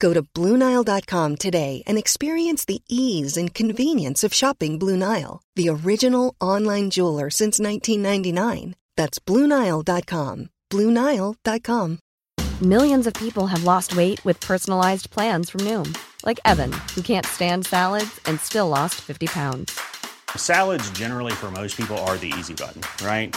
Go to BlueNile.com today and experience the ease and convenience of shopping Blue Nile, the original online jeweler since 1999. That's BlueNile.com. BlueNile.com. Millions of people have lost weight with personalized plans from Noom, like Evan, who can't stand salads and still lost 50 pounds. Salads, generally, for most people, are the easy button, right?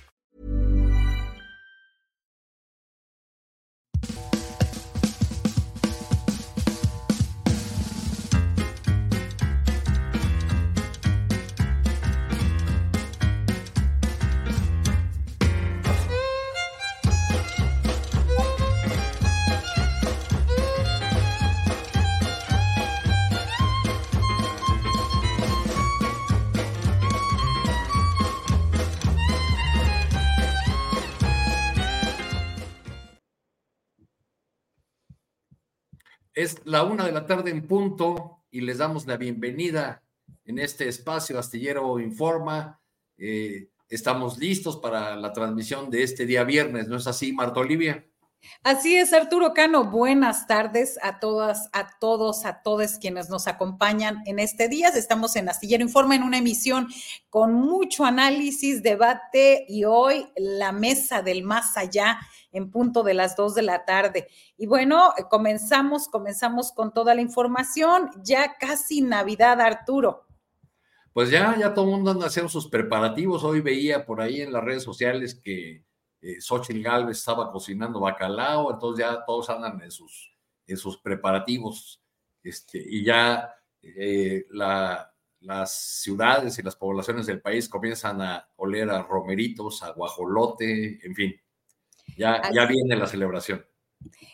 Es la una de la tarde en punto y les damos la bienvenida en este espacio Astillero Informa. Eh, estamos listos para la transmisión de este día viernes, ¿no es así, Marta Olivia? Así es, Arturo Cano. Buenas tardes a todas, a todos, a todos quienes nos acompañan en este día. Estamos en Astillero Informa en una emisión con mucho análisis, debate y hoy la mesa del más allá en punto de las dos de la tarde. Y bueno, comenzamos, comenzamos con toda la información. Ya casi Navidad, Arturo. Pues ya, ya todo el mundo anda haciendo sus preparativos. Hoy veía por ahí en las redes sociales que eh, Xochitl Galvez estaba cocinando bacalao, entonces ya todos andan en sus, en sus preparativos. Este, y ya eh, la, las ciudades y las poblaciones del país comienzan a oler a romeritos, a guajolote, en fin. Ya, ya viene la celebración.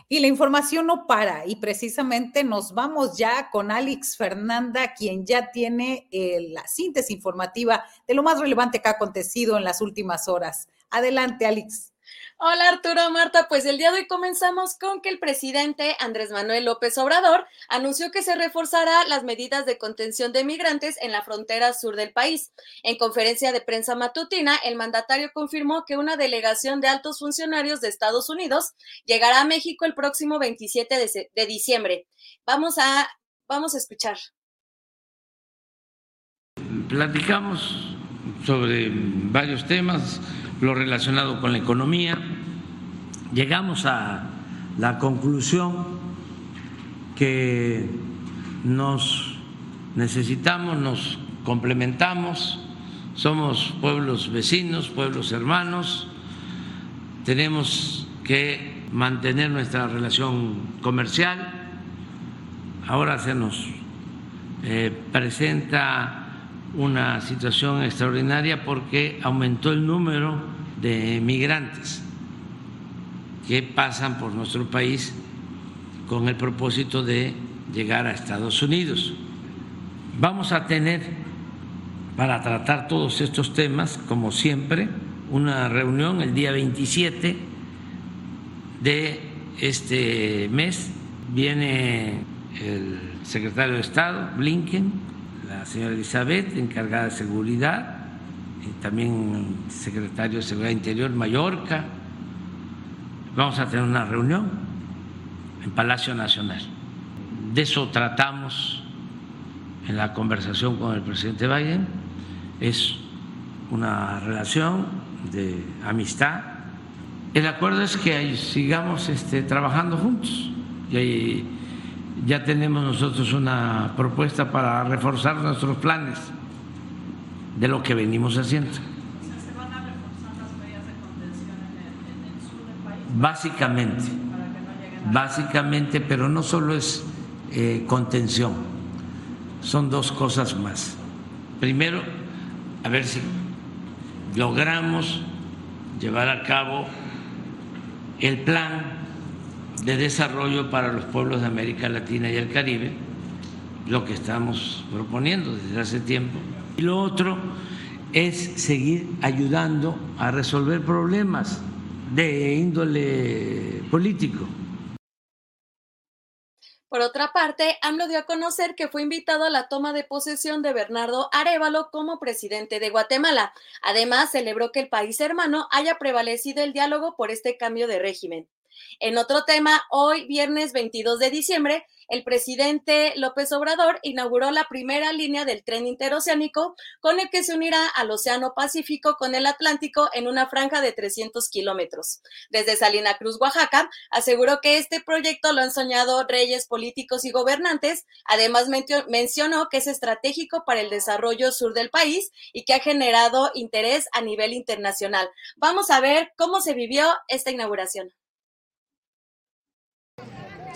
Y la información no para y precisamente nos vamos ya con Alex Fernanda, quien ya tiene eh, la síntesis informativa de lo más relevante que ha acontecido en las últimas horas. Adelante, Alex. Hola Arturo, Marta, pues el día de hoy comenzamos con que el presidente Andrés Manuel López Obrador anunció que se reforzará las medidas de contención de migrantes en la frontera sur del país. En conferencia de prensa matutina, el mandatario confirmó que una delegación de altos funcionarios de Estados Unidos llegará a México el próximo 27 de, de diciembre. Vamos a, vamos a escuchar. Platicamos sobre varios temas lo relacionado con la economía. Llegamos a la conclusión que nos necesitamos, nos complementamos, somos pueblos vecinos, pueblos hermanos, tenemos que mantener nuestra relación comercial. Ahora se nos eh, presenta una situación extraordinaria porque aumentó el número de migrantes que pasan por nuestro país con el propósito de llegar a Estados Unidos. Vamos a tener para tratar todos estos temas, como siempre, una reunión el día 27 de este mes. Viene el secretario de Estado, Blinken, la señora Elizabeth, encargada de seguridad, y también secretario de Seguridad Interior, Mallorca. Vamos a tener una reunión en Palacio Nacional. De eso tratamos en la conversación con el presidente Biden. Es una relación de amistad. El acuerdo es que sigamos este, trabajando juntos. Y ya tenemos nosotros una propuesta para reforzar nuestros planes de lo que venimos haciendo. ¿Se van a reforzar las medidas de contención en el, sur del país? Básicamente, básicamente, pero no solo es eh, contención, son dos cosas más. Primero, a ver si logramos llevar a cabo el plan de desarrollo para los pueblos de América Latina y el Caribe, lo que estamos proponiendo desde hace tiempo. Y lo otro es seguir ayudando a resolver problemas de índole político. Por otra parte, AMLO dio a conocer que fue invitado a la toma de posesión de Bernardo Arevalo como presidente de Guatemala. Además, celebró que el país hermano haya prevalecido el diálogo por este cambio de régimen. En otro tema, hoy, viernes 22 de diciembre, el presidente López Obrador inauguró la primera línea del tren interoceánico con el que se unirá al Océano Pacífico con el Atlántico en una franja de 300 kilómetros. Desde Salina Cruz, Oaxaca, aseguró que este proyecto lo han soñado reyes políticos y gobernantes. Además, mencionó que es estratégico para el desarrollo sur del país y que ha generado interés a nivel internacional. Vamos a ver cómo se vivió esta inauguración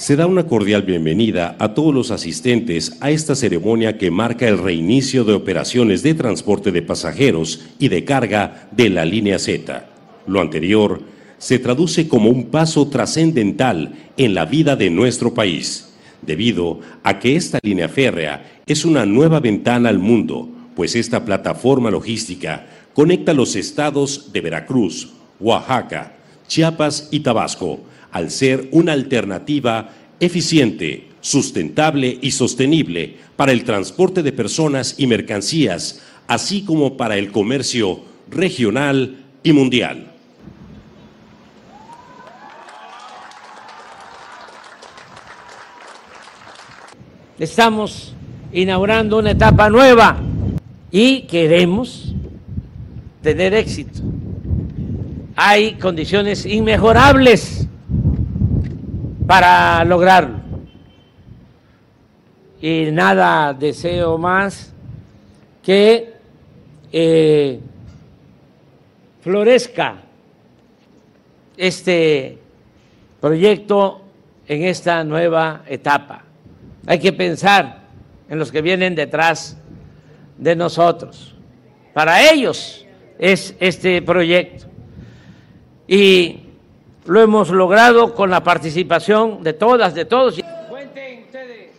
se da una cordial bienvenida a todos los asistentes a esta ceremonia que marca el reinicio de operaciones de transporte de pasajeros y de carga de la línea Z. Lo anterior se traduce como un paso trascendental en la vida de nuestro país, debido a que esta línea férrea es una nueva ventana al mundo, pues esta plataforma logística conecta los estados de Veracruz, Oaxaca, Chiapas y Tabasco, al ser una alternativa eficiente, sustentable y sostenible para el transporte de personas y mercancías, así como para el comercio regional y mundial. Estamos inaugurando una etapa nueva y queremos tener éxito. Hay condiciones inmejorables para lograrlo. Y nada deseo más que eh, florezca este proyecto en esta nueva etapa. Hay que pensar en los que vienen detrás de nosotros. Para ellos es este proyecto. Y lo hemos logrado con la participación de todas, de todos. Cuenten ustedes.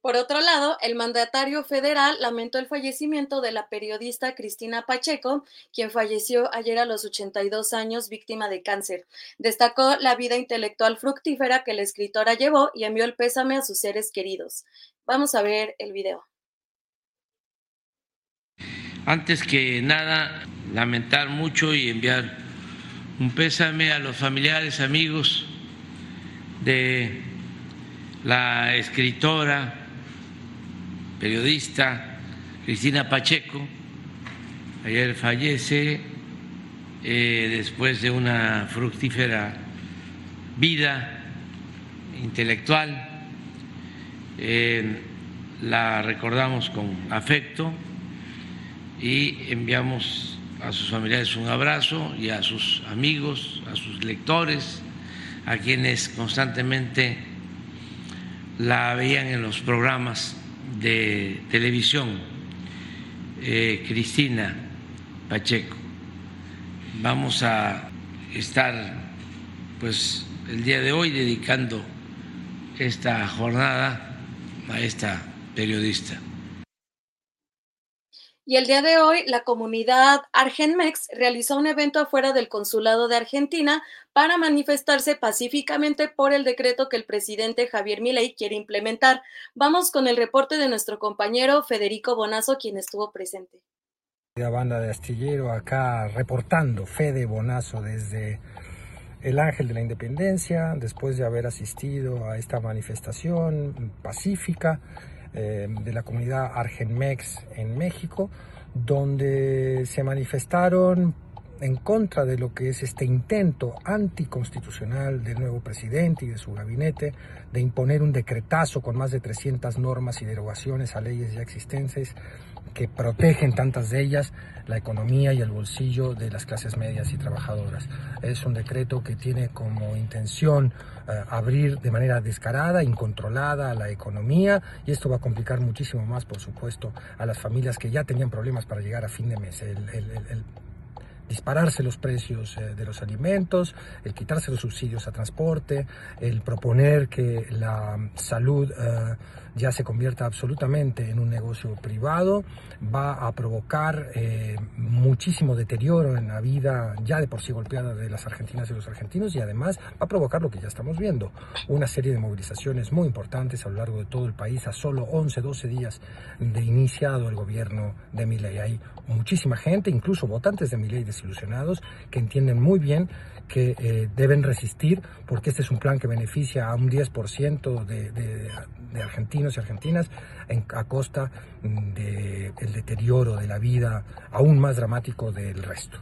Por otro lado, el mandatario federal lamentó el fallecimiento de la periodista Cristina Pacheco, quien falleció ayer a los 82 años víctima de cáncer. Destacó la vida intelectual fructífera que la escritora llevó y envió el pésame a sus seres queridos. Vamos a ver el video. Antes que nada, lamentar mucho y enviar un pésame a los familiares, amigos de la escritora periodista Cristina Pacheco. Ayer fallece eh, después de una fructífera vida intelectual. Eh, la recordamos con afecto y enviamos a sus familiares un abrazo y a sus amigos, a sus lectores, a quienes constantemente la veían en los programas de televisión, eh, Cristina Pacheco. Vamos a estar, pues, el día de hoy dedicando esta jornada a esta periodista. Y el día de hoy, la comunidad Argenmex realizó un evento afuera del Consulado de Argentina para manifestarse pacíficamente por el decreto que el presidente Javier Milei quiere implementar. Vamos con el reporte de nuestro compañero Federico Bonazo, quien estuvo presente. La banda de astillero acá reportando, Fede Bonazo desde el Ángel de la Independencia, después de haber asistido a esta manifestación pacífica eh, de la comunidad Argenmex en México, donde se manifestaron en contra de lo que es este intento anticonstitucional del nuevo presidente y de su gabinete de imponer un decretazo con más de 300 normas y derogaciones a leyes ya existentes que protegen tantas de ellas la economía y el bolsillo de las clases medias y trabajadoras. Es un decreto que tiene como intención eh, abrir de manera descarada, incontrolada la economía y esto va a complicar muchísimo más, por supuesto, a las familias que ya tenían problemas para llegar a fin de mes. Dispararse los precios eh, de los alimentos, el quitarse los subsidios a transporte, el proponer que la salud eh, ya se convierta absolutamente en un negocio privado, va a provocar eh, muchísimo deterioro en la vida ya de por sí golpeada de las argentinas y los argentinos y además va a provocar lo que ya estamos viendo, una serie de movilizaciones muy importantes a lo largo de todo el país a solo 11, 12 días de iniciado el gobierno de Milei. Hay muchísima gente, incluso votantes de Milei desilusionados, que entienden muy bien que eh, deben resistir porque este es un plan que beneficia a un 10% de, argentinos y argentinas en, a costa del deterioro de la vida aún más dramático del resto.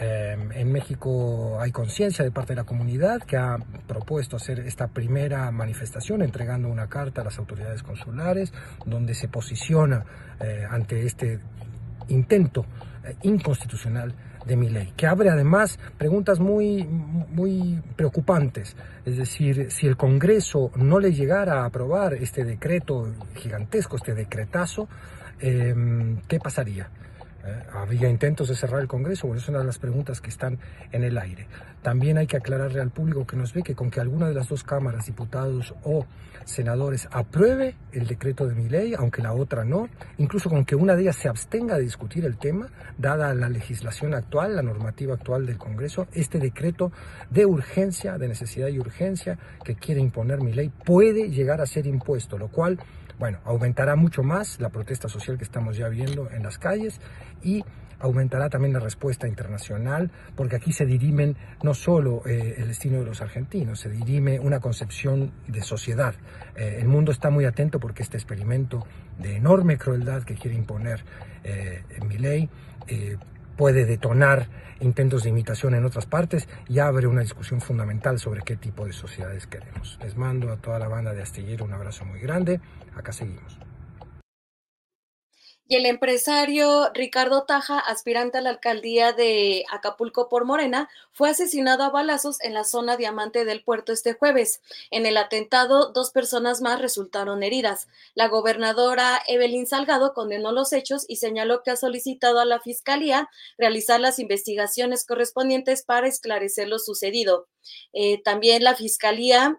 Eh, en México hay conciencia de parte de la comunidad que ha propuesto hacer esta primera manifestación entregando una carta a las autoridades consulares donde se posiciona eh, ante este intento eh, inconstitucional de mi ley, que abre además preguntas muy, muy preocupantes. Es decir, si el Congreso no le llegara a aprobar este decreto gigantesco, este decretazo, eh, ¿qué pasaría? ¿Eh? ¿Habría intentos de cerrar el Congreso? Bueno, es una de las preguntas que están en el aire. También hay que aclararle al público que nos ve que con que alguna de las dos cámaras, diputados o senadores, apruebe el decreto de mi ley, aunque la otra no, incluso con que una de ellas se abstenga de discutir el tema, dada la legislación actual, la normativa actual del Congreso, este decreto de urgencia, de necesidad y urgencia que quiere imponer mi ley, puede llegar a ser impuesto, lo cual bueno, aumentará mucho más la protesta social que estamos ya viendo en las calles y aumentará también la respuesta internacional, porque aquí se dirimen no solo eh, el destino de los argentinos, se dirime una concepción de sociedad. Eh, el mundo está muy atento porque este experimento de enorme crueldad que quiere imponer eh, mi ley eh, puede detonar intentos de imitación en otras partes y abre una discusión fundamental sobre qué tipo de sociedades queremos. Les mando a toda la banda de Astillero un abrazo muy grande. Acá seguimos. Y el empresario Ricardo Taja, aspirante a la alcaldía de Acapulco por Morena, fue asesinado a balazos en la zona diamante del puerto este jueves. En el atentado, dos personas más resultaron heridas. La gobernadora Evelyn Salgado condenó los hechos y señaló que ha solicitado a la Fiscalía realizar las investigaciones correspondientes para esclarecer lo sucedido. Eh, también la Fiscalía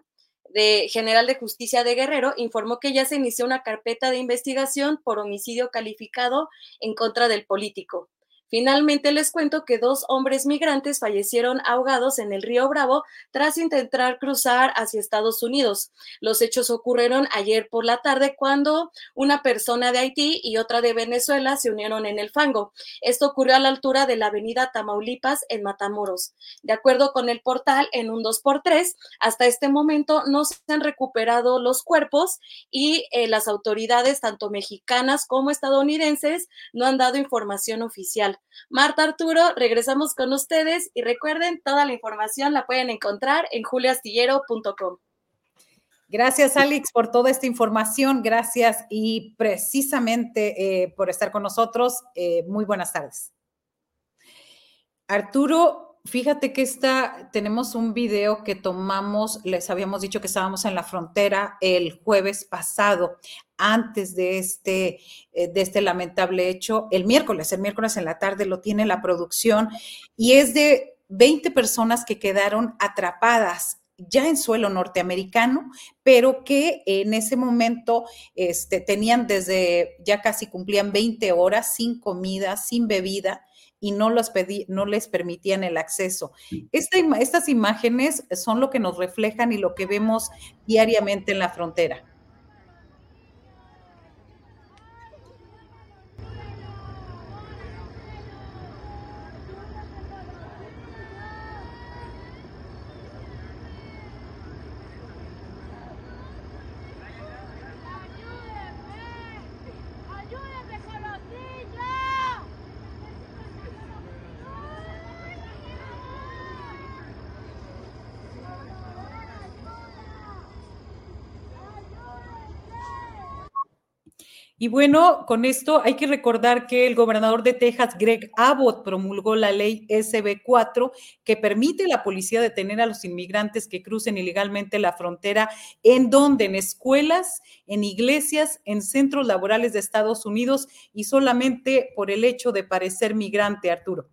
de General de Justicia de Guerrero informó que ya se inició una carpeta de investigación por homicidio calificado en contra del político. Finalmente les cuento que dos hombres migrantes fallecieron ahogados en el río Bravo tras intentar cruzar hacia Estados Unidos. Los hechos ocurrieron ayer por la tarde cuando una persona de Haití y otra de Venezuela se unieron en el fango. Esto ocurrió a la altura de la avenida Tamaulipas en Matamoros. De acuerdo con el portal, en un 2x3, hasta este momento no se han recuperado los cuerpos y eh, las autoridades, tanto mexicanas como estadounidenses, no han dado información oficial. Marta Arturo, regresamos con ustedes y recuerden, toda la información la pueden encontrar en juliastillero.com. Gracias, Alex, por toda esta información. Gracias y precisamente eh, por estar con nosotros. Eh, muy buenas tardes. Arturo, fíjate que está, tenemos un video que tomamos, les habíamos dicho que estábamos en la frontera el jueves pasado antes de este, eh, de este lamentable hecho, el miércoles, el miércoles en la tarde lo tiene la producción y es de 20 personas que quedaron atrapadas ya en suelo norteamericano, pero que en ese momento este, tenían desde, ya casi cumplían 20 horas sin comida, sin bebida y no, los pedí, no les permitían el acceso. Esta, estas imágenes son lo que nos reflejan y lo que vemos diariamente en la frontera. Y bueno, con esto hay que recordar que el gobernador de Texas, Greg Abbott, promulgó la ley SB4 que permite a la policía detener a los inmigrantes que crucen ilegalmente la frontera en donde, en escuelas, en iglesias, en centros laborales de Estados Unidos y solamente por el hecho de parecer migrante, Arturo.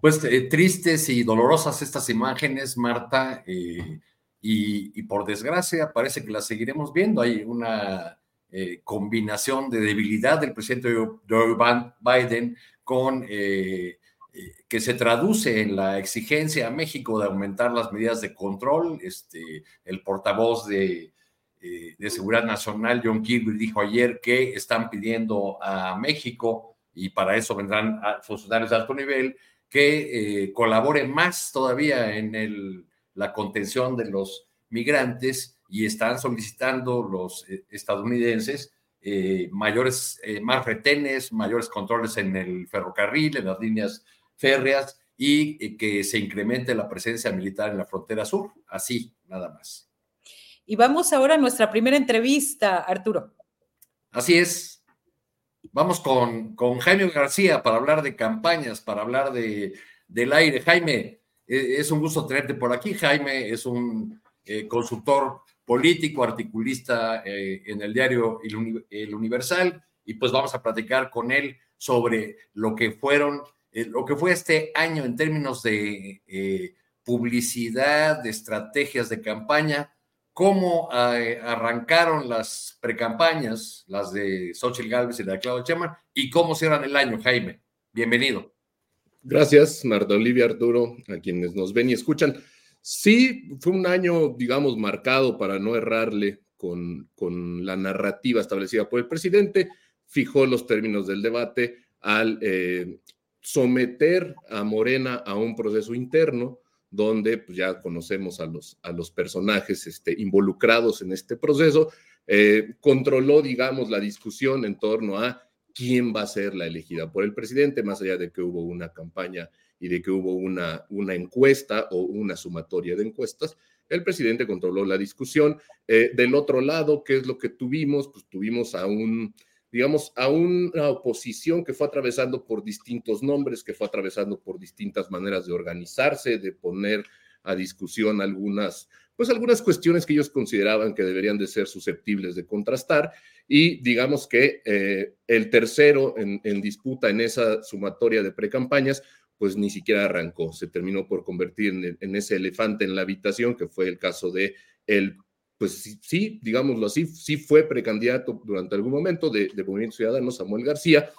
Pues eh, tristes y dolorosas estas imágenes, Marta, eh, y, y por desgracia parece que las seguiremos viendo. Hay una eh, combinación de debilidad del presidente Joe Biden con eh, eh, que se traduce en la exigencia a México de aumentar las medidas de control. Este, el portavoz de, de Seguridad Nacional, John Kirby, dijo ayer que están pidiendo a México, y para eso vendrán funcionarios de alto nivel, que colaboren más todavía en el, la contención de los migrantes y están solicitando los eh, estadounidenses eh, mayores, eh, más retenes, mayores controles en el ferrocarril, en las líneas férreas y que se incremente la presencia militar en la frontera sur. Así, nada más. Y vamos ahora a nuestra primera entrevista, Arturo. Así es. Vamos con, con Jaime García para hablar de campañas, para hablar de, del aire. Jaime, es un gusto tenerte por aquí. Jaime es un consultor político, articulista eh, en el diario el, Universal, y pues vamos a platicar con él sobre lo que fueron, eh, lo que fue este año en términos de eh, publicidad, de estrategias de campaña, cómo arrancaron las precampañas, las de Xochitl Gálvez y la de Claudio Chema, y cómo cierran el año, Jaime. Bienvenido. Gracias, Marta Olivia Arturo, a quienes nos ven y escuchan. Sí, fue un año, digamos, marcado para no errarle con, con la narrativa establecida por el presidente, fijó los términos del debate al eh, someter a Morena a un proceso interno donde pues, ya conocemos a los, a los personajes este, involucrados en este proceso, eh, controló, digamos, la discusión en torno a quién va a ser la elegida por el presidente, más allá de que hubo una campaña y de que hubo una, una encuesta o una sumatoria de encuestas, el presidente controló la discusión. Eh, del otro lado, ¿qué es lo que tuvimos? Pues tuvimos a un, digamos, a una oposición que fue atravesando por distintos nombres, que fue atravesando por distintas maneras de organizarse, de poner a discusión algunas, pues algunas cuestiones que ellos consideraban que deberían de ser susceptibles de contrastar. Y digamos que eh, el tercero en, en disputa en esa sumatoria de precampañas pues ni siquiera arrancó, se terminó por convertir en, ese elefante en la habitación, que fue el caso de él, pues sí, digámoslo así, sí fue precandidato durante algún momento de, Movimiento Ciudadano, Samuel García,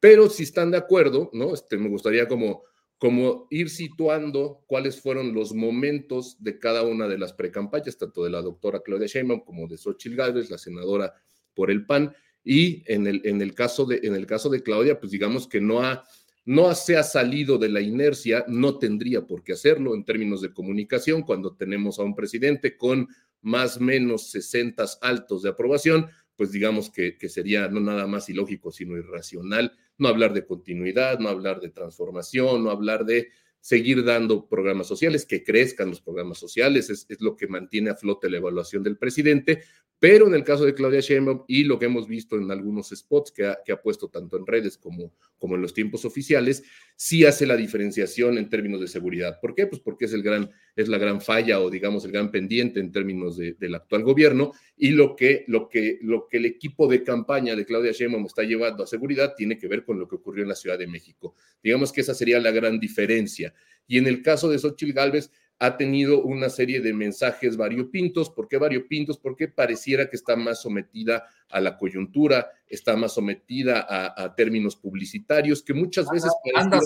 pero si están de acuerdo, ¿no? Este, me gustaría como, como ir situando cuáles fueron los momentos de cada una de las precampañas, tanto de la doctora Claudia Sheinbaum como de Xochitl Gálvez, la senadora por el PAN, y en el, en el, caso, de, en el caso de Claudia, pues digamos que no ha no se ha salido de la inercia, no tendría por qué hacerlo en términos de comunicación cuando tenemos a un presidente con más o menos 60 altos de aprobación, pues digamos que, que, sería no nada más ilógico, sino irracional no hablar de continuidad, no hablar de transformación, no hablar de seguir dando programas sociales, que crezcan los programas sociales, es, lo que mantiene a flote la evaluación del presidente, pero en el caso de Claudia Sheinbaum y lo que hemos visto en algunos spots que ha, puesto tanto en redes como, en los tiempos oficiales, sí hace la diferenciación en términos de seguridad. ¿Por qué? Pues porque es, el gran, es la gran falla o digamos el gran pendiente en términos de, del actual gobierno y lo que, lo, que, lo que el equipo de campaña de Claudia Sheinbaum está llevando a seguridad tiene que ver con lo que ocurrió en la Ciudad de México. Digamos que esa sería la gran diferencia. Y en el caso de Xochitl Gálvez, ha tenido una serie de mensajes variopintos. ¿Por qué variopintos? Porque pareciera que está más sometida a la coyuntura, está más sometida a, términos publicitarios, que muchas veces... Anda,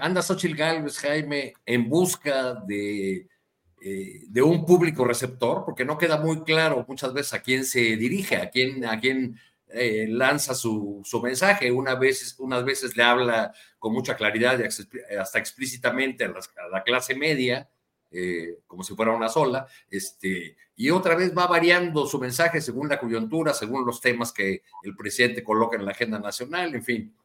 anda Xochitl Gálvez, Jaime, en busca de, eh, de un público receptor, porque no queda muy claro muchas veces a quién se dirige, a quién, a quién eh, lanza su, su, mensaje. Una vez, unas veces le habla con mucha claridad y hasta explícitamente a, a la clase media, eh, como si fuera una sola, este, y otra vez va variando su mensaje según la coyuntura, según los temas que el presidente coloca en la agenda nacional, en fin.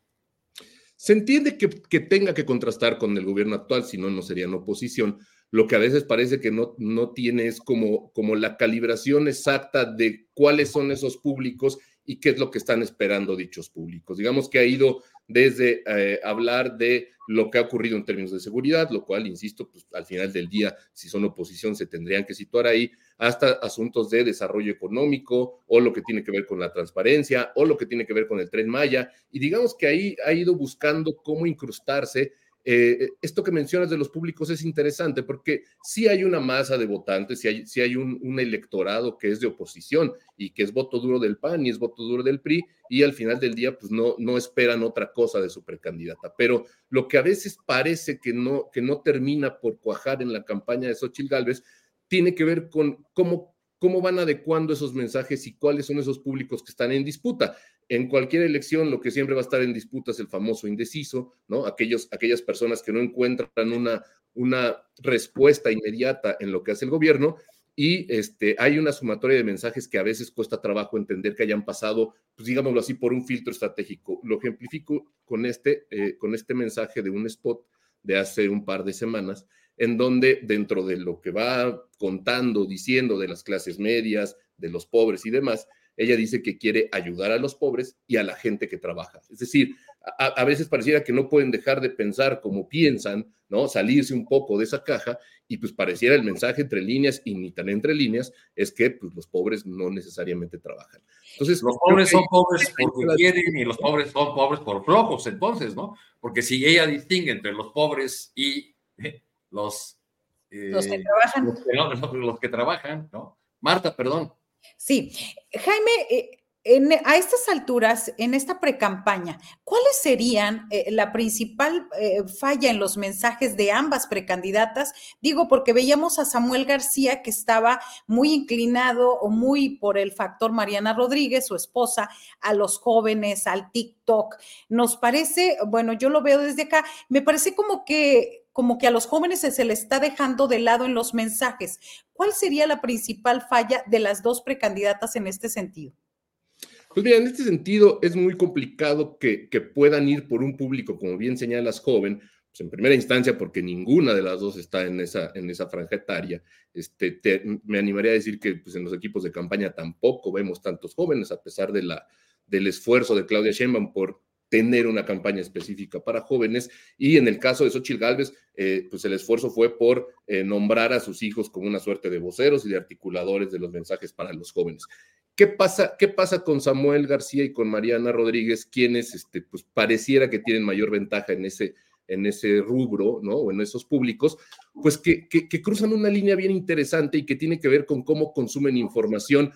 Se entiende que, que tenga que contrastar con el gobierno actual, si no, no serían oposición, lo que a veces parece que no, no tiene es como, como la calibración exacta de cuáles son esos públicos y qué es lo que están esperando dichos públicos. Digamos que ha ido desde eh, hablar de lo que ha ocurrido en términos de seguridad, lo cual, insisto, pues al final del día, si son oposición, se tendrían que situar ahí, hasta asuntos de desarrollo económico o lo que tiene que ver con la transparencia o lo que tiene que ver con el tren Maya. Y digamos que ahí ha ido buscando cómo incrustarse eh, esto que mencionas de los públicos es interesante porque sí hay una masa de votantes, sí hay, hay un, electorado que es de oposición y que es voto duro del PAN y es voto duro del PRI y al final del día pues no, no esperan otra cosa de su precandidata. Pero lo que a veces parece que no, que no termina por cuajar en la campaña de Xochitl Gálvez tiene que ver con cómo cómo van adecuando esos mensajes y cuáles son esos públicos que están en disputa en cualquier elección lo que siempre va a estar en disputa es el famoso indeciso, ¿no? Aquellos, aquellas personas que no encuentran una, una respuesta inmediata en lo que hace el gobierno y este, hay una sumatoria de mensajes que a veces cuesta trabajo entender que hayan pasado, pues digámoslo así, por un filtro estratégico. Lo ejemplifico con este, eh, con este mensaje de un spot de hace un par de semanas, en donde dentro de lo que va contando, diciendo de las clases medias, de los pobres y demás, ella dice que quiere ayudar a los pobres y a la gente que trabaja. Es decir, a, veces pareciera que no pueden dejar de pensar como piensan, ¿no? Salirse un poco de esa caja y pues pareciera el mensaje entre líneas y ni tan entre líneas es que pues los pobres no necesariamente trabajan. Entonces, los pobres son pobres porque quieren y los pobres son pobres por flojos, entonces, ¿no? Porque si ella distingue entre los pobres y los... los que trabajan. los que trabajan, ¿no? Marta, perdón. Sí, Jaime, eh, a estas alturas, en esta precampaña, ¿cuáles serían eh, la principal eh, falla en los mensajes de ambas precandidatas? Digo, porque veíamos a Samuel García que estaba muy inclinado o muy por el factor Mariana Rodríguez, su esposa, a los jóvenes, al TikTok. Nos parece, bueno, yo lo veo desde acá, me parece como que como que a los jóvenes se, les está dejando de lado en los mensajes. ¿Cuál sería la principal falla de las dos precandidatas en este sentido? Pues mira, en este sentido es muy complicado que, puedan ir por un público, como bien señalas, joven, pues en primera instancia porque ninguna de las dos está en esa, en esa franja etaria. Este, me animaría a decir que pues, en los equipos de campaña tampoco vemos tantos jóvenes, a pesar de la, del esfuerzo de Claudia Sheinbaum por tener una campaña específica para jóvenes. Y en el caso de Xochitl Galvez, eh, pues el esfuerzo fue por eh, nombrar a sus hijos como una suerte de voceros y de articuladores de los mensajes para los jóvenes. ¿Qué pasa, qué pasa con Samuel García y con Mariana Rodríguez, quienes este, pues pareciera que tienen mayor ventaja en ese, en ese rubro, ¿no? O en esos públicos, pues que, que cruzan una línea bien interesante y que tiene que ver con cómo consumen información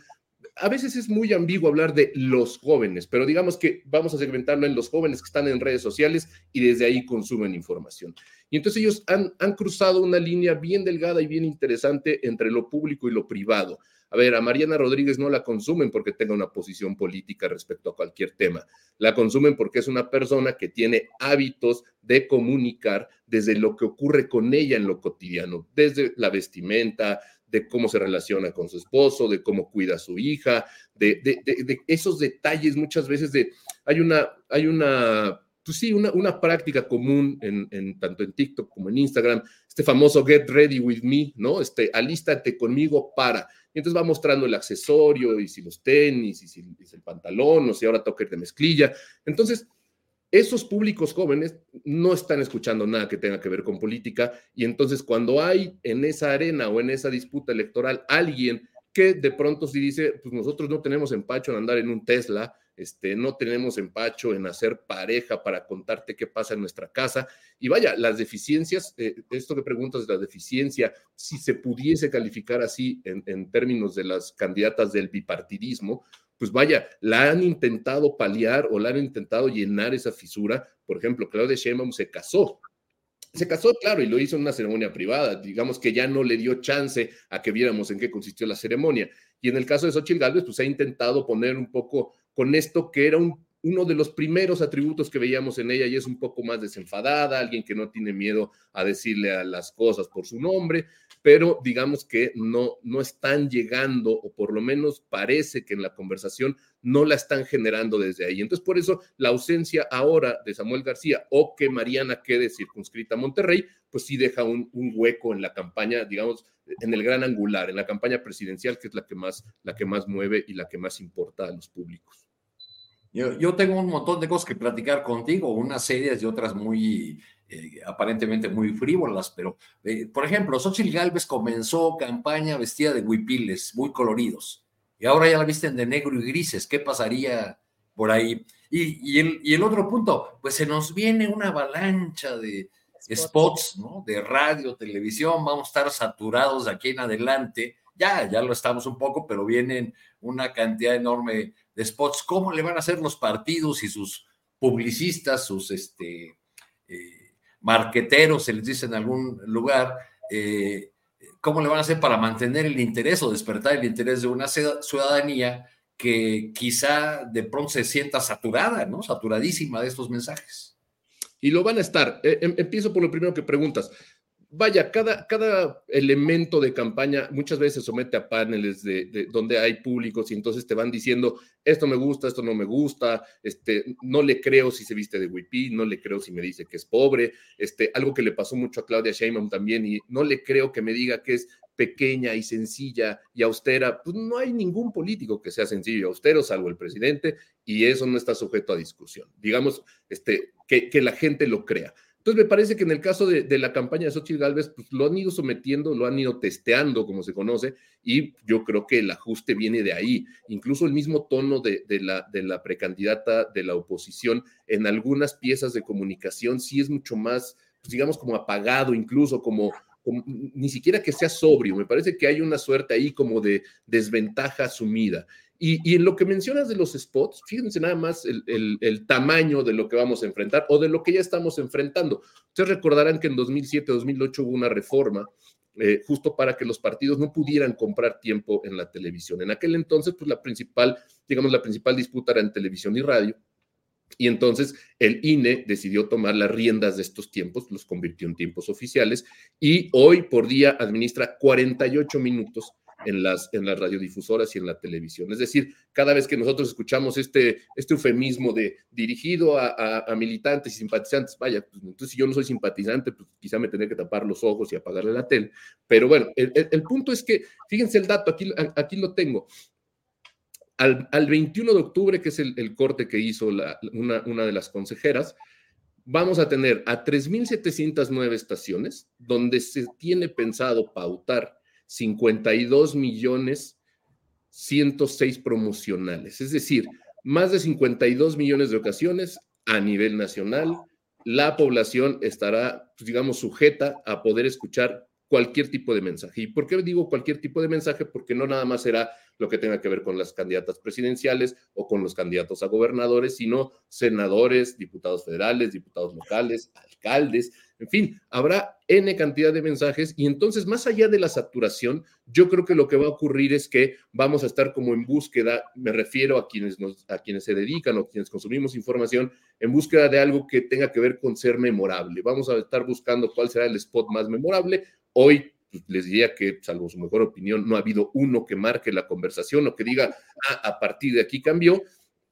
a veces es muy ambiguo hablar de los jóvenes, pero digamos que vamos a segmentarlo en los jóvenes que están en redes sociales y desde ahí consumen información. Y entonces ellos han, han cruzado una línea bien delgada y bien interesante entre lo público y lo privado. A ver, a Mariana Rodríguez no la consumen porque tenga una posición política respecto a cualquier tema. La consumen porque es una persona que tiene hábitos de comunicar desde lo que ocurre con ella en lo cotidiano, desde la vestimenta, de cómo se relaciona con su esposo, de cómo cuida a su hija, de, esos detalles muchas veces de, hay una, hay una, pues sí, una, una práctica común en, tanto en TikTok como en Instagram, este famoso get ready with me, ¿no? Este, alístate conmigo para. Y entonces va mostrando el accesorio y si los tenis y si, el pantalón o si ahora toca de mezclilla. Entonces, esos públicos jóvenes no están escuchando nada que tenga que ver con política y entonces cuando hay en esa arena o en esa disputa electoral alguien que de pronto sí dice, pues nosotros no tenemos empacho en andar en un Tesla, este, no tenemos empacho en hacer pareja para contarte qué pasa en nuestra casa. Y vaya, las deficiencias, eh, esto que preguntas de la deficiencia, si se pudiese calificar así en, términos de las candidatas del bipartidismo, pues vaya, la han intentado paliar o la han intentado llenar esa fisura. Por ejemplo, Claudia Sheinbaum se casó. Se casó, claro, y lo hizo en una ceremonia privada. Digamos que ya no le dio chance a que viéramos en qué consistió la ceremonia. Y en el caso de Xochitl Gálvez, pues ha intentado poner un poco con esto que era un uno de los primeros atributos que veíamos en ella y es un poco más desenfadada, alguien que no tiene miedo a decirle a las cosas por su nombre, pero digamos que no, no están llegando, o por lo menos parece que en la conversación no la están generando desde ahí. Entonces, por eso la ausencia ahora de Samuel García o que Mariana quede circunscrita a Monterrey, pues sí deja un, hueco en la campaña, digamos, en el gran angular, en la campaña presidencial, que es la que más, la que más mueve y la que más importa a los públicos. Yo, tengo un montón de cosas que platicar contigo, unas serias y otras muy, eh, aparentemente muy frívolas, pero, eh, por ejemplo, Xochitl Galvez comenzó campaña vestida de huipiles, muy coloridos, y ahora ya la visten de negro y grises. ¿Qué pasaría por ahí? Y, el, y el otro punto, pues se nos viene una avalancha de spots, ¿no? De radio, televisión, vamos a estar saturados de aquí en adelante. Ya, ya lo estamos un poco, pero vienen una cantidad enorme de spots, cómo le van a hacer los partidos y sus publicistas, sus este, eh, marqueteros, se les dice en algún lugar, eh, cómo le van a hacer para mantener el interés o despertar el interés de una ciudadanía que quizá de pronto se sienta saturada, ¿no? Saturadísima de estos mensajes. Y lo van a estar. Eh, em, empiezo por lo primero que preguntas vaya, cada, cada elemento de campaña muchas veces se somete a paneles de, donde hay públicos y entonces te van diciendo, esto me gusta, esto no me gusta, este, no le creo si se viste de WIPI, no le creo si me dice que es pobre, este, algo que le pasó mucho a Claudia Sheinbaum también y no le creo que me diga que es pequeña y sencilla y austera, pues no hay ningún político que sea sencillo y austero, salvo el presidente, y eso no está sujeto a discusión. Digamos, este, que, que la gente lo crea. Entonces, me parece que en el caso de, la campaña de Xochitl Galvez, pues lo han ido sometiendo, lo han ido testeando, como se conoce, y yo creo que el ajuste viene de ahí. Incluso el mismo tono de, la, precandidata de la oposición en algunas piezas de comunicación sí es mucho más, pues digamos, como apagado, incluso como, ni siquiera que sea sobrio. Me parece que hay una suerte ahí como de desventaja asumida. Y, en lo que mencionas de los spots, fíjense nada más el, tamaño de lo que vamos a enfrentar o de lo que ya estamos enfrentando. Ustedes recordarán que en 2007-2008 hubo una reforma eh, justo para que los partidos no pudieran comprar tiempo en la televisión. En aquel entonces, pues la principal, digamos, la principal disputa era en televisión y radio. Y entonces el INE decidió tomar las riendas de estos tiempos, los convirtió en tiempos oficiales y hoy por día administra 48 minutos en las, en las radiodifusoras y en la televisión. Es decir, cada vez que nosotros escuchamos este, este eufemismo de dirigido a, militantes y simpatizantes, vaya, pues, entonces si yo no soy simpatizante, pues quizá me tendré que tapar los ojos y apagarle la tele. Pero bueno, el, punto es que, fíjense el dato, aquí, aquí lo tengo. Al, 21 de octubre, que es el, corte que hizo una, una de las consejeras, vamos a tener a 3.709 estaciones donde se tiene pensado pautar 52 millones 106 promocionales, es decir, más de 52 millones de ocasiones a nivel nacional. La población estará, pues, digamos, sujeta a poder escuchar cualquier tipo de mensaje. ¿Y por qué digo cualquier tipo de mensaje? Porque no nada más será lo que tenga que ver con las candidatas presidenciales o con los candidatos a gobernadores, sino senadores, diputados federales, diputados locales, alcaldes, en fin, habrá N cantidad de mensajes y entonces, más allá de la saturación, yo creo que lo que va a ocurrir es que vamos a estar como en búsqueda, me refiero a quienes, nos, a quienes se dedican o quienes consumimos información, en búsqueda de algo que tenga que ver con ser memorable. Vamos a estar buscando cuál será el spot más memorable. Hoy pues, les diría que, salvo su mejor opinión, no ha habido uno que marque la conversación o que diga, ah, a partir de aquí cambió.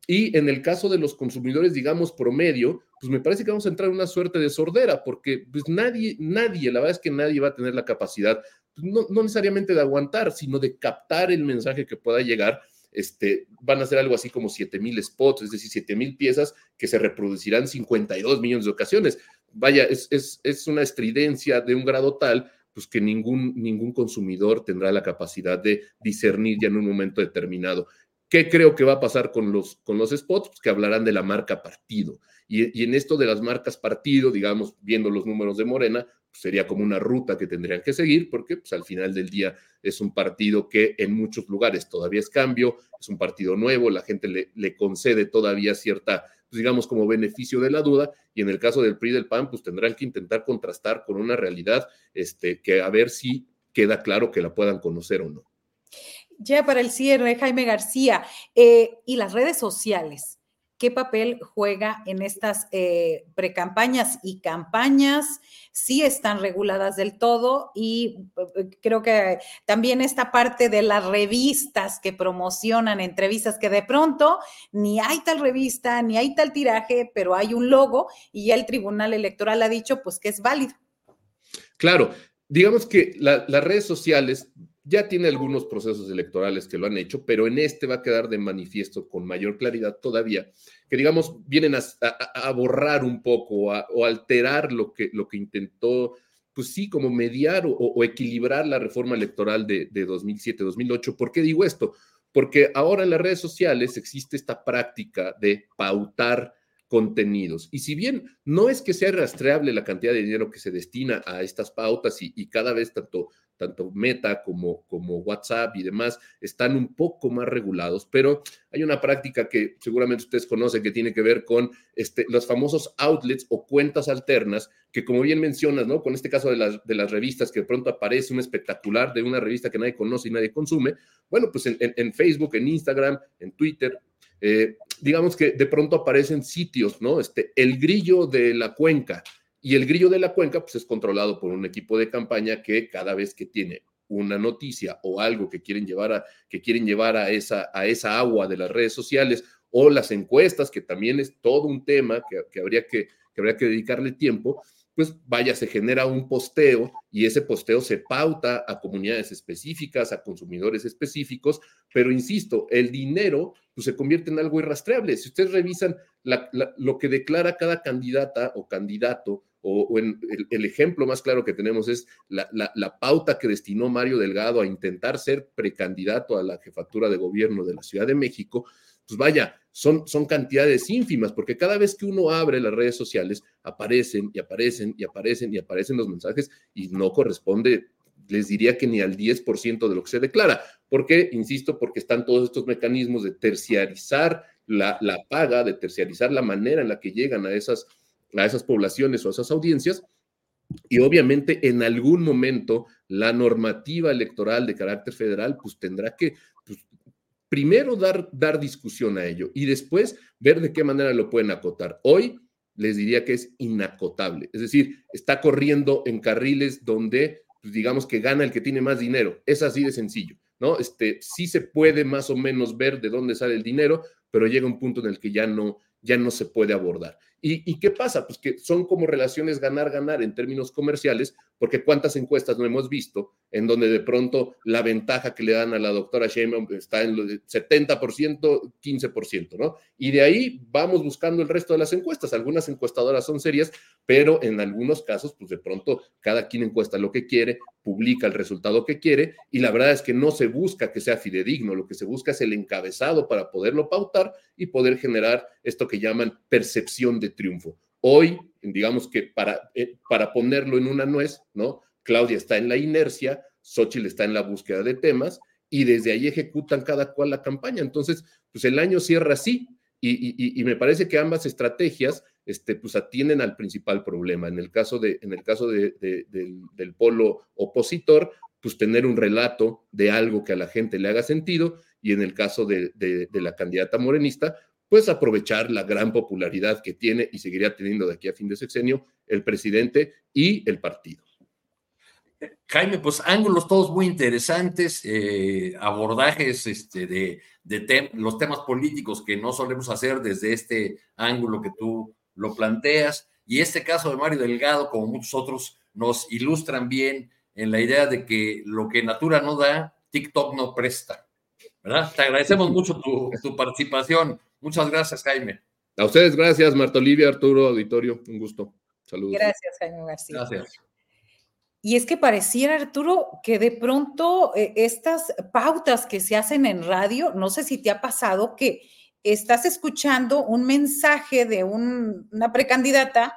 Y en el caso de los consumidores, digamos, promedio, pues me parece que vamos a entrar en una suerte de sordera, porque pues nadie, nadie, la verdad es que nadie va a tener la capacidad, pues, no, no necesariamente de aguantar, sino de captar el mensaje que pueda llegar. Este, van a ser algo así como 7 mil spots, es decir, 7 mil piezas que se reproducirán 52 millones de ocasiones. Vaya, es, es, es una estridencia de un grado tal pues que ningún, ningún consumidor tendrá la capacidad de discernir ya en un momento determinado. ¿Qué creo que va a pasar con los, con los spots? Pues que hablarán de la marca partido. Y, en esto de las marcas partido, digamos, viendo los números de Morena, pues sería como una ruta que tendrían que seguir, porque pues, al final del día es un partido que en muchos lugares todavía es cambio, es un partido nuevo, la gente le, concede todavía cierta, pues, digamos, como beneficio de la duda, y en el caso del PRI del PAN, pues tendrán que intentar contrastar con una realidad este, que a ver si queda claro que la puedan conocer o no ya para el cierre, Jaime García, eh, y las redes sociales. qué papel juega en estas eh, precampañas y campañas, si están reguladas del todo y eh, creo que también esta parte de las revistas que promocionan entrevistas que de pronto ni hay tal revista, ni hay tal tiraje, pero hay un logo y ya el Tribunal Electoral ha dicho pues que es válido. Claro, digamos que las redes sociales ya tiene algunos procesos electorales que lo han hecho, pero en este va a quedar de manifiesto con mayor claridad todavía, que digamos vienen a, borrar un poco o alterar lo que, lo que intentó, pues sí, como mediar o, equilibrar la reforma electoral de, de 2007-2008. ¿Por qué digo esto? Porque ahora en las redes sociales existe esta práctica de pautar contenidos. Y si bien no es que sea rastreable la cantidad de dinero que se destina a estas pautas y cada vez tanto tanto Meta como, como WhatsApp y demás, están un poco más regulados, pero hay una práctica que seguramente ustedes conocen que tiene que ver con este, los famosos outlets o cuentas alternas, que como bien mencionas, ¿no? Con este caso de las, de las revistas, que de pronto aparece un espectacular de una revista que nadie conoce y nadie consume, bueno, pues en, Facebook, en Instagram, en Twitter, eh, digamos que de pronto aparecen sitios, ¿no? Este, el grillo de la cuenca, y el grillo de la cuenca pues, es controlado por un equipo de campaña que cada vez que tiene una noticia o algo que quieren llevar a, que quieren llevar a, esa, a esa agua de las redes sociales o las encuestas, que también es todo un tema que, habría, que, que habría que dedicarle tiempo, pues vaya, se genera un posteo y ese posteo se pauta a comunidades específicas, a consumidores específicos, pero insisto, el dinero pues, se convierte en algo irrastreable. Si ustedes revisan lo que declara cada candidata o candidato o, el, ejemplo más claro que tenemos es la, pauta que destinó Mario Delgado a intentar ser precandidato a la jefatura de gobierno de la Ciudad de México, pues vaya, son, son cantidades ínfimas, porque cada vez que uno abre las redes sociales, aparecen y aparecen y aparecen y aparecen los mensajes y no corresponde, les diría que ni al 10% de lo que se declara. ¿Por qué? Insisto, porque están todos estos mecanismos de terciarizar la, la paga, de terciarizar la manera en la que llegan a esas a esas poblaciones o a esas audiencias. Y obviamente en algún momento la normativa electoral de carácter federal pues tendrá que pues, primero dar, dar discusión a ello y después ver de qué manera lo pueden acotar. Hoy les diría que es inacotable, es decir, está corriendo en carriles donde pues, digamos que gana el que tiene más dinero. Es así de sencillo, ¿no? Este, sí se puede más o menos ver de dónde sale el dinero, pero llega un punto en el que ya no, ya no se puede abordar. ¿Y, qué pasa? Pues que son como relaciones ganar-ganar en términos comerciales, porque cuántas encuestas no hemos visto en donde de pronto la ventaja que le dan a la doctora Sheinbaum está en el 70%, 15%, ¿no? Y de ahí vamos buscando el resto de las encuestas. Algunas encuestadoras son serias, pero en algunos casos, pues de pronto cada quien encuesta lo que quiere, publica el resultado que quiere, y la verdad es que no se busca que sea fidedigno, lo que se busca es el encabezado para poderlo pautar y poder generar esto que llaman percepción de triunfo. Hoy, digamos que para, eh, para ponerlo en una nuez, ¿no? Claudia está en la inercia, Xochitl está en la búsqueda de temas y desde ahí ejecutan cada cual la campaña. Entonces, pues el año cierra así y, me parece que ambas estrategias este, pues atienden al principal problema. En el caso, de, en el caso del, del polo opositor, pues tener un relato de algo que a la gente le haga sentido y en el caso de, la candidata morenista, pues aprovechar la gran popularidad que tiene y seguiría teniendo de aquí a fin de sexenio el presidente y el partido. Jaime, pues ángulos todos muy interesantes, eh, abordajes este, de, los temas políticos que no solemos hacer desde este ángulo que tú lo planteas. Y este caso de Mario Delgado, como muchos otros, nos ilustran bien en la idea de que lo que Natura no da, TikTok no presta. ¿verdad? Te agradecemos mucho tu, tu participación. Muchas gracias, Jaime. A ustedes, gracias, Marta Olivia, Arturo, auditorio, un gusto. Saludos. Gracias, Jaime García. Gracias. Y es que pareciera, Arturo, que de pronto eh, estas pautas que se hacen en radio, no sé si te ha pasado que estás escuchando un mensaje de una precandidata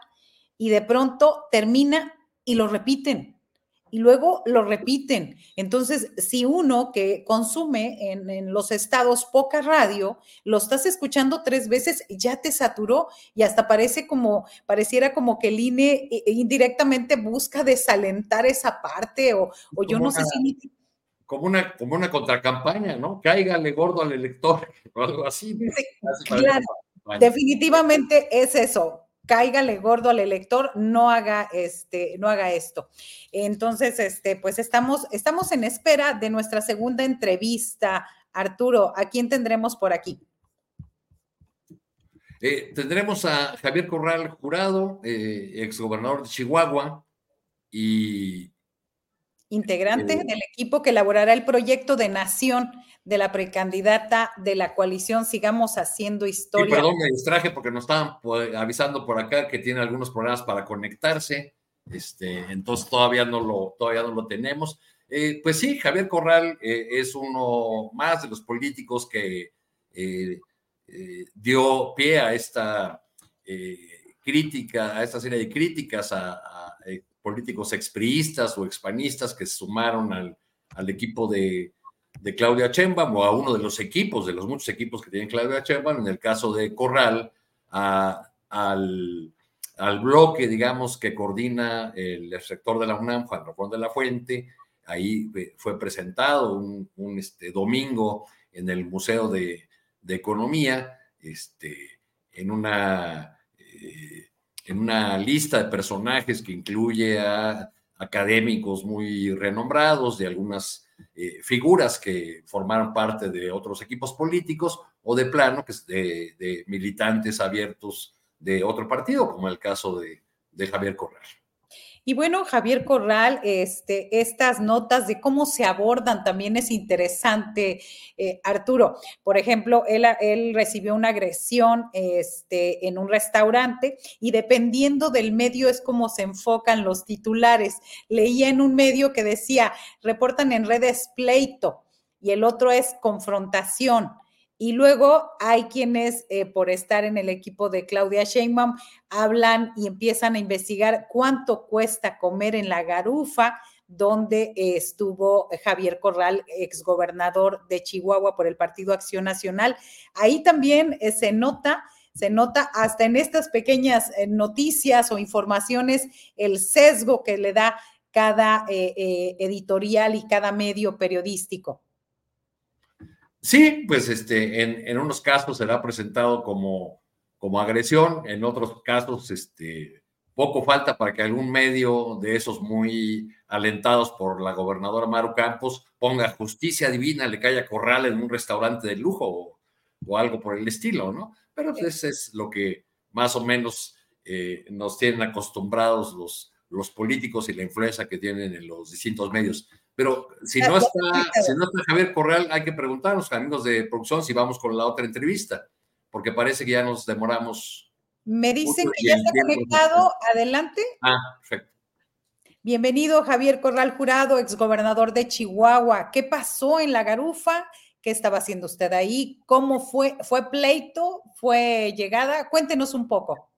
y de pronto termina y lo repiten y luego lo repiten. Entonces, si uno que consume en, los estados poca radio, lo estás escuchando tres veces, ya te saturó y hasta parece como, pareciera como que el INE eh, indirectamente busca desalentar esa parte o, yo no sé si... Como una, como una contracampaña, ¿no? Cáigale gordo al elector o algo así. claro. definitivamente es eso. Cáigale gordo al elector, no haga este, no haga esto. Entonces, este, pues estamos, estamos en espera de nuestra segunda entrevista. Arturo, ¿a quién tendremos por aquí? Eh, tendremos a Javier Corral Jurado, eh, exgobernador de Chihuahua y... Integrante eh, del equipo que elaborará el proyecto de nación de la precandidata de la coalición Sigamos Haciendo Historia. perdón, me distraje porque nos estaban avisando por acá que tiene algunos problemas para conectarse, este, entonces todavía no lo, todavía no lo tenemos. pues sí, Javier Corral es uno más de los políticos que eh, dio pie a esta eh, crítica, a esta serie de críticas a, eh, políticos expriistas o expanistas que se sumaron al, equipo de, Claudia Chembam o a uno de los equipos, de los muchos equipos que tiene Claudia Chembam, en el caso de Corral, al, bloque, digamos, que coordina el sector de la UNAM, Juan Ramón de la Fuente, ahí fue presentado un, este, domingo en el Museo de, de Economía, este, en, una, eh, en una lista de personajes que incluye a académicos muy renombrados, de algunas eh, figuras que formaron parte de otros equipos políticos o de plano que de, de militantes abiertos de otro partido, como el caso de, de Javier Corral. Y bueno, Javier Corral, este, estas notas de cómo se abordan también es interesante, eh, Arturo. Por ejemplo, él, él, recibió una agresión este, en un restaurante y dependiendo del medio es como se enfocan los titulares. Leía en un medio que decía, reportan en redes pleito y el otro es confrontación. Y luego hay quienes, eh, por estar en el equipo de Claudia Sheinbaum, hablan y empiezan a investigar cuánto cuesta comer en la garufa, donde estuvo Javier Corral, exgobernador de Chihuahua por el Partido Acción Nacional. Ahí también eh, se nota se nota hasta en estas pequeñas eh, noticias o informaciones el sesgo que le da cada editorial y cada medio periodístico. Sí, pues este, en, unos casos será presentado como, como agresión, en otros casos este, poco falta para que algún medio de esos muy alentados por la gobernadora Maru Campos ponga justicia divina, le caiga corral en un restaurante de lujo o, algo por el estilo, ¿no? Pero pues, eso es lo que más o menos eh, nos tienen acostumbrados los, los políticos y la influencia que tienen en los distintos medios. Pero si no, está, si no está Javier Corral, hay que preguntarnos, amigos de producción, si vamos con la otra entrevista, porque parece que ya nos demoramos. Me dicen que ya está conectado. Adelante. Ah, perfecto. Bienvenido, Javier Corral Jurado, exgobernador de Chihuahua. ¿Qué pasó en la garufa? ¿Qué estaba haciendo usted ahí? ¿Cómo fue? ¿Fue pleito? ¿Fue llegada? Cuéntenos un poco.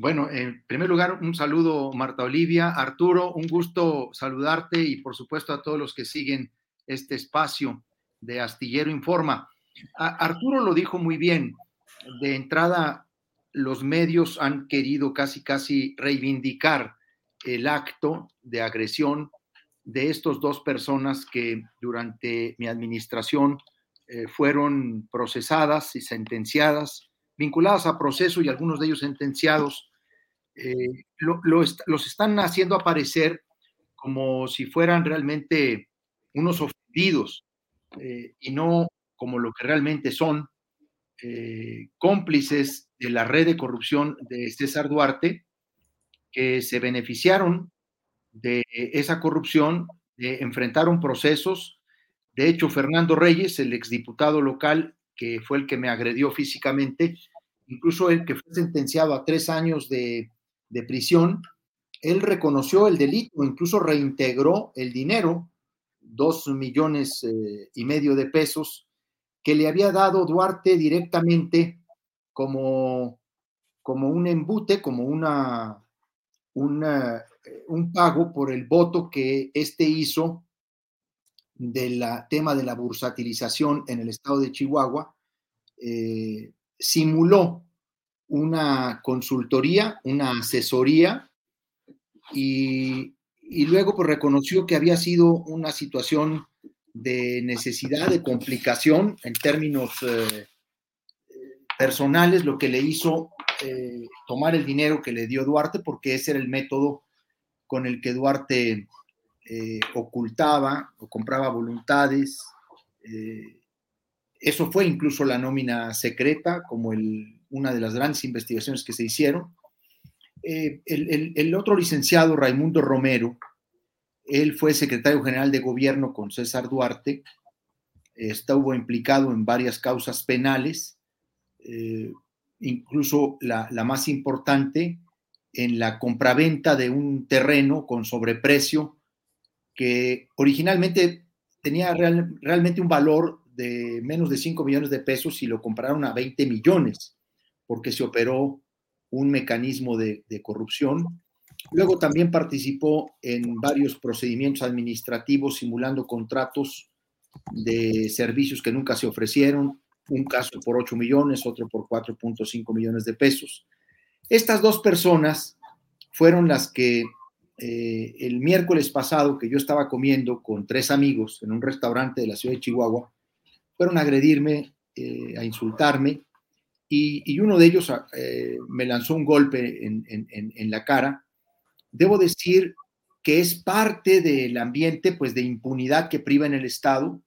Bueno, en primer lugar, un saludo, Marta Olivia, Arturo, un gusto saludarte y por supuesto a todos los que siguen este espacio de Astillero Informa. Arturo lo dijo muy bien, de entrada los medios han querido casi, casi reivindicar el acto de agresión de estos dos personas que durante mi administración eh, fueron procesadas y sentenciadas, vinculadas a proceso y algunos de ellos sentenciados eh, los están haciendo aparecer como si fueran realmente unos ofendidos eh, y no como lo que realmente son, eh, cómplices de la red de corrupción de César Duarte, que se beneficiaron de esa corrupción, enfrentaron procesos. De hecho, Fernando Reyes, el exdiputado local, que fue el que me agredió físicamente, incluso el que fue sentenciado a tres años de de prisión, él reconoció el delito, incluso reintegró el dinero, dos millones eh, y medio de pesos, que le había dado Duarte directamente como, como un embute, como una, eh, un pago por el voto que éste hizo del tema de la bursatilización en el estado de Chihuahua, eh, simuló una consultoría, una asesoría y, luego pues, reconoció que había sido una situación de necesidad, de complicación en términos eh, personales, lo que le hizo eh, tomar el dinero que le dio Duarte, porque ese era el método con el que Duarte eh, ocultaba o compraba voluntades. Eso fue incluso la nómina secreta, como el, una de las grandes investigaciones que se hicieron. El, el, otro licenciado, Raimundo Romero, él fue secretario general de gobierno con César Duarte, estuvo implicado en varias causas penales, eh, incluso la, más importante en la compraventa de un terreno con sobreprecio que originalmente tenía realmente un valor de menos de 5 millones de pesos y lo compraron a 20 millones porque se operó un mecanismo de, corrupción. Luego también participó en varios procedimientos administrativos simulando contratos de servicios que nunca se ofrecieron, un caso por 8 millones, otro por 4.5 millones de pesos. Estas dos personas fueron las que eh, el miércoles pasado, que yo estaba comiendo con tres amigos en un restaurante de la ciudad de Chihuahua, fueron a agredirme, eh, a insultarme, y, uno de ellos eh, me lanzó un golpe en, en, la cara. Debo decir que es parte del ambiente pues, de impunidad que priva en el Estado.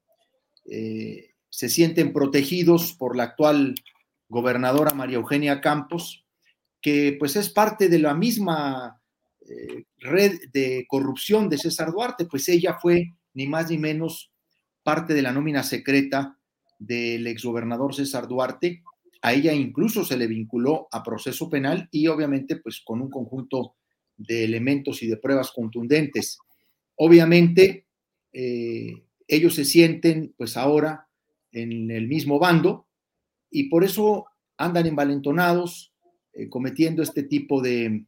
Eh, se sienten protegidos por la actual gobernadora María Eugenia Campos, que pues es parte de la misma eh, red de corrupción de César Duarte, pues ella fue ni más ni menos parte de la nómina secreta del exgobernador César Duarte. A ella incluso se le vinculó a proceso penal y obviamente pues con un conjunto de elementos y de pruebas contundentes. Obviamente, eh, ellos se sienten pues ahora en el mismo bando y por eso andan envalentonados eh, cometiendo este tipo de,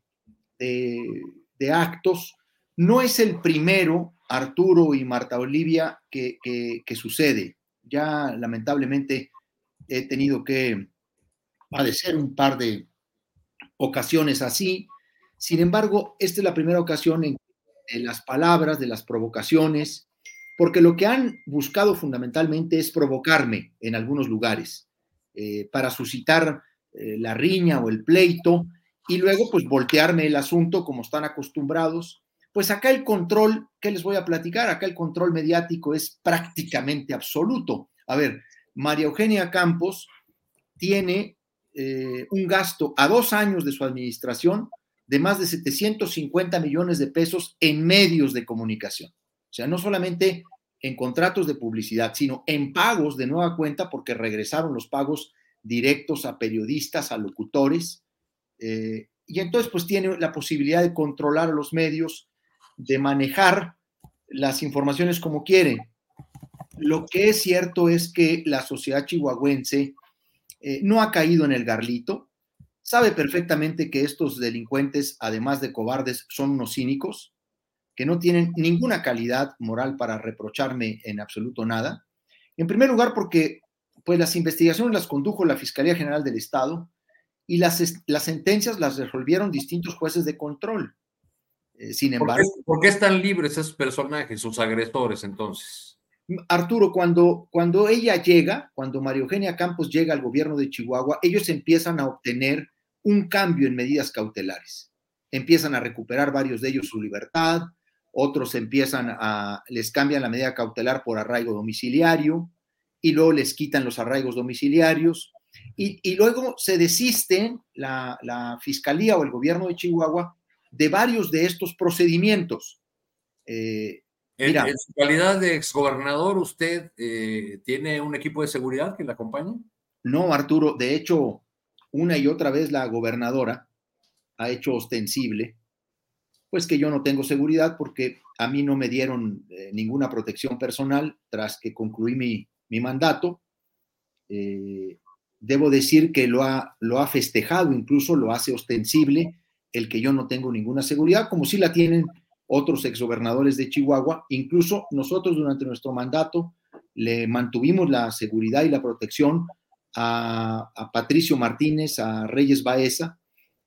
de, actos. No es el primero, Arturo y Marta Olivia, que, que, sucede. Ya lamentablemente he tenido que padecer un par de ocasiones así. Sin embargo, esta es la primera ocasión en que las palabras, de las provocaciones, porque lo que han buscado fundamentalmente es provocarme en algunos lugares eh, para suscitar eh, la riña o el pleito y luego pues voltearme el asunto como están acostumbrados. Pues acá el control, ¿qué les voy a platicar? Acá el control mediático es prácticamente absoluto. A ver, María Eugenia Campos tiene eh, un gasto a dos años de su administración de más de 750 millones de pesos en medios de comunicación. O sea, no solamente en contratos de publicidad, sino en pagos de nueva cuenta, porque regresaron los pagos directos a periodistas, a locutores. Eh, y entonces, pues tiene la posibilidad de controlar los medios, de manejar las informaciones como quiere. Lo que es cierto es que la sociedad chihuahuense eh, no ha caído en el garlito, sabe perfectamente que estos delincuentes, además de cobardes, son unos cínicos, que no tienen ninguna calidad moral para reprocharme en absoluto nada. En primer lugar, porque pues las investigaciones las condujo la Fiscalía General del Estado y las, las sentencias las resolvieron distintos jueces de control. Eh, sin embargo. ¿Por qué, están libres esos personajes, sus agresores, entonces? Arturo, cuando, cuando ella llega, cuando María Eugenia Campos llega al gobierno de Chihuahua, ellos empiezan a obtener un cambio en medidas cautelares. Empiezan a recuperar varios de ellos su libertad, otros empiezan a, les cambian la medida cautelar por arraigo domiciliario y luego les quitan los arraigos domiciliarios y, luego se desiste la, fiscalía o el gobierno de Chihuahua de varios de estos procedimientos. Eh, en, su calidad de exgobernador, ¿usted eh, tiene un equipo de seguridad que le acompañe? No, Arturo. De hecho, una y otra vez la gobernadora ha hecho ostensible pues que yo no tengo seguridad porque a mí no me dieron eh, ninguna protección personal tras que concluí mi, mandato. Eh, debo decir que lo ha, lo ha festejado, incluso lo hace ostensible el que yo no tengo ninguna seguridad, como si la tienen otros exgobernadores de Chihuahua. Incluso nosotros durante nuestro mandato le mantuvimos la seguridad y la protección a, a Patricio Martínez, a Reyes Baeza,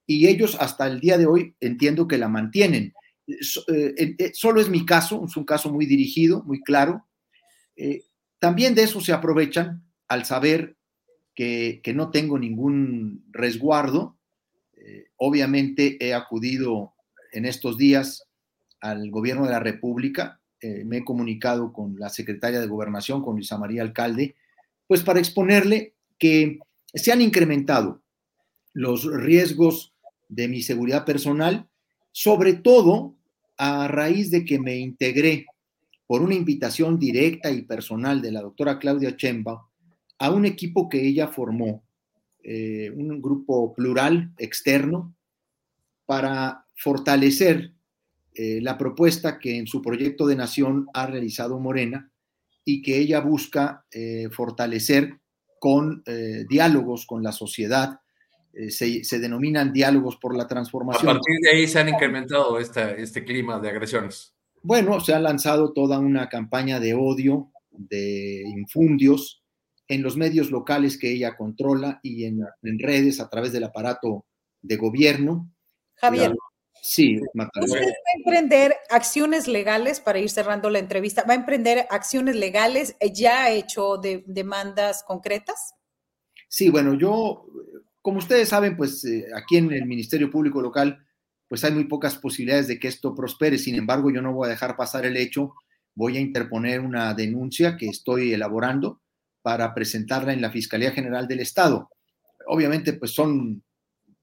y ellos hasta el día de hoy entiendo que la mantienen. Eh, eh, solo es mi caso, es un caso muy dirigido, muy claro. Eh, también de eso se aprovechan al saber que, no tengo ningún resguardo. Eh, obviamente he acudido en estos días al gobierno de la República, eh, me he comunicado con la secretaria de Gobernación, con Luisa María Alcalde, pues para exponerle que se han incrementado los riesgos de mi seguridad personal, sobre todo a raíz de que me integré por una invitación directa y personal de la doctora Claudia Chemba a un equipo que ella formó, eh, un grupo plural externo, para fortalecer eh, la propuesta que en su proyecto de nación ha realizado Morena y que ella busca eh, fortalecer con diálogos con la sociedad, se, denominan diálogos por la transformación. A partir de ahí se han incrementado este clima de agresiones. Bueno, se ha lanzado toda una campaña de odio, de infundios en los medios locales que ella controla y en, redes a través del aparato de gobierno. Javier. Sí, ¿Usted va a emprender acciones legales para ir cerrando la entrevista? ¿Va a emprender acciones legales? ¿Ya ha hecho de, demandas concretas? Sí, bueno, yo, como ustedes saben, pues eh, aquí en el Ministerio Público Local pues hay muy pocas posibilidades de que esto prospere. Sin embargo, yo no voy a dejar pasar el hecho, voy a interponer una denuncia que estoy elaborando para presentarla en la Fiscalía General del Estado. Obviamente, pues son,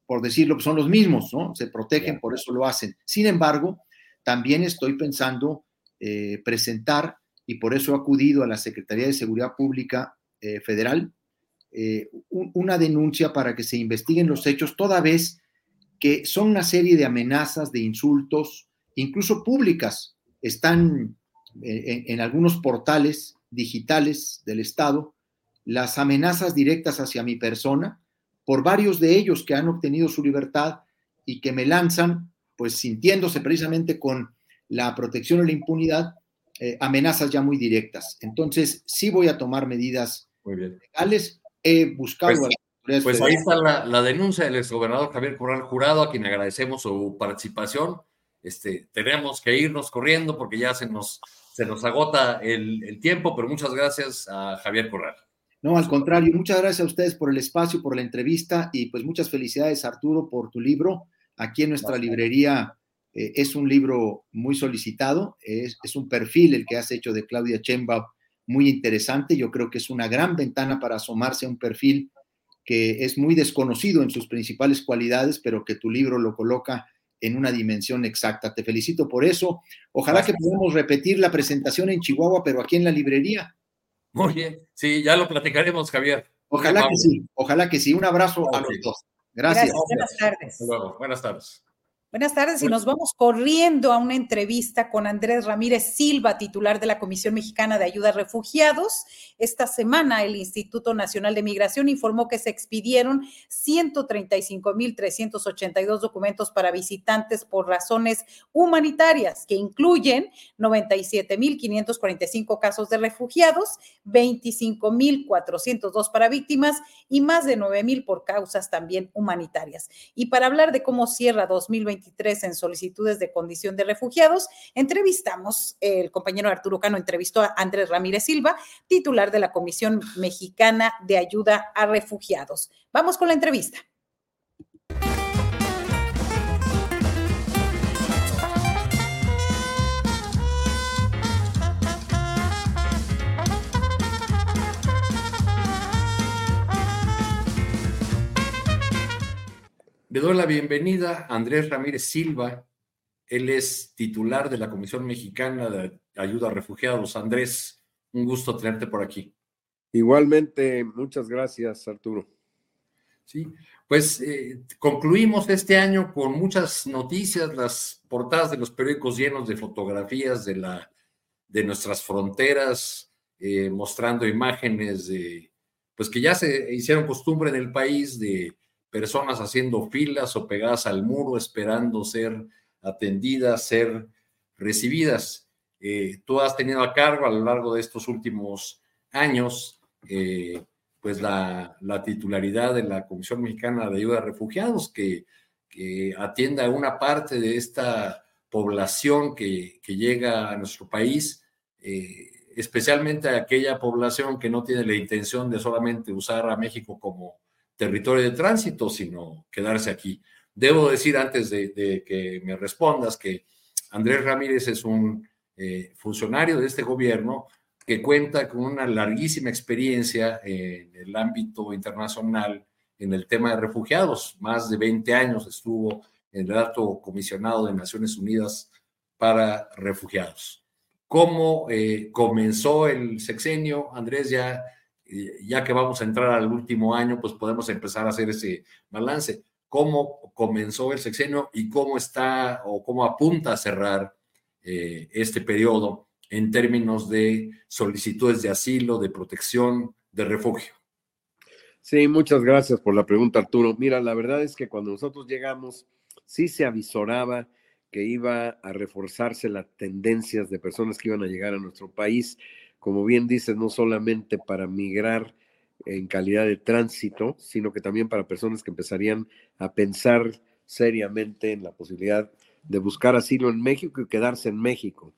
por decirlo, pues son los mismos, ¿no? Se protegen, por eso lo hacen. Sin embargo, también estoy pensando eh, presentar, y por eso he acudido a la Secretaría de Seguridad Pública eh, Federal, eh, una denuncia para que se investiguen los hechos, toda vez que son una serie de amenazas, de insultos, incluso públicas, están en, algunos portales digitales del Estado, las amenazas directas hacia mi persona, por varios de ellos que han obtenido su libertad y que me lanzan, pues sintiéndose precisamente con la protección o la impunidad, eh, amenazas ya muy directas. Entonces, sí voy a tomar medidas legales. He buscado pues pues ahí está la, denuncia del exgobernador Javier Corral Jurado, a quien agradecemos su participación. Este, tenemos que irnos corriendo porque ya se nos, se nos agota el, tiempo, pero muchas gracias a Javier Corral. No, al contrario, muchas gracias a ustedes por el espacio, por la entrevista y pues muchas felicidades Arturo por tu libro. Aquí en nuestra librería eh, es un libro muy solicitado, es, es, un perfil el que has hecho de Claudia Chemba muy interesante. Yo creo que es una gran ventana para asomarse a un perfil que es muy desconocido en sus principales cualidades, pero que tu libro lo coloca en una dimensión exacta. Te felicito por eso. Ojalá que podamos repetir la presentación en Chihuahua, pero aquí en la librería. Muy bien, sí, ya lo platicaremos, Javier. Ojalá que sí, ojalá que sí. Un abrazo a los dos. Gracias. Buenas tardes. Buenas tardes. Buenas tardes y nos vamos corriendo a una entrevista con Andrés Ramírez Silva, titular de la Comisión Mexicana de Ayuda a Refugiados. Esta semana el Instituto Nacional de Migración informó que se expidieron 135.382 documentos para visitantes por razones humanitarias, que incluyen 97.545 casos de refugiados, 25.402 para víctimas y más de 9.000 por causas también humanitarias. Y para hablar de cómo cierra 2020, en solicitudes de condición de refugiados. Entrevistamos, el compañero Arturo Cano entrevistó a Andrés Ramírez Silva, titular de la Comisión Mexicana de Ayuda a Refugiados. Vamos con la entrevista. Le doy la bienvenida a Andrés Ramírez Silva. Él es titular de la Comisión Mexicana de Ayuda a Refugiados. Andrés, un gusto tenerte por aquí. Igualmente, muchas gracias, Arturo. Sí, pues eh, concluimos este año con muchas noticias, las portadas de los periódicos llenos de fotografías de, la, de nuestras fronteras, eh, mostrando imágenes de, pues que ya se hicieron costumbre en el país de personas haciendo filas o pegadas al muro esperando ser atendidas, ser recibidas. Eh, tú has tenido a cargo a lo largo de estos últimos años, eh, pues la, titularidad de la Comisión Mexicana de Ayuda a Refugiados, que, atienda a una parte de esta población que, llega a nuestro país, eh, especialmente a aquella población que no tiene la intención de solamente usar a México como territorio de tránsito, sino quedarse aquí. Debo decir antes de, que me respondas que Andrés Ramírez es un eh, funcionario de este gobierno que cuenta con una larguísima experiencia en el ámbito internacional en el tema de refugiados. Más de 20 años estuvo en el alto comisionado de Naciones Unidas para refugiados. ¿Cómo eh, comenzó el sexenio? Andrés, ya, ya que vamos a entrar al último año, pues podemos empezar a hacer ese balance. ¿Cómo comenzó el sexenio y cómo está o cómo apunta a cerrar eh, este periodo en términos de solicitudes de asilo, de protección, de refugio? Sí, muchas gracias por la pregunta, Arturo. Mira, la verdad es que cuando nosotros llegamos, sí se avisoraba que iba a reforzarse las tendencias de personas que iban a llegar a nuestro país, como bien dices, no solamente para migrar en calidad de tránsito, sino que también para personas que empezarían a pensar seriamente en la posibilidad de buscar asilo en México y quedarse en México.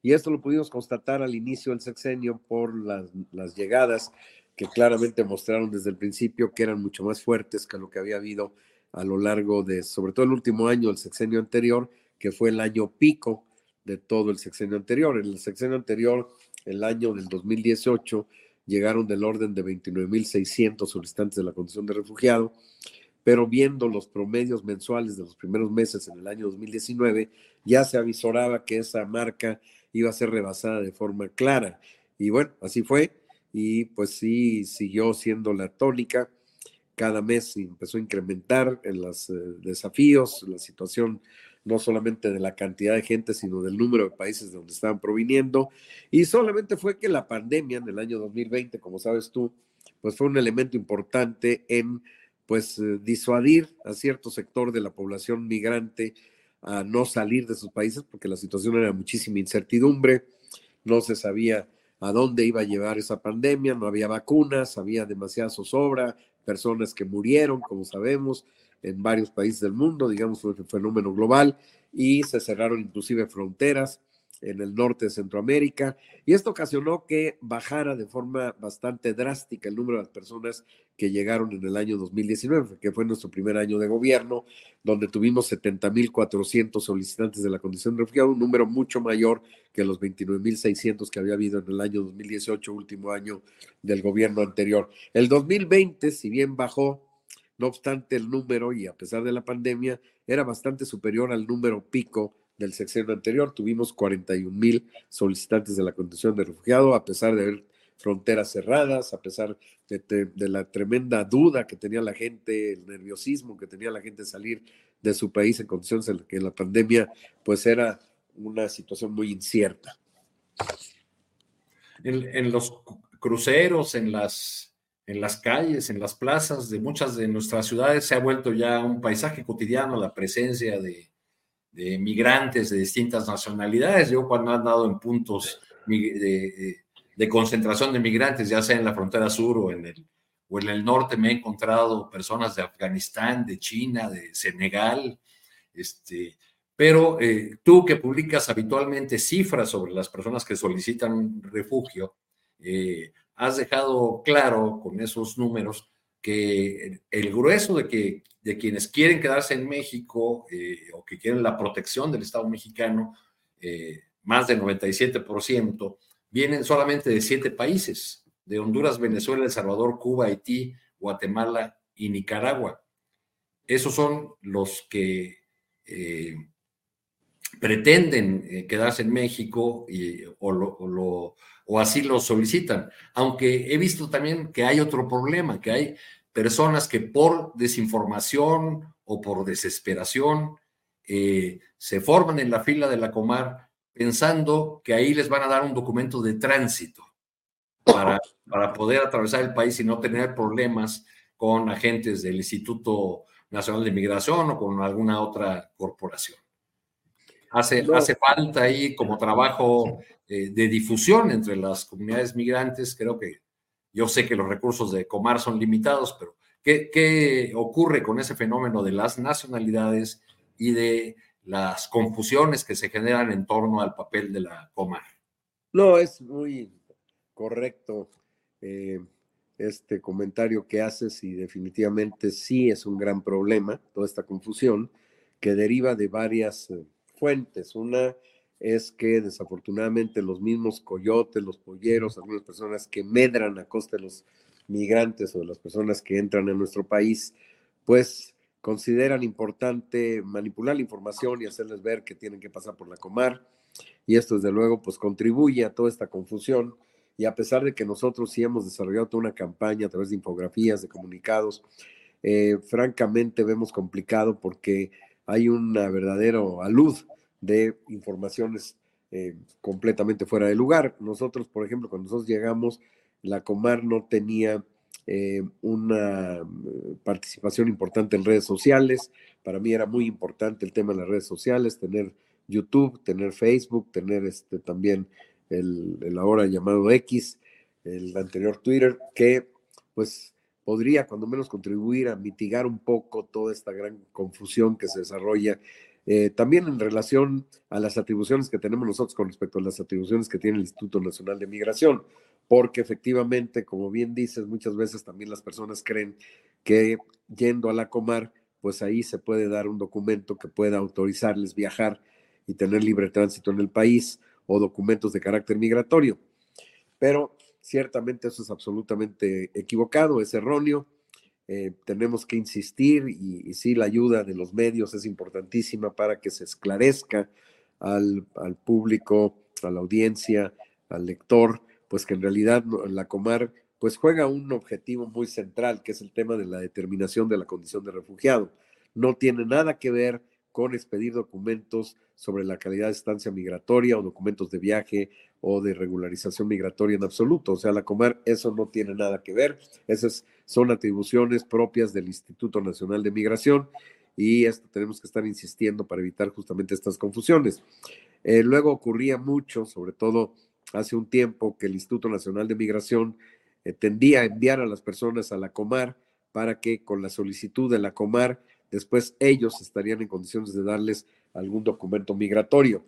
Y esto lo pudimos constatar al inicio del sexenio por las, llegadas que claramente mostraron desde el principio que eran mucho más fuertes que lo que había habido a lo largo de, sobre todo el último año, el sexenio anterior, que fue el año pico de todo el sexenio anterior. En el sexenio anterior, el año del 2018, llegaron del orden de 29.600 solicitantes de la condición de refugiado, pero viendo los promedios mensuales de los primeros meses en el año 2019, ya se avisoraba que esa marca iba a ser rebasada de forma clara. Y bueno, así fue, y pues sí, siguió siendo la tónica. Cada mes empezó a incrementar en los eh, desafíos, la situación no solamente de la cantidad de gente, sino del número de países de donde estaban proviniendo. Y solamente fue que la pandemia en el año 2020, como sabes tú, pues fue un elemento importante en pues eh, disuadir a cierto sector de la población migrante a no salir de sus países porque la situación era muchísima incertidumbre, no se sabía a dónde iba a llevar esa pandemia, no había vacunas, había demasiada zozobra, personas que murieron, como sabemos, en varios países del mundo, digamos, un fenómeno global y se cerraron inclusive fronteras en el norte de Centroamérica, y esto ocasionó que bajara de forma bastante drástica el número de personas que llegaron en el año 2019, que fue nuestro primer año de gobierno, donde tuvimos 70.400 solicitantes de la condición de refugiado, un número mucho mayor que los 29.600 que había habido en el año 2018, último año del gobierno anterior. El 2020, si bien bajó no obstante, el número, y a pesar de la pandemia, era bastante superior al número pico del sexenio anterior. Tuvimos 41 mil solicitantes de la condición de refugiado, a pesar de haber fronteras cerradas, a pesar de, la tremenda duda que tenía la gente, el nerviosismo que tenía la gente salir de su país en condiciones en que la pandemia pues era una situación muy incierta. en los cruceros, en las en las calles, en las plazas de muchas de nuestras ciudades se ha vuelto ya un paisaje cotidiano la presencia de, migrantes de distintas nacionalidades. Yo cuando he andado en puntos de, concentración de migrantes, ya sea en la frontera sur o en, el, o en el norte, me he encontrado personas de Afganistán, de China, de Senegal, este, pero eh, tú que publicas habitualmente cifras sobre las personas que solicitan refugio, eh, has dejado claro con esos números que el grueso de, que, de quienes quieren quedarse en México eh, o que quieren la protección del Estado mexicano, eh, más del 97%, vienen solamente de siete países, de Honduras, Venezuela, El Salvador, Cuba, Haití, Guatemala y Nicaragua. Esos son los que eh, pretenden quedarse en México y, o, lo, así lo solicitan. Aunque he visto también que hay otro problema, que hay personas que por desinformación o por desesperación eh, se forman en la fila de la Comar pensando que ahí les van a dar un documento de tránsito para, para poder atravesar el país y no tener problemas con agentes del Instituto Nacional de Migración o con alguna otra corporación. Hace, hace falta ahí como trabajo eh, de difusión entre las comunidades migrantes. Creo que yo sé que los recursos de Comar son limitados, pero ¿qué, qué ocurre con ese fenómeno de las nacionalidades y de las confusiones que se generan en torno al papel de la Comar? No, es muy correcto eh, este comentario que haces y definitivamente sí es un gran problema, toda esta confusión que deriva de varias eh, fuentes. Una es que desafortunadamente los mismos coyotes, los polleros, algunas personas que medran a costa de los migrantes o de las personas que entran a nuestro país, pues consideran importante manipular la información y hacerles ver que tienen que pasar por la comar. Y esto, desde luego, pues contribuye a toda esta confusión. Y a pesar de que nosotros sí hemos desarrollado toda una campaña a través de infografías, de comunicados, eh, francamente vemos complicado porque hay una verdadera alud de informaciones eh, completamente fuera de lugar. Nosotros, por ejemplo, cuando nosotros llegamos, la Comar no tenía eh, una mm, participación importante en redes sociales. Para mí era muy importante el tema de las redes sociales, tener YouTube, tener Facebook, tener este, también el ahora llamado X, el anterior Twitter, que pues podría cuando menos contribuir a mitigar un poco toda esta gran confusión que se desarrolla eh, también en relación a las atribuciones que tenemos nosotros con respecto a las atribuciones que tiene el Instituto Nacional de Migración, porque efectivamente, como bien dices, muchas veces también las personas creen que yendo a la Comar, pues ahí se puede dar un documento que pueda autorizarles viajar y tener libre tránsito en el país o documentos de carácter migratorio. Pero ciertamente eso es absolutamente equivocado, es erróneo eh, tenemos que insistir y, sí, la ayuda de los medios es importantísima para que se esclarezca al, público, a la audiencia, al lector, pues que en realidad la Comar pues juega un objetivo muy central, que es el tema de la determinación de la condición de refugiado. No tiene nada que ver con expedir documentos sobre la calidad de estancia migratoria o documentos de viaje o de regularización migratoria en absoluto. O sea, la Comar, eso no tiene nada que ver. Esas son atribuciones propias del Instituto Nacional de Migración y esto tenemos que estar insistiendo para evitar justamente estas confusiones. Eh, luego ocurría mucho, sobre todo hace un tiempo, que el Instituto Nacional de Migración eh, tendía a enviar a las personas a la Comar para que con la solicitud de la Comar, después ellos estarían en condiciones de darles algún documento migratorio.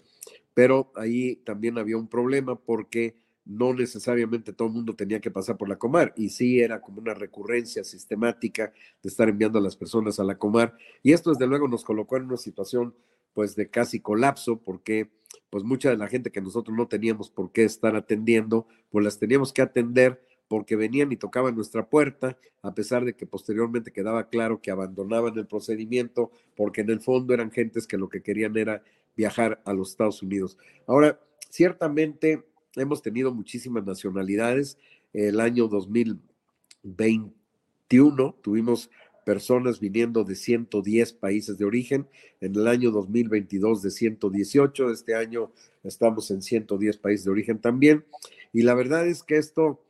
Pero ahí también había un problema porque no necesariamente todo el mundo tenía que pasar por la Comar y sí era como una recurrencia sistemática de estar enviando a las personas a la Comar. Y esto desde luego nos colocó en una situación pues de casi colapso porque pues mucha de la gente que nosotros no teníamos por qué estar atendiendo pues las teníamos que atender porque venían y tocaban nuestra puerta, a pesar de que posteriormente quedaba claro que abandonaban el procedimiento, porque en el fondo eran gentes que lo que querían era viajar a los Estados Unidos. Ahora, ciertamente hemos tenido muchísimas nacionalidades. El año 2021 tuvimos personas viniendo de 110 países de origen, en el año 2022 de 118, este año estamos en 110 países de origen también, y la verdad es que esto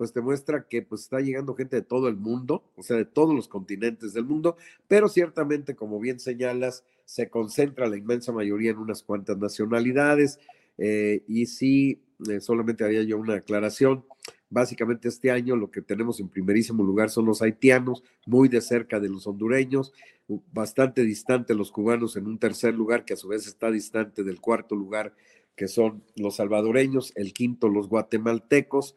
pues te muestra que pues está llegando gente de todo el mundo, o sea, de todos los continentes del mundo, pero ciertamente, como bien señalas, se concentra la inmensa mayoría en unas cuantas nacionalidades. Eh, y sí, eh, solamente haría yo una aclaración. Básicamente este año lo que tenemos en primerísimo lugar son los haitianos, muy de cerca de los hondureños, bastante distante los cubanos en un tercer lugar, que a su vez está distante del cuarto lugar, que son los salvadoreños, el quinto los guatemaltecos,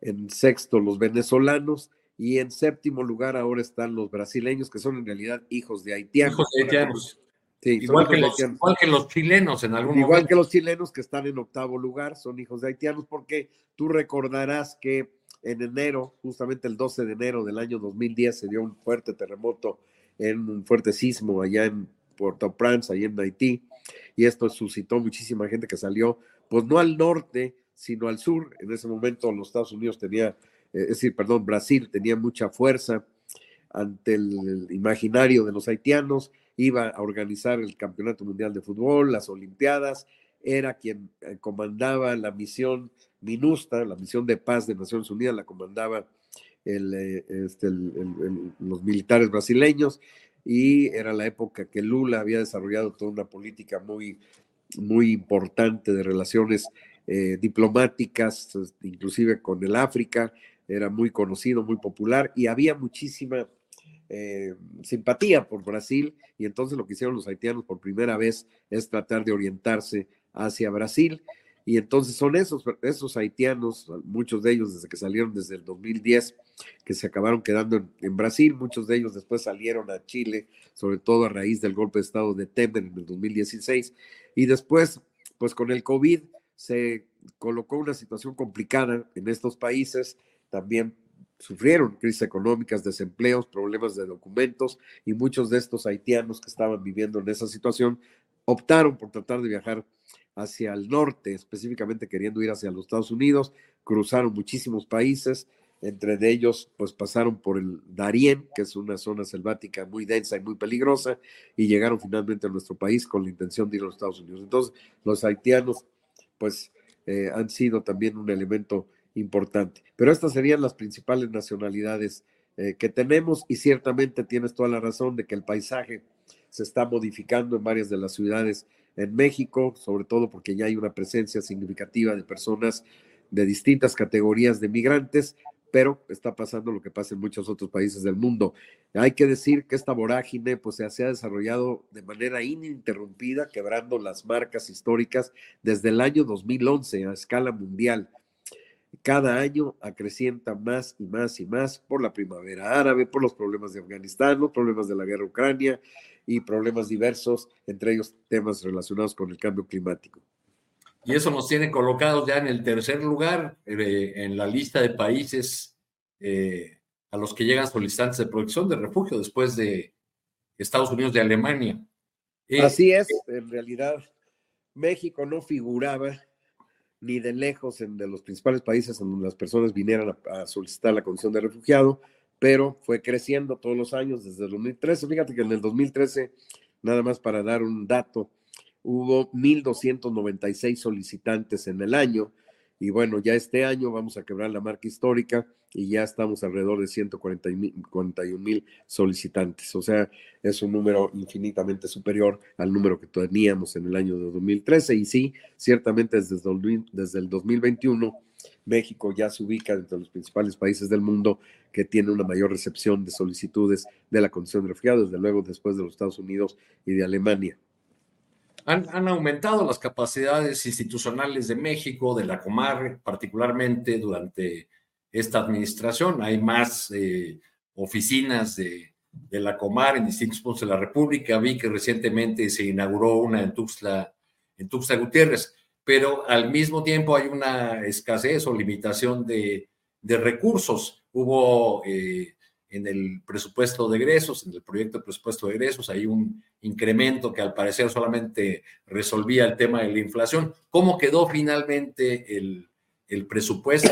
en sexto los venezolanos y en séptimo lugar ahora están los brasileños, que son en realidad hijos de haitianos. Hijos de haitianos. Igual, que los, igual, que los, chilenos en algún Igual que los chilenos que están en octavo lugar, son hijos de haitianos, porque tú recordarás que en enero, justamente el 12 de enero del año 2010, se dio un fuerte terremoto, en un fuerte sismo allá en Puerto Prince, allá en Haití, y esto suscitó muchísima gente que salió, pues no al norte, sino al sur. En ese momento los Estados Unidos tenía, eh, es decir, perdón, Brasil tenía mucha fuerza ante el imaginario de los haitianos, iba a organizar el Campeonato Mundial de Fútbol, las Olimpiadas, era quien eh, comandaba la misión MINUSTA, la misión de paz de Naciones Unidas, la comandaba eh, este, los militares brasileños. Y era la época que Lula había desarrollado toda una política muy, muy importante de relaciones eh, diplomáticas, inclusive con el África, era muy conocido, muy popular y había muchísima eh, simpatía por Brasil y entonces lo que hicieron los haitianos por primera vez es tratar de orientarse hacia Brasil Y entonces son esos, esos haitianos, muchos de ellos desde que salieron desde el 2010, que se acabaron quedando en, Brasil, muchos de ellos después salieron a Chile, sobre todo a raíz del golpe de Estado de Temer en el 2016. Y después, pues con el COVID se colocó una situación complicada en estos países, también sufrieron crisis económicas, desempleos, problemas de documentos y muchos de estos haitianos que estaban viviendo en esa situación optaron por tratar de viajar hacia el norte, específicamente queriendo ir hacia los Estados Unidos, cruzaron muchísimos países, entre ellos pues pasaron por el Darién, que es una zona selvática muy densa y muy peligrosa, y llegaron finalmente a nuestro país con la intención de ir a los Estados Unidos. Entonces, los haitianos pues eh, han sido también un elemento importante. Pero estas serían las principales nacionalidades eh, que tenemos y ciertamente tienes toda la razón de que el paisaje se está modificando en varias de las ciudades en México, sobre todo porque ya hay una presencia significativa de personas de distintas categorías de migrantes, pero está pasando lo que pasa en muchos otros países del mundo. Hay que decir que esta vorágine pues, se ha desarrollado de manera ininterrumpida, quebrando las marcas históricas desde el año 2011 a escala mundial. Cada año acrecienta más y más y más por la primavera árabe, por los problemas de Afganistán, los problemas de la guerra ucrania, y problemas diversos, entre ellos temas relacionados con el cambio climático. Y eso nos tiene colocados ya en el tercer lugar eh, en la lista de países eh, a los que llegan solicitantes de protección de refugio después de Estados Unidos y Alemania. Eh, Así es, en realidad México no figuraba ni de lejos en de los principales países en donde las personas vinieran a solicitar la condición de refugiado pero fue creciendo todos los años desde el 2013. Fíjate que en el 2013, nada más para dar un dato, hubo 1.296 solicitantes en el año y bueno, ya este año vamos a quebrar la marca histórica y ya estamos alrededor de 141 mil solicitantes. O sea, es un número infinitamente superior al número que teníamos en el año de 2013. Y sí, ciertamente desde, desde el 2021 México ya se ubica entre los principales países del mundo que tiene una mayor recepción de solicitudes de la condición de refugiado, desde luego después de los Estados Unidos y de Alemania. Han, aumentado las capacidades institucionales de México, de la Comar, particularmente durante esta administración. Hay más eh, oficinas de, de, la Comar en distintos puntos de la República. Vi que recientemente se inauguró una en Tuxtla, en Tuxtla Gutiérrez pero al mismo tiempo hay una escasez o limitación de, recursos. Hubo eh, en el presupuesto de egresos, en el proyecto de presupuesto de egresos, hay un incremento que al parecer solamente resolvía el tema de la inflación. ¿Cómo quedó finalmente el, presupuesto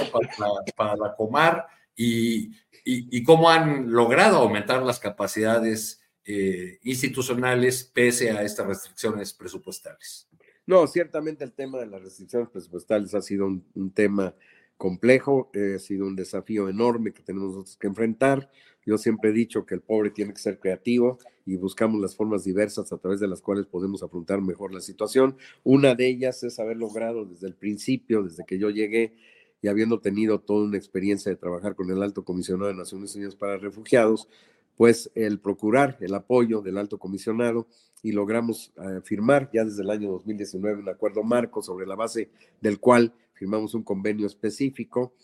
para, la Comar y, cómo han logrado aumentar las capacidades eh, institucionales pese a estas restricciones presupuestales? No, ciertamente el tema de las restricciones presupuestales ha sido un, tema complejo, eh, ha sido un desafío enorme que tenemos nosotros que enfrentar. Yo siempre he dicho que el pobre tiene que ser creativo y buscamos las formas diversas a través de las cuales podemos afrontar mejor la situación. Una de ellas es haber logrado desde el principio, desde que yo llegué y habiendo tenido toda una experiencia de trabajar con el Alto Comisionado de Naciones Unidas para Refugiados, pues el procurar el apoyo del alto comisionado y logramos eh, firmar ya desde el año 2019 un acuerdo marco sobre la base del cual firmamos un convenio específico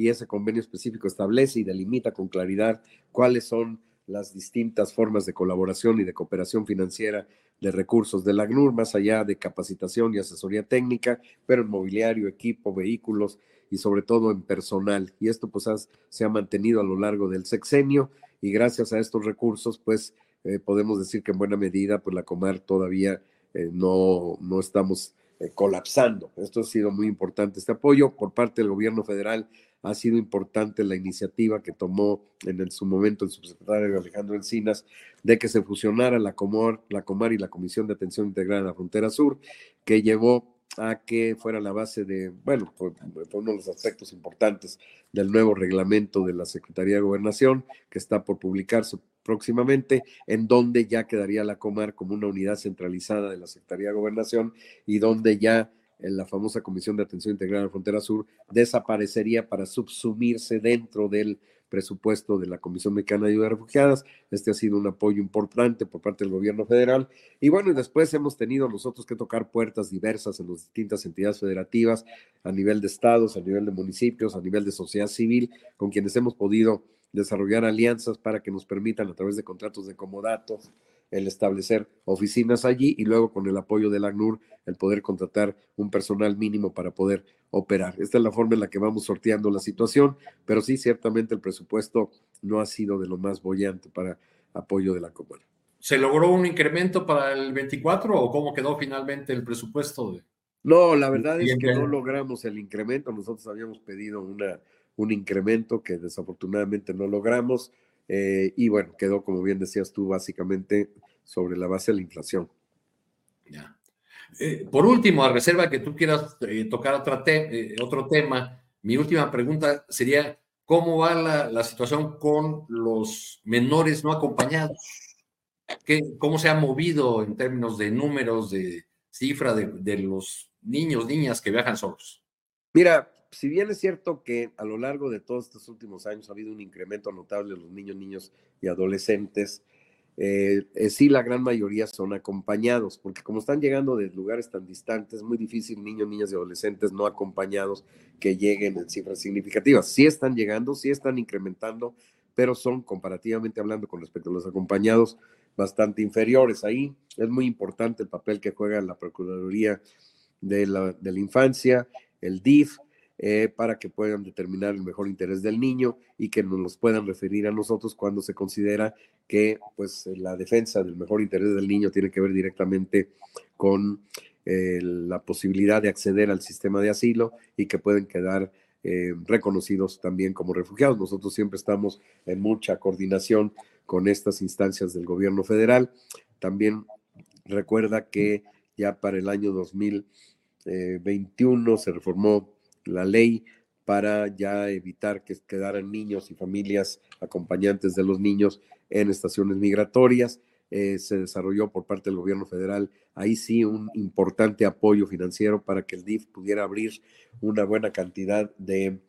y ese convenio específico establece y delimita con claridad cuáles son las distintas formas de colaboración y de cooperación financiera de recursos de la ACNUR, más allá de capacitación y asesoría técnica, pero en mobiliario, equipo, vehículos y sobre todo en personal. Y esto pues se ha mantenido a lo largo del sexenio y gracias a estos recursos, pues eh, podemos decir que en buena medida, pues la Comar todavía eh, no, no estamos eh, colapsando. Esto ha sido muy importante. Este apoyo por parte del gobierno federal ha sido importante la iniciativa que tomó en su momento el subsecretario Alejandro Encinas de que se fusionara la Comar, la Comar y la Comisión de Atención Integral en la Frontera Sur, que llevó a que fuera la base de, bueno, fue, uno de los aspectos importantes del nuevo reglamento de la Secretaría de Gobernación, que está por publicarse próximamente, en donde ya quedaría la Comar como una unidad centralizada de la Secretaría de Gobernación y donde ya la famosa Comisión de Atención Integral a la Frontera Sur desaparecería para subsumirse dentro del presupuesto de la Comisión Mexicana de Ayuda a Refugiadas. Este ha sido un apoyo importante por parte del gobierno federal. Y bueno, después hemos tenido nosotros que tocar puertas diversas en las distintas entidades federativas, a nivel de estados, a nivel de municipios, a nivel de sociedad civil, con quienes hemos podido desarrollar alianzas para que nos permitan a través de contratos de comodatos el establecer oficinas allí y luego con el apoyo del ACNUR el poder contratar un personal mínimo para poder operar. Esta es la forma en la que vamos sorteando la situación, pero sí, ciertamente el presupuesto no ha sido de lo más bollante para apoyo de la comuna. ¿Se logró un incremento para el 24 o cómo quedó finalmente el presupuesto? De... No, la verdad es que no logramos el incremento. Nosotros habíamos pedido una, un incremento que desafortunadamente no logramos. Eh, y bueno, quedó, como bien decías tú, básicamente sobre la base de la inflación. Ya. Eh, por último, a reserva que tú quieras eh, tocar otro tema, mi última pregunta sería, ¿cómo va la, situación con los menores no acompañados? ¿Qué, ¿Cómo se ha movido en términos de números, de cifra de, de los niños, niñas que viajan solos? Mira, si bien es cierto que a lo largo de todos estos últimos años ha habido un incremento notable de los niños, niños y adolescentes, eh, eh, sí la gran mayoría son acompañados, porque como están llegando de lugares tan distantes, es muy difícil niños, niñas y adolescentes no acompañados que lleguen en cifras significativas. Sí están llegando, sí están incrementando, pero son comparativamente hablando con respecto a los acompañados bastante inferiores. Ahí es muy importante el papel que juega la Procuraduría de la, de la Infancia, el DIF, eh, para que puedan determinar el mejor interés del niño y que nos los puedan referir a nosotros cuando se considera que pues, la defensa del mejor interés del niño tiene que ver directamente con eh, la posibilidad de acceder al sistema de asilo y que pueden quedar eh, reconocidos también como refugiados. Nosotros siempre estamos en mucha coordinación con estas instancias del gobierno federal. También recuerda que ya para el año 2021 se reformó la ley para ya evitar que quedaran niños y familias acompañantes de los niños en estaciones migratorias. Eh, se desarrolló por parte del gobierno federal ahí sí un importante apoyo financiero para que el DIF pudiera abrir una buena cantidad de,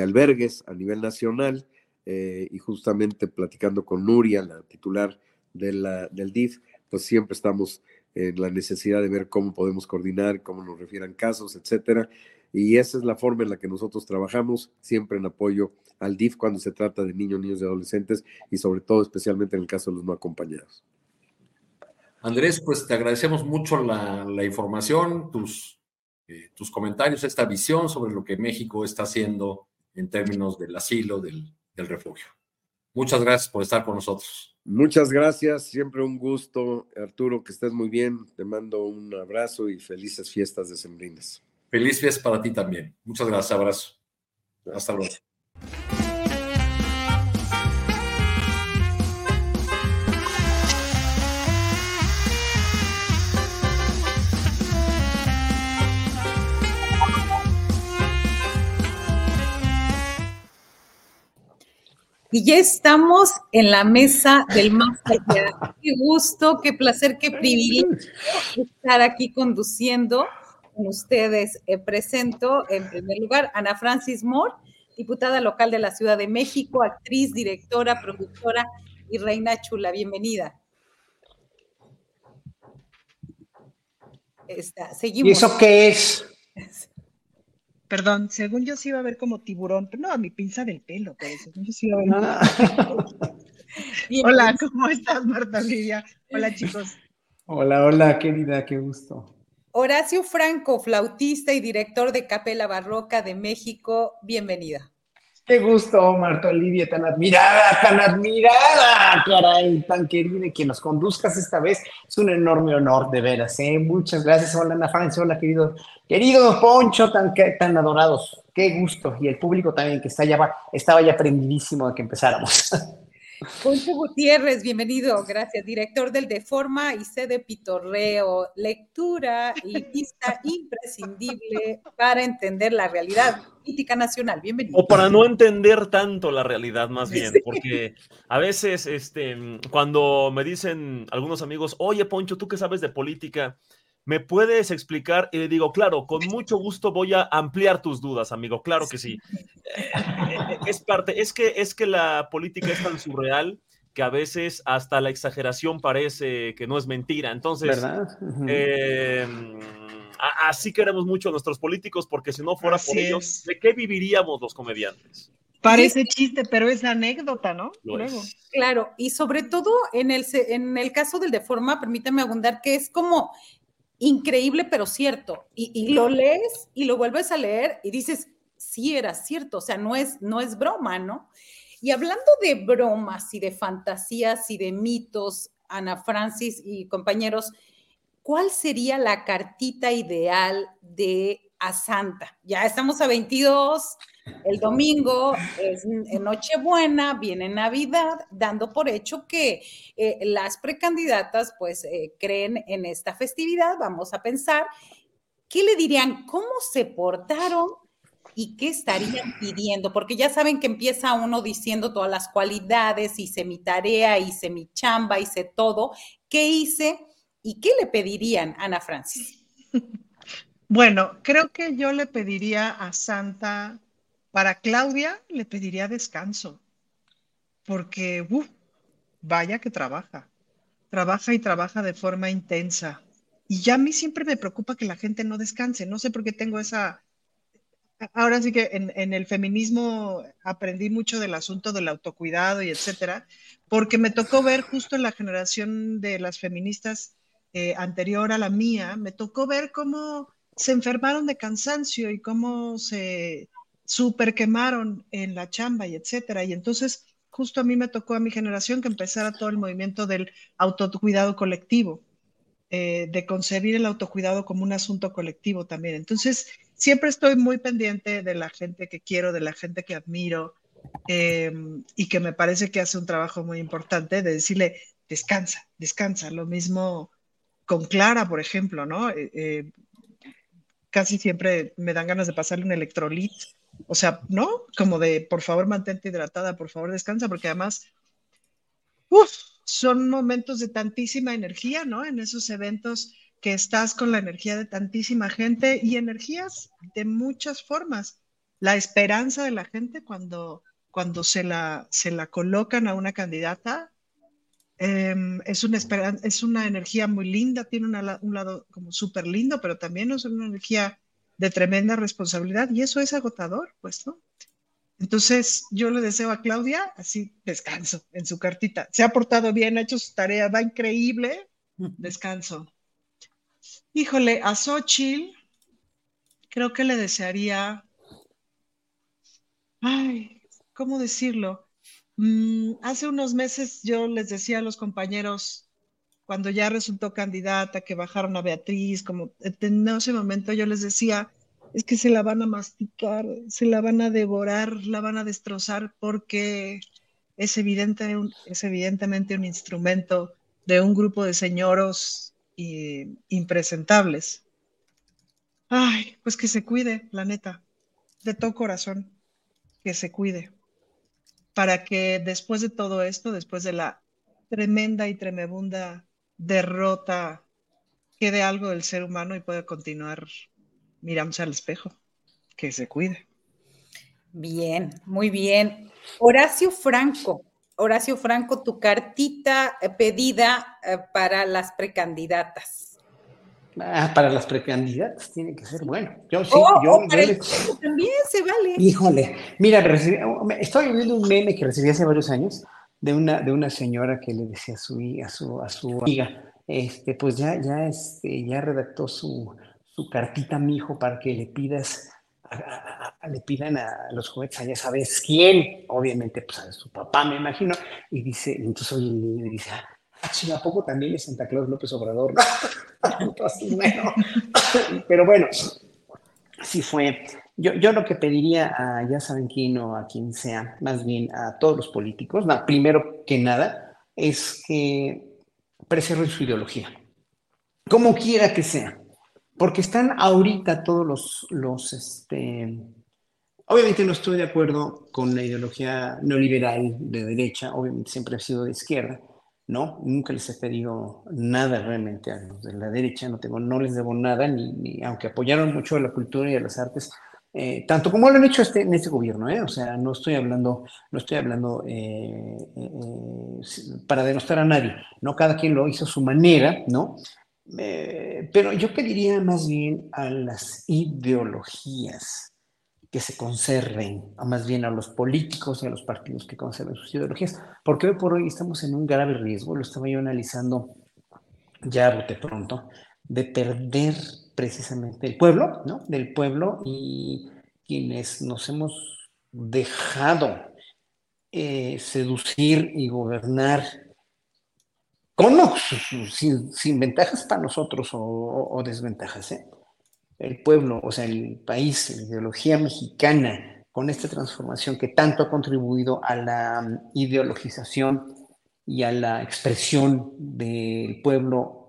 albergues a nivel nacional eh, y justamente platicando con Nuria, la titular de la, del DIF, pues siempre estamos en la necesidad de ver cómo podemos coordinar, cómo nos refieran casos, etcétera. Y esa es la forma en la que nosotros trabajamos, siempre en apoyo al DIF cuando se trata de niños, niños y adolescentes y sobre todo especialmente en el caso de los no acompañados. Andrés, pues te agradecemos mucho la, información, tus, eh, tus comentarios, esta visión sobre lo que México está haciendo en términos del asilo, del, del refugio. Muchas gracias por estar con nosotros. Muchas gracias, siempre un gusto, Arturo, que estés muy bien. Te mando un abrazo y felices fiestas de Sembrinas. Feliz fiesta para ti también. Muchas gracias, abrazo. Hasta luego. Y ya estamos en la mesa del más allá. Qué gusto, qué placer, qué privilegio estar aquí conduciendo ustedes. Eh, presento en primer lugar Ana Francis Moore, diputada local de la Ciudad de México, actriz, directora, productora y reina chula. Bienvenida. seguimos. ¿Y eso qué es? Perdón, según yo sí iba a ver como tiburón, pero no, mi pinza del pelo, pero según yo sí iba a ver. Ah. hola, ¿cómo estás, Marta Lidia? Hola, chicos. Hola, hola, querida, qué gusto. Horacio Franco, flautista y director de Capela Barroca de México, bienvenida. Qué gusto, Marta Olivia, tan admirada, tan admirada, caray, tan querida, que nos conduzcas esta vez. Es un enorme honor, de veras, ¿eh? Muchas gracias. Hola, Ana Francia, hola, querido, querido Poncho, tan, tan adorados. Qué gusto. Y el público también, que está ya, estaba ya prendidísimo de que empezáramos. Poncho Gutiérrez, bienvenido, gracias, director del Deforma y sede Pitorreo, lectura y vista imprescindible para entender la realidad política nacional. Bienvenido. O para no entender tanto la realidad, más bien, porque a veces, este, cuando me dicen algunos amigos, oye, Poncho, ¿tú qué sabes de política? ¿Me puedes explicar? Y le digo, claro, con mucho gusto voy a ampliar tus dudas, amigo. Claro que sí. Eh, es parte, es que, es que la política es tan surreal que a veces hasta la exageración parece que no es mentira. Entonces, eh, así queremos mucho a nuestros políticos, porque si no fuera por ellos, ¿de qué viviríamos los comediantes? Parece chiste, pero es anécdota, ¿no? Claro, y sobre todo en el, en el caso del de forma, permítame abundar, que es como increíble, pero cierto. Y, lo lees y lo vuelves a leer y dices, sí era cierto, o sea, no es, no es broma, ¿no? Y hablando de bromas y de fantasías y de mitos, Ana Francis y compañeros, ¿cuál sería la cartita ideal de a Santa? Ya estamos a 22, el domingo es Nochebuena, viene Navidad, dando por hecho que eh, las precandidatas pues eh, creen en esta festividad. Vamos a pensar, ¿qué le dirían? ¿Cómo se portaron? ¿Y qué estarían pidiendo? Porque ya saben que empieza uno diciendo todas las cualidades, hice mi tarea, hice mi chamba, hice todo. ¿Qué hice? ¿Y qué le pedirían, Ana Francis? Bueno, creo que yo le pediría a Santa para Claudia le pediría descanso, porque vaya que trabaja, trabaja y trabaja de forma intensa. Y ya a mí siempre me preocupa que la gente no descanse. No sé por qué tengo esa... Ahora sí que en, el feminismo aprendí mucho del asunto del autocuidado y etcétera, porque me tocó ver justo en la generación de las feministas eh, anterior a la mía, me tocó ver cómo se enfermaron de cansancio y cómo se súper quemaron en la chamba y etcétera. Y entonces, justo a mí me tocó a mi generación que empezara todo el movimiento del autocuidado colectivo, eh, de concebir el autocuidado como un asunto colectivo también. Entonces, siempre estoy muy pendiente de la gente que quiero, de la gente que admiro em, y que me parece que hace un trabajo muy importante de decirle, descansa, descansa. Lo mismo con Clara, por ejemplo, ¿no? Eh, eh, casi siempre me dan ganas de pasarle un electrolit o sea, ¿no? Como de, por favor, mantente hidratada, por favor, descansa, porque además, uff, son momentos de tantísima energía, ¿no? En esos eventos que estás con la energía de tantísima gente y energías de muchas formas. La esperanza de la gente cuando, cuando se, la, se la colocan a una candidata em, es, una es una energía muy linda, tiene un lado como súper lindo, pero también es una energía de tremenda responsabilidad y eso es agotador, pues, ¿no? Entonces, yo le deseo a Claudia así descanso en su cartita. Se ha portado bien, ha hecho su tarea, va increíble, descanso. Híjole, a Xochitl, creo que le desearía, ay, ¿cómo decirlo? Mm, hace unos meses yo les decía a los compañeros, cuando ya resultó candidata, que bajaron a Beatriz, como en ese momento yo les decía, es que se la van a masticar, se la van a devorar, la van a destrozar porque es, evidente, es evidentemente un instrumento de un grupo de señoros impresentables. Ay, pues que se cuide, la neta, de todo corazón, que se cuide, para que después de todo esto, después de la tremenda y tremebunda derrota quede algo del ser humano y pueda continuar mirándose al espejo. Que se cuide. Bien, muy bien. Horacio Franco, Horacio Franco, tu cartita eh, pedida eh, para las precandidatas. Ah, para las precandidatas tiene que ser bueno. Yo sí, oh, yo, oh, también se vale. Híjole, mira, estoy viendo un meme que recibí hace varios años de una, de una señora que le decía a su, a su, a su amiga, este, pues ya, ya, este, ya redactó su, su cartita a mi hijo para que le pidas, le pidan a los juguetes ya sabes quién, obviamente pues a su papá me imagino, y dice, entonces oye el niño dice, ah, ¿a poco también es Santa Claus López Obrador? Pero bueno, sí fue, yo, yo lo que pediría a ya saben quién o a quien sea, más bien a todos los políticos, primero que nada, es que preserven su ideología, como quiera que sea, porque están ahorita todos los, los este, obviamente no estoy de acuerdo con la ideología neoliberal de derecha, obviamente siempre he sido de izquierda, ¿no? Nunca les he pedido nada realmente a los de la derecha, no tengo, no les debo nada, ni, aunque apoyaron mucho a la cultura y a las artes, eh, tanto como lo han hecho este, en este gobierno, ¿eh? O sea, no estoy hablando, no estoy hablando eh, para denostar a nadie, ¿no? Cada quien lo hizo a su manera, ¿no? pero yo pediría más bien a las ideologías, que se conserven, o más bien a los políticos y a los partidos que conserven sus ideologías, porque hoy por hoy estamos en un grave riesgo, lo estaba yo analizando ya de pronto, de perder precisamente el pueblo, ¿no? Del pueblo y quienes nos hemos dejado eh, seducir y gobernar con sin, ventajas para nosotros o, o desventajas, ¿eh? el pueblo, o sea, el país, la ideología mexicana, con esta transformación que tanto ha contribuido a la mm, ideologización y a la expresión del pueblo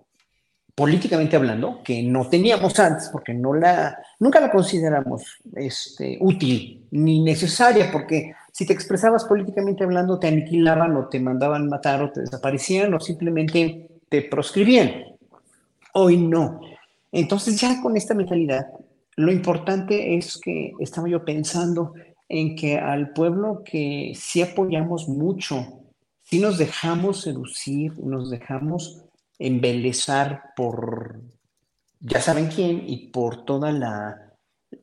políticamente hablando, que no teníamos antes, porque no la, nunca la consideramos este, útil ni necesaria, porque si te expresabas políticamente hablando, te aniquilaban o te mandaban matar o te desaparecían o simplemente te proscribían. Hoy no. Entonces ya con esta mentalidad, lo importante es que estaba yo pensando en que al pueblo que sí apoyamos mucho, sí nos dejamos seducir, nos dejamos embelezar por ya saben quién y por todas la,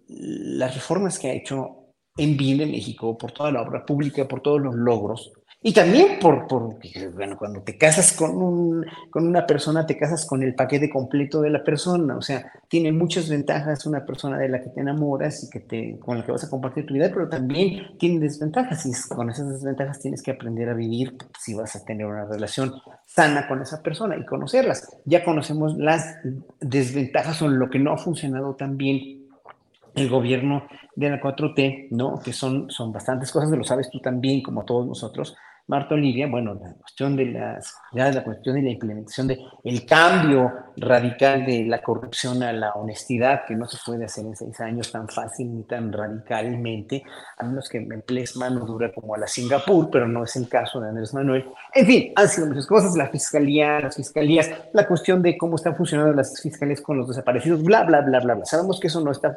las reformas que ha hecho en bien de México, por toda la obra pública, por todos los logros, y también por, por, bueno, cuando te casas con, un, con una persona, te casas con el paquete completo de la persona. O sea, tiene muchas ventajas una persona de la que te enamoras y que te, con la que vas a compartir tu vida, pero también tiene desventajas. Y con esas desventajas tienes que aprender a vivir si vas a tener una relación sana con esa persona y conocerlas. Ya conocemos las desventajas o lo que no ha funcionado tan bien el gobierno de la 4T, ¿no? Que son, son bastantes cosas, lo sabes tú también, como todos nosotros, Marta Olivia, bueno, la cuestión de las, ya la cuestión de la implementación de el cambio radical de la corrupción a la honestidad, que no se puede hacer en seis años tan fácil ni tan radicalmente, a menos que emplees mano dura como a la Singapur, pero no es el caso de Andrés Manuel. En fin, han sido muchas cosas, la fiscalía, las fiscalías, la cuestión de cómo están funcionando las fiscalías con los desaparecidos, bla, bla, bla, bla, bla. Sabemos que eso no está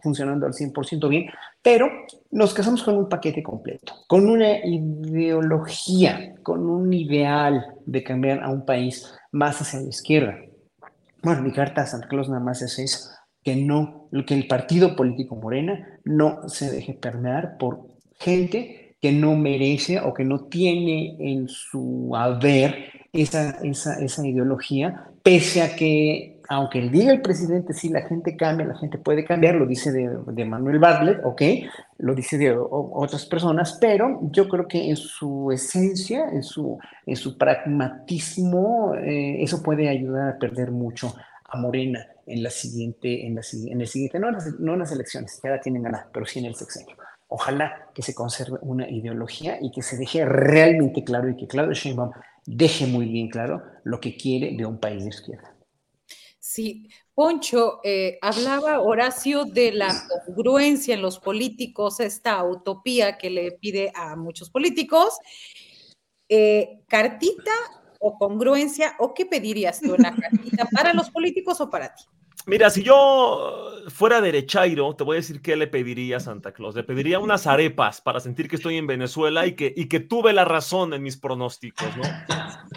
Funcionando al 100% bien, pero nos casamos con un paquete completo, con una ideología, con un ideal de cambiar a un país más hacia la izquierda. Bueno, mi carta a Santa Claus nada más es eso, que no, que el partido político Morena no se deje permear por gente que no merece o que no tiene en su haber esa, esa, esa ideología, pese a que, aunque diga el presidente, si la gente cambia, la gente puede cambiar, lo dice de, Manuel Bartlett, ok, lo dice de otras personas, pero yo creo que en su esencia, en su, en su pragmatismo, eh, eso puede ayudar a perder mucho a Morena en la siguiente, en, la, en el siguiente, no en, las, no en las elecciones, que ahora tienen ganas, pero sí en el sexenio. Ojalá que se conserve una ideología y que se deje realmente claro y que Claudio Sheinbaum deje muy bien claro lo que quiere de un país de izquierda. Sí, Poncho, eh, hablaba Horacio de la congruencia en los políticos, esta utopía que le pide a muchos políticos. Eh, ¿Cartita o congruencia? ¿O qué pedirías tú, una cartita para los políticos o para ti? Mira, si yo fuera derechairo, te voy a decir qué le pediría a Santa Claus. Le pediría unas arepas para sentir que estoy en Venezuela y que, y que tuve la razón en mis pronósticos, ¿no?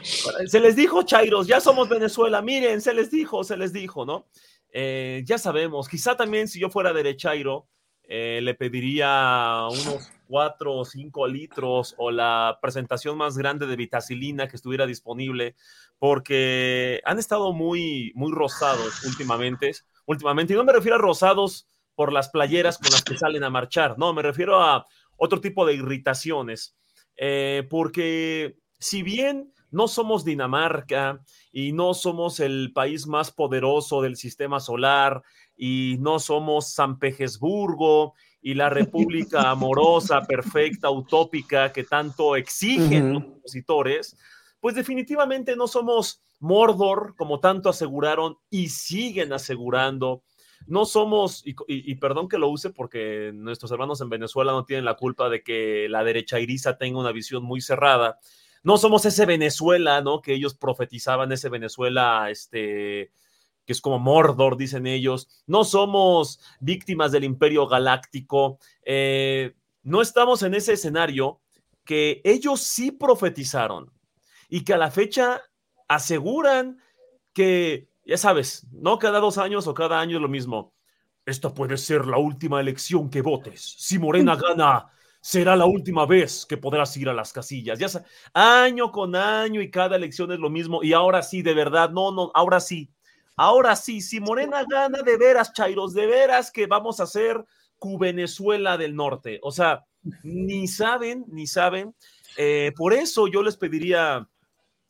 Se les dijo, Chairos, ya somos Venezuela, miren, se les dijo, se les dijo, ¿no? Eh, ya sabemos, quizá también si yo fuera derechairo, eh, le pediría unos cuatro o cinco litros o la presentación más grande de vitacilina que estuviera disponible, porque han estado muy, muy rosados últimamente, últimamente, y no me refiero a rosados por las playeras con las que salen a marchar, no, me refiero a otro tipo de irritaciones, eh, porque si bien no somos Dinamarca y no somos el país más poderoso del sistema solar y no somos San Petersburgo y la república amorosa, perfecta, utópica que tanto exigen los opositores, pues definitivamente no somos Mordor, como tanto aseguraron y siguen asegurando. No somos, y, perdón que lo use porque nuestros hermanos en Venezuela no tienen la culpa de que la derecha iriza tenga una visión muy cerrada. No somos ese Venezuela, ¿no? Que ellos profetizaban, ese Venezuela, este, que es como Mordor, dicen ellos. No somos víctimas del imperio galáctico. Eh, no estamos en ese escenario que ellos sí profetizaron y que a la fecha aseguran que, ya sabes, no cada dos años o cada año es lo mismo. Esta puede ser la última elección que votes. Si Morena gana, será la última vez que podrás ir a las casillas. Ya año con año y cada elección es lo mismo. Y ahora sí, de verdad, no, no, ahora sí. Ahora sí, si Morena gana de veras, Chairos, de veras que vamos a hacer Venezuela del Norte. O sea, ni saben, ni saben. Eh, por eso yo les pediría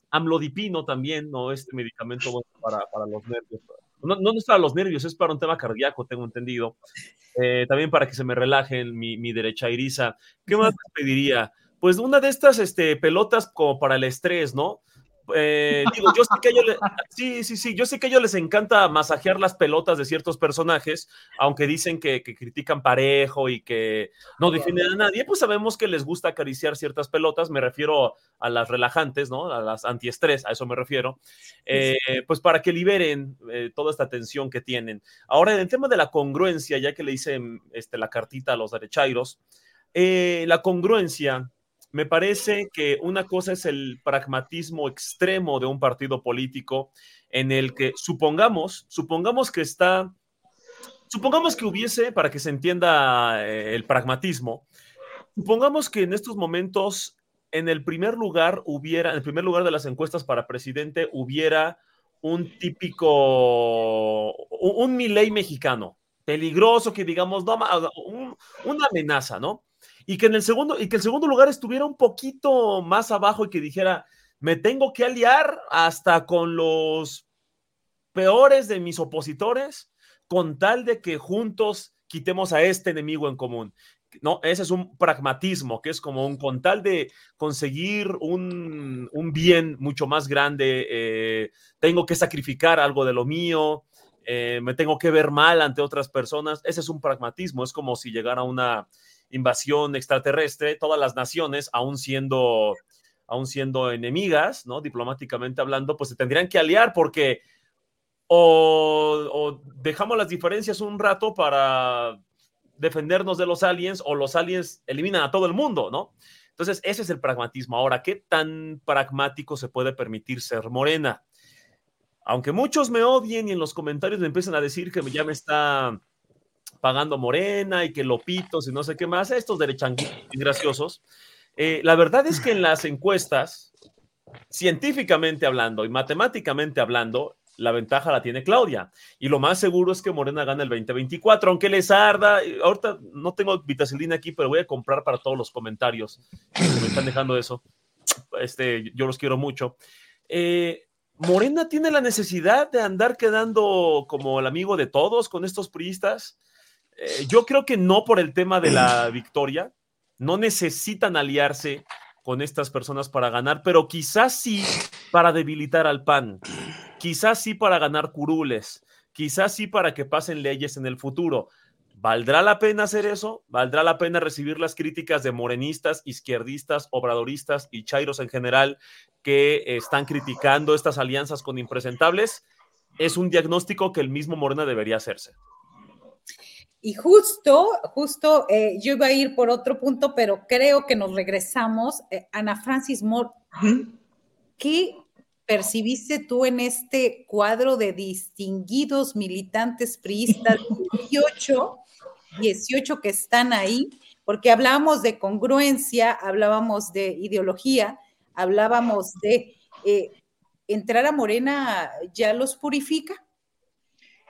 amlodipino también, ¿no? Este medicamento para, para los nervios. No, no es para los nervios, es para un tema cardíaco, tengo entendido. Eh, también para que se me relajen mi, mi derecha iriza. ¿Qué más les pediría? Pues una de estas este, pelotas como para el estrés, ¿no? Eh, digo, yo sé que ellos sí, sí, sí, yo sé que a ellos les encanta masajear las pelotas de ciertos personajes, aunque dicen que, critican parejo y que no defienden a nadie, pues sabemos que les gusta acariciar ciertas pelotas, me refiero a las relajantes, ¿no? A las antiestrés, a eso me refiero, eh, pues para que liberen eh, toda esta tensión que tienen. Ahora, en el tema de la congruencia, ya que le hice este, la cartita a los derechairos, la congruencia me parece que una cosa es el pragmatismo extremo de un partido político en el que supongamos, supongamos que está, supongamos que hubiese, para que se entienda eh, el pragmatismo, supongamos que en estos momentos en el primer lugar hubiera, en el primer lugar de las encuestas para presidente hubiera un típico, un, un mexicano, peligroso, que digamos, no, una amenaza, ¿no? Y que en el segundo, y que el segundo lugar estuviera un poquito más abajo y que dijera, me tengo que aliar hasta con los peores de mis opositores con tal de que juntos quitemos a este enemigo en común. No, ese es un pragmatismo, que es como un con tal de conseguir un, bien mucho más grande, eh, tengo que sacrificar algo de lo mío, eh, me tengo que ver mal ante otras personas. Ese es un pragmatismo, es como si llegara una invasión extraterrestre, todas las naciones, aún siendo, aún siendo enemigas, ¿no? Diplomáticamente hablando, pues se tendrían que aliar porque o, dejamos las diferencias un rato para defendernos de los aliens o los aliens eliminan a todo el mundo, ¿no? Entonces, ese es el pragmatismo. Ahora, ¿qué tan pragmático se puede permitir ser morena? Aunque muchos me odien y en los comentarios me empiezan a decir que ya me está pagando Morena y que Lopitos y no sé qué más, estos derechanguitos graciosos. Eh, la verdad es que en las encuestas, científicamente hablando y matemáticamente hablando, la ventaja la tiene Claudia. Y lo más seguro es que Morena gane el 2024, aunque les arda. Ahorita no tengo vitacilina aquí, pero voy a comprar para todos los comentarios que me están dejando eso. Este, yo los quiero mucho. Eh, Morena tiene la necesidad de andar quedando como el amigo de todos con estos priistas. Eh, yo creo que no por el tema de la victoria, no necesitan aliarse con estas personas para ganar, pero quizás sí para debilitar al PAN, quizás sí para ganar curules, quizás sí para que pasen leyes en el futuro. ¿Valdrá la pena hacer eso? ¿Valdrá la pena recibir las críticas de morenistas, izquierdistas, obradoristas y chairos en general que están criticando estas alianzas con impresentables? es un diagnóstico que el mismo Morena debería hacerse. Y justo, justo, eh, yo iba a ir por otro punto, pero creo que nos regresamos. Eh, Ana Francis Moore, ¿qué percibiste tú en este cuadro de distinguidos militantes priistas, 18, 18 que están ahí? Porque hablábamos de congruencia, hablábamos de ideología, hablábamos de eh, entrar a Morena, ¿ya los purifica?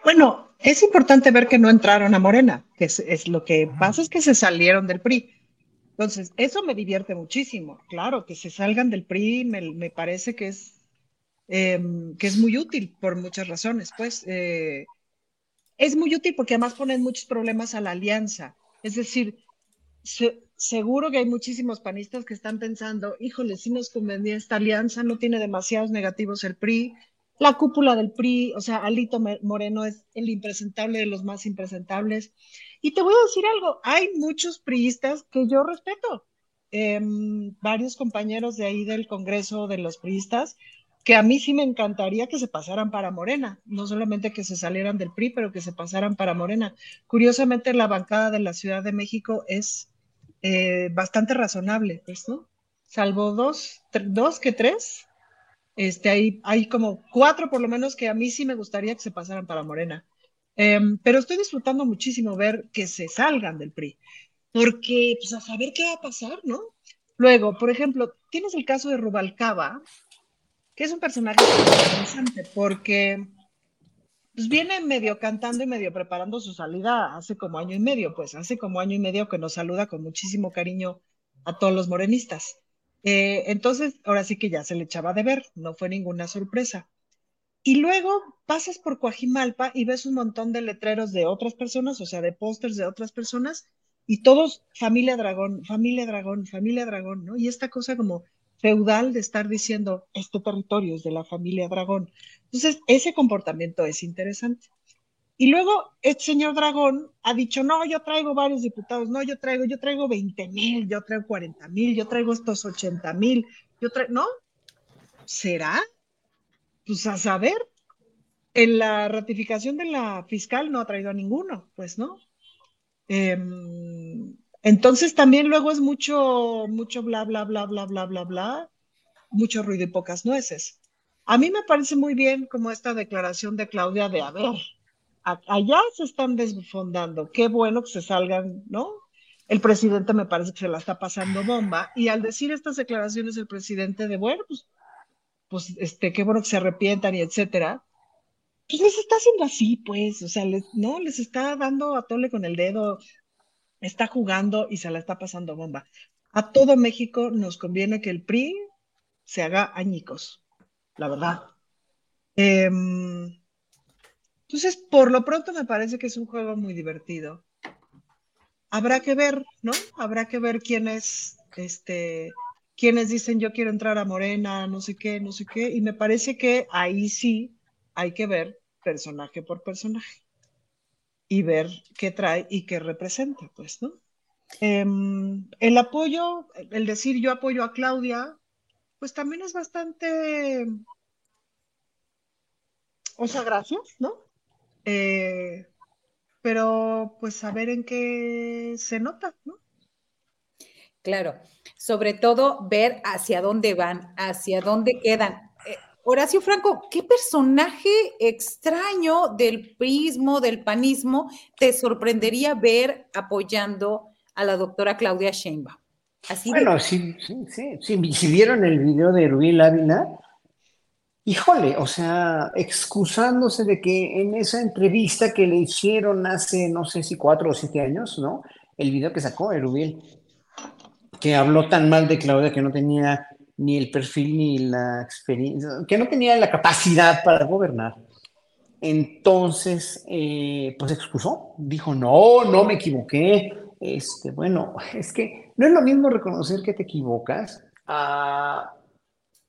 Bueno, es importante ver que no entraron a Morena, que es, lo que pasa es que se salieron del PRI. Entonces, eso me divierte muchísimo. Claro, que se salgan del PRI me, parece que es, em, que es muy útil por muchas razones. Pues eh, es muy útil porque además ponen muchos problemas a la alianza. Es decir, seguro que hay muchísimos panistas que están pensando, híjole, si nos convenía esta alianza, no tiene demasiados negativos el PRI, la cúpula del PRI, o sea, Alito Moreno es el impresentable de los más impresentables. Y te voy a decir algo, hay muchos priistas que yo respeto, em, varios compañeros de ahí del Congreso de los priistas, que a mí sí me encantaría que se pasaran para Morena, no solamente que se salieran del PRI, pero que se pasaran para Morena. Curiosamente, la bancada de la Ciudad de México es eh, bastante razonable, pues, ¿no? Salvo dos, dos que tres, este, hay, como cuatro por lo menos que a mí sí me gustaría que se pasaran para Morena. Em, pero estoy disfrutando muchísimo ver que se salgan del PRI, porque pues a saber qué va a pasar, ¿no? Luego, por ejemplo, tienes el caso de Rubalcaba, que es un personaje interesante porque pues viene medio cantando y medio preparando su salida hace como año y medio, pues hace como año y medio que nos saluda con muchísimo cariño a todos los morenistas. Eh, entonces, ahora sí que ya se le echaba de ver, no fue ninguna sorpresa. Y luego pasas por Coajimalpa y ves un montón de letreros de otras personas, o sea, de pósters de otras personas, y todos familia dragón, familia dragón, familia dragón, ¿no? Y esta cosa como feudal de estar diciendo, este territorio es de la familia dragón. Entonces, ese comportamiento es interesante. Y luego el señor Dragón ha dicho, no, yo traigo varios diputados, no, yo traigo, yo traigo 20 mil, yo traigo 40 mil, yo traigo estos 80 mil, yo traigo, ¿no? ¿Será? Pues a saber, en la ratificación de la fiscal no ha traído a ninguno, pues, ¿no? Em, entonces también luego es mucho, mucho bla, bla, bla, bla, bla, bla, bla, mucho ruido y pocas nueces. A mí me parece muy bien como esta declaración de Claudia de, a ver, allá se están desfondando, qué bueno que se salgan, ¿no? El presidente me parece que se la está pasando bomba y al decir estas declaraciones el presidente de, bueno, pues, pues este, qué bueno que se arrepientan y etcétera, pues les está haciendo así, pues, o sea, les, no, les está dando a tole con el dedo, está jugando y se la está pasando bomba. A todo México nos conviene que el PRI se haga añicos, la verdad. Eh, entonces, por lo pronto me parece que es un juego muy divertido. Habrá que ver, ¿no? Habrá que ver quiénes, este, quienes dicen yo quiero entrar a Morena, no sé qué, no sé qué, y me parece que ahí sí hay que ver personaje por personaje y ver qué trae y qué representa, pues, ¿no? Em, el apoyo, el decir yo apoyo a Claudia, pues también es bastante, o sea, gracias, ¿no? Eh, pero pues a ver en qué se nota, ¿no? Claro, sobre todo ver hacia dónde van, hacia dónde quedan. Eh, Horacio Franco, ¿qué personaje extraño del prismo, del panismo, te sorprendería ver apoyando a la doctora Claudia Sheinbaum? Así bueno, sí, sí, sí, si vieron el video de Rubí Ávila, Híjole, o sea, excusándose de que en esa entrevista que le hicieron hace, no sé si cuatro o siete años, ¿no? El video que sacó Erubiel, que habló tan mal de Claudia que no tenía ni el perfil ni la experiencia, que no tenía la capacidad para gobernar. Entonces, eh, pues excusó, dijo, no, no me equivoqué. Este, bueno, es que no es lo mismo reconocer que te equivocas a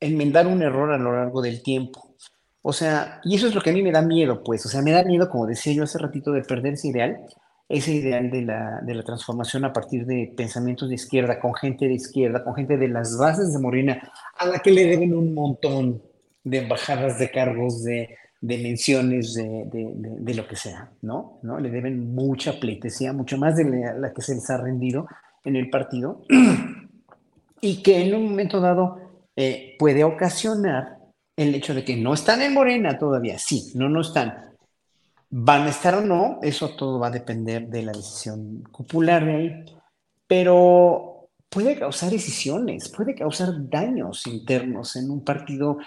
enmendar un error a lo largo del tiempo. O sea, y eso es lo que a mí me da miedo, pues, o sea, me da miedo, como decía yo hace ratito, de perder ese ideal, ese ideal de la, de la transformación a partir de pensamientos de izquierda, con gente de izquierda, con gente de las bases de Morena, a la que le deben un montón de embajadas de cargos, de menciones de, lo que sea, ¿no? ¿no? Le deben mucha pleitesía, mucho más de la, que se les ha rendido en el partido, y que en un momento dado eh, puede ocasionar el hecho de que no están en Morena todavía, sí, no, no están. ¿Van a estar o no? Eso todo va a depender de la decisión popular de ahí, pero puede causar decisiones, puede causar daños internos en un partido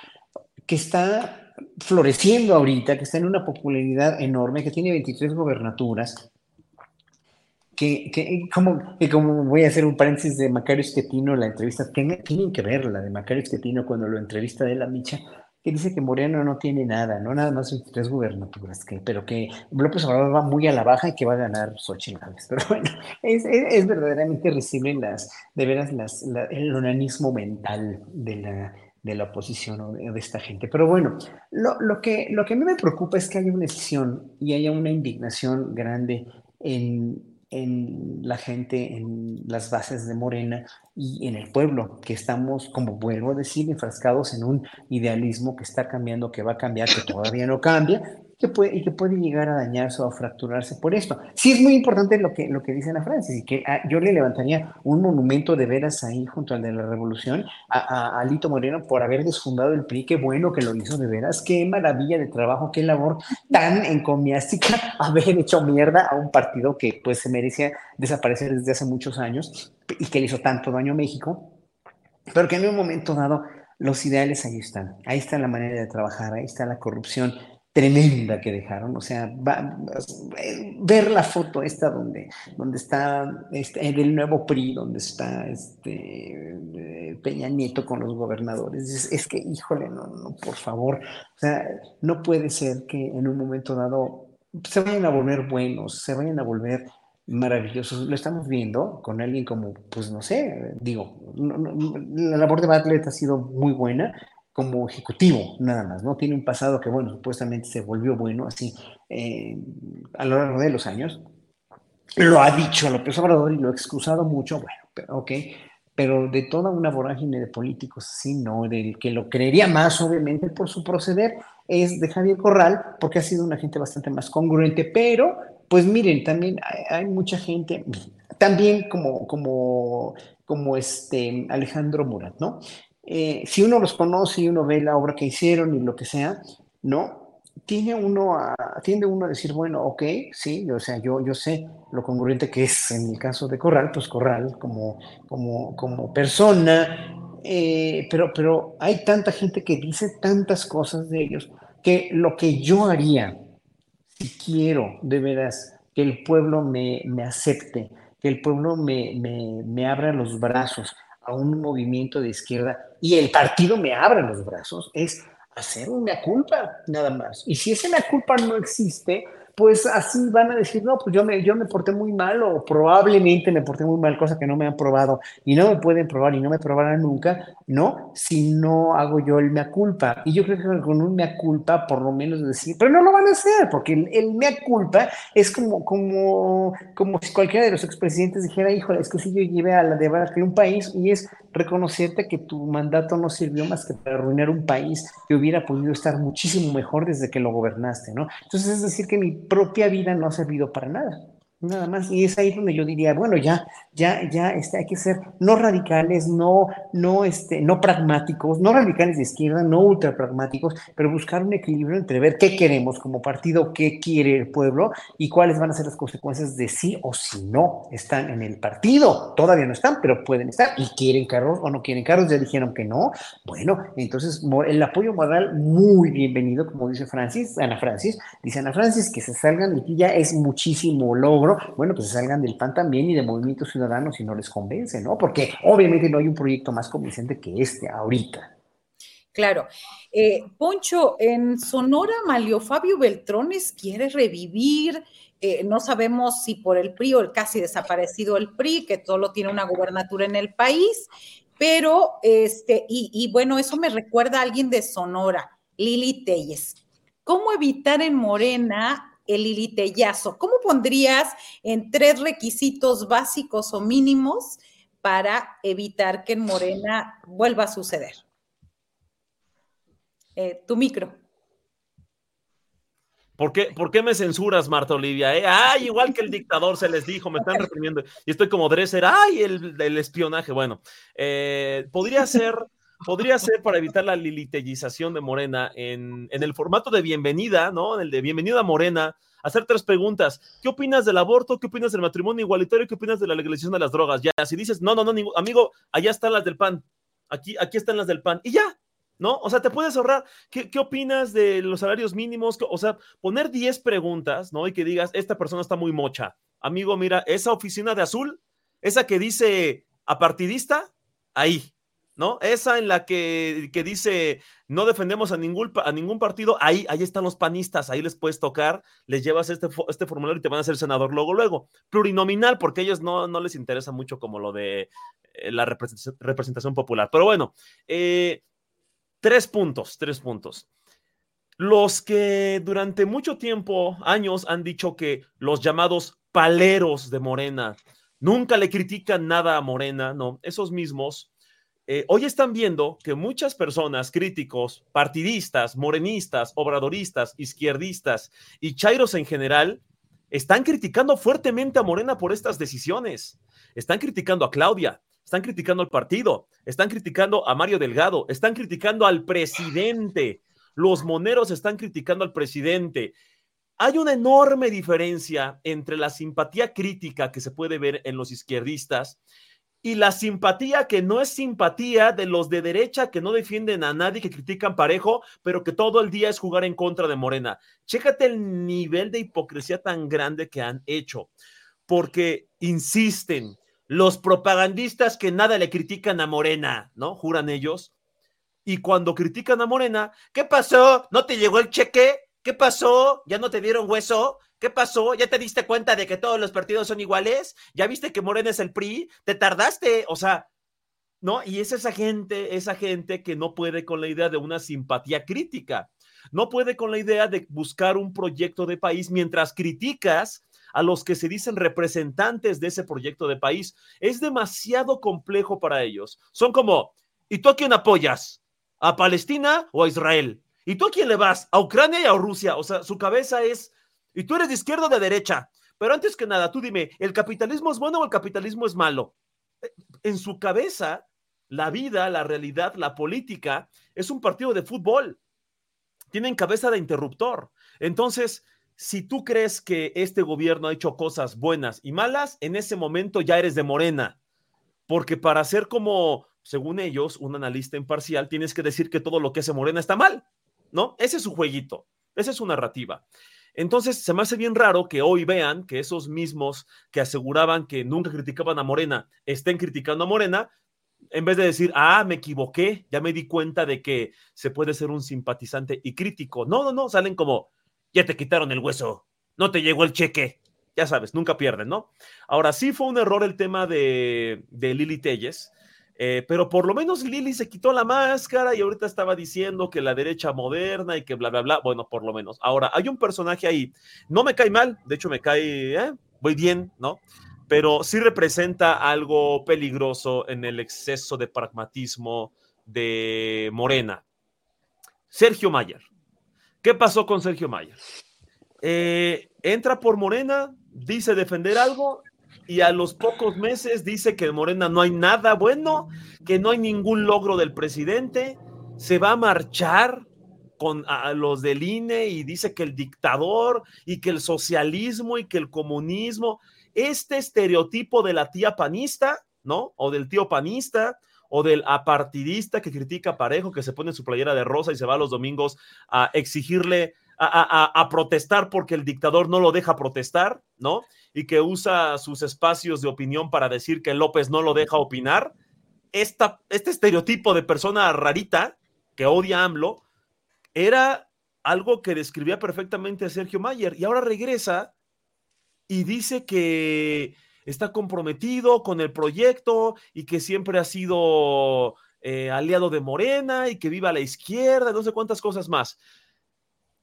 que está floreciendo ahorita, que está en una popularidad enorme, que tiene 23 gobernaturas, que, que, como, que como voy a hacer un paréntesis de Macario Esquetino, la entrevista, tienen, que ver la de Macario Esquetino cuando lo entrevista de la Micha, que dice que Moreno no tiene nada, no nada más 23 gubernaturas, que, pero que López Obrador va muy a la baja y que va a ganar Xochitl Pero bueno, es, es, verdaderamente recible las, de veras las, el onanismo mental de la, de la oposición o de, esta gente. Pero bueno, lo, lo, que, lo que a mí me preocupa es que haya una decisión y haya una indignación grande en en la gente, en las bases de Morena y en el pueblo, que estamos, como vuelvo a decir, enfrascados en un idealismo que está cambiando, que va a cambiar, que todavía no cambia, que puede, y que puede llegar a dañarse o a fracturarse por esto. Sí es muy importante lo que, lo que dice Ana Francis, y que ah, yo le levantaría un monumento de veras ahí junto al de la Revolución a, a, Lito Moreno por haber desfundado el PRI, qué bueno que lo hizo de veras, qué maravilla de trabajo, qué labor tan encomiástica haber hecho mierda a un partido que pues se merecía desaparecer desde hace muchos años y que le hizo tanto daño a México, pero que en un momento dado los ideales ahí están, ahí está la manera de trabajar, ahí está la corrupción, tremenda que dejaron, o sea, ver la foto esta donde, donde está este, el nuevo PRI, donde está este, eh, Peña Nieto con los gobernadores, es, que, híjole, no, no, por favor, o sea, no puede ser que en un momento dado se vayan a volver buenos, se vayan a volver maravillosos. Lo estamos viendo con alguien como, pues no sé, digo, la labor de Bartlett ha sido muy buena, como ejecutivo, nada más, ¿no? Tiene un pasado que, bueno, supuestamente se volvió bueno así eh, a lo largo de los años. Lo ha dicho López Obrador y lo ha excusado mucho, bueno, pero, ok, pero de toda una vorágine de políticos, sí, no, del que lo creería más, obviamente, por su proceder, es de Javier Corral, porque ha sido una gente bastante más congruente, pero, pues miren, también hay, hay mucha gente, también como, como, como este Alejandro Murat, ¿no? Eh, si uno los conoce y uno ve la obra que hicieron y lo que sea, ¿no? Tiene uno a, tiende uno a decir, bueno, ok, sí, o sea, yo, yo sé lo congruente que es en el caso de Corral, pues Corral como, como, como persona, eh, pero, pero hay tanta gente que dice tantas cosas de ellos que lo que yo haría, si quiero de veras que el pueblo me, me acepte, que el pueblo me, me, me abra los brazos, a un movimiento de izquierda y el partido me abre los brazos, es hacer una culpa, nada más. Y si esa culpa no existe, pues así van a decir, no, pues yo me, yo me porté muy mal o probablemente me porté muy mal, cosa que no me han probado y no me pueden probar y no me probarán nunca, ¿no? Si no hago yo el mea culpa. Y yo creo que con un mea culpa, por lo menos decir, pero no lo van a hacer, porque el, mea culpa es como, como, como si cualquiera de los expresidentes dijera, híjole, es que si yo llevé a la de que un país y es reconocerte que tu mandato no sirvió más que para arruinar un país que hubiera podido estar muchísimo mejor desde que lo gobernaste, ¿no? Entonces es decir que mi propia vida no ha servido para nada. Nada más. Y es ahí donde yo diría, bueno, ya, ya, ya este, hay que ser no radicales, no, no, este, no pragmáticos, no radicales de izquierda, no ultra pragmáticos, pero buscar un equilibrio entre ver qué queremos como partido, qué quiere el pueblo y cuáles van a ser las consecuencias de sí o si no están en el partido. Todavía no están, pero pueden estar y quieren carros o no quieren carros, ya dijeron que no. Bueno, entonces el apoyo moral muy bienvenido, como dice Francis, Ana Francis, dice Ana Francis, que se salgan y ya es muchísimo logro. Bueno, pues salgan del PAN también y de Movimiento Ciudadano si no les convence, ¿no? Porque obviamente no hay un proyecto más convincente que este ahorita. Claro. Eh, Poncho, en Sonora, Malio Fabio Beltrones quiere revivir, eh, no sabemos si por el PRI o el casi desaparecido el PRI, que solo tiene una gubernatura en el país, pero, este, y, y bueno, eso me recuerda a alguien de Sonora, Lili Telles. ¿Cómo evitar en Morena el ilitellazo. ¿Cómo pondrías en tres requisitos básicos o mínimos para evitar que en Morena vuelva a suceder? Eh, tu micro. ¿Por qué, ¿Por qué, me censuras, Marta Olivia? Eh? Ay, igual que el dictador se les dijo, me están reprimiendo. Y estoy como Dresser, ay, el, el espionaje. Bueno, eh, podría ser, podría ser para evitar la lilitellización de Morena en, en, el formato de bienvenida, ¿no? En el de bienvenida Morena, hacer tres preguntas. ¿Qué opinas del aborto? ¿Qué opinas del matrimonio igualitario? ¿Qué opinas de la legalización de las drogas? Ya, si dices, no, no, no, amigo, allá están las del PAN. Aquí, aquí están las del PAN. Y ya, ¿no? O sea, te puedes ahorrar. ¿Qué, ¿Qué, opinas de los salarios mínimos? O sea, poner 10 preguntas, ¿no? Y que digas, esta persona está muy mocha. Amigo, mira, esa oficina de azul, esa que dice apartidista, ahí, ¿no? Esa en la que, que dice no defendemos a ningún, a ningún partido, ahí, ahí están los panistas, ahí les puedes tocar, les llevas este, este formulario y te van a hacer senador luego, luego. Plurinominal, porque a ellos no, no les interesa mucho como lo de eh, la representación, popular. Pero bueno, eh, Tres puntos, tres puntos. Los que durante mucho tiempo, años, han dicho que los llamados paleros de Morena nunca le critican nada a Morena, no, esos mismos, eh, hoy están viendo que muchas personas, críticos, partidistas, morenistas, obradoristas, izquierdistas y chairos en general, están criticando fuertemente a Morena por estas decisiones. Están criticando a Claudia, están criticando al partido, están criticando a Mario Delgado, están criticando al presidente. Los moneros están criticando al presidente. Hay una enorme diferencia entre la simpatía crítica que se puede ver en los izquierdistas y la simpatía que no es simpatía de los de derecha que no defienden a nadie, que critican parejo, pero que todo el día es jugar en contra de Morena. Chécate el nivel de hipocresía tan grande que han hecho, porque insisten, los propagandistas que nada le critican a Morena, ¿no? Juran ellos. Y cuando critican a Morena, ¿qué pasó? ¿No te llegó el cheque? ¿Qué pasó? ¿Ya no te dieron hueso? ¿Qué pasó? ¿Ya te diste cuenta de que todos los partidos son iguales? ¿Ya viste que Morena es el PRI? ¿Te tardaste? O sea, ¿no? Y es esa gente, esa gente que no puede con la idea de una simpatía crítica. No puede con la idea de buscar un proyecto de país mientras criticas a los que se dicen representantes de ese proyecto de país. Es demasiado complejo para ellos. Son como, ¿y tú a quién apoyas? ¿A Palestina o a Israel? ¿Y tú a quién le vas? ¿A Ucrania y a Rusia? O sea, su cabeza es, ¿y tú eres de izquierda o de derecha? Pero antes que nada, tú dime, ¿el capitalismo es bueno o el capitalismo es malo? Eh, en su cabeza, la vida, la realidad, la política es un partido de fútbol. Tienen cabeza de interruptor. Entonces, si tú crees que este gobierno ha hecho cosas buenas y malas, en ese momento ya eres de Morena. Porque para ser como, según ellos, un analista imparcial, tienes que decir que todo lo que hace Morena está mal, ¿no? Ese es su jueguito, esa es su narrativa. Entonces, se me hace bien raro que hoy vean que esos mismos que aseguraban que nunca criticaban a Morena estén criticando a Morena, en vez de decir, ah, me equivoqué, ya me di cuenta de que se puede ser un simpatizante y crítico. No, no, no, salen como, ya te quitaron el hueso, no te llegó el cheque. Ya sabes, nunca pierden, ¿no? Ahora sí fue un error el tema de, Lili Telles, eh, pero por lo menos Lili se quitó la máscara y ahorita estaba diciendo que la derecha moderna y que bla, bla, bla. Bueno, por lo menos. Ahora, hay un personaje ahí, no me cae mal, de hecho me cae, ¿eh? voy bien, ¿no? Pero sí representa algo peligroso en el exceso de pragmatismo de Morena. Sergio Mayer. ¿Qué pasó con Sergio Mayer? Eh, entra por Morena, dice defender algo y a los pocos meses dice que en Morena no hay nada bueno, que no hay ningún logro del presidente, se va a marchar con a los del INE y dice que el dictador y que el socialismo y que el comunismo, este estereotipo de la tía panista, ¿no? O del tío panista, o del apartidista que critica Parejo, que se pone su playera de rosa y se va los domingos a exigirle, a, protestar porque el dictador no lo deja protestar, ¿no? Y que usa sus espacios de opinión para decir que López no lo deja opinar. Esta, este estereotipo de persona rarita que odia a AMLO era algo que describía perfectamente a Sergio Mayer y ahora regresa y dice que está comprometido con el proyecto y que siempre ha sido eh, aliado de Morena y que viva a la izquierda, no sé cuántas cosas más.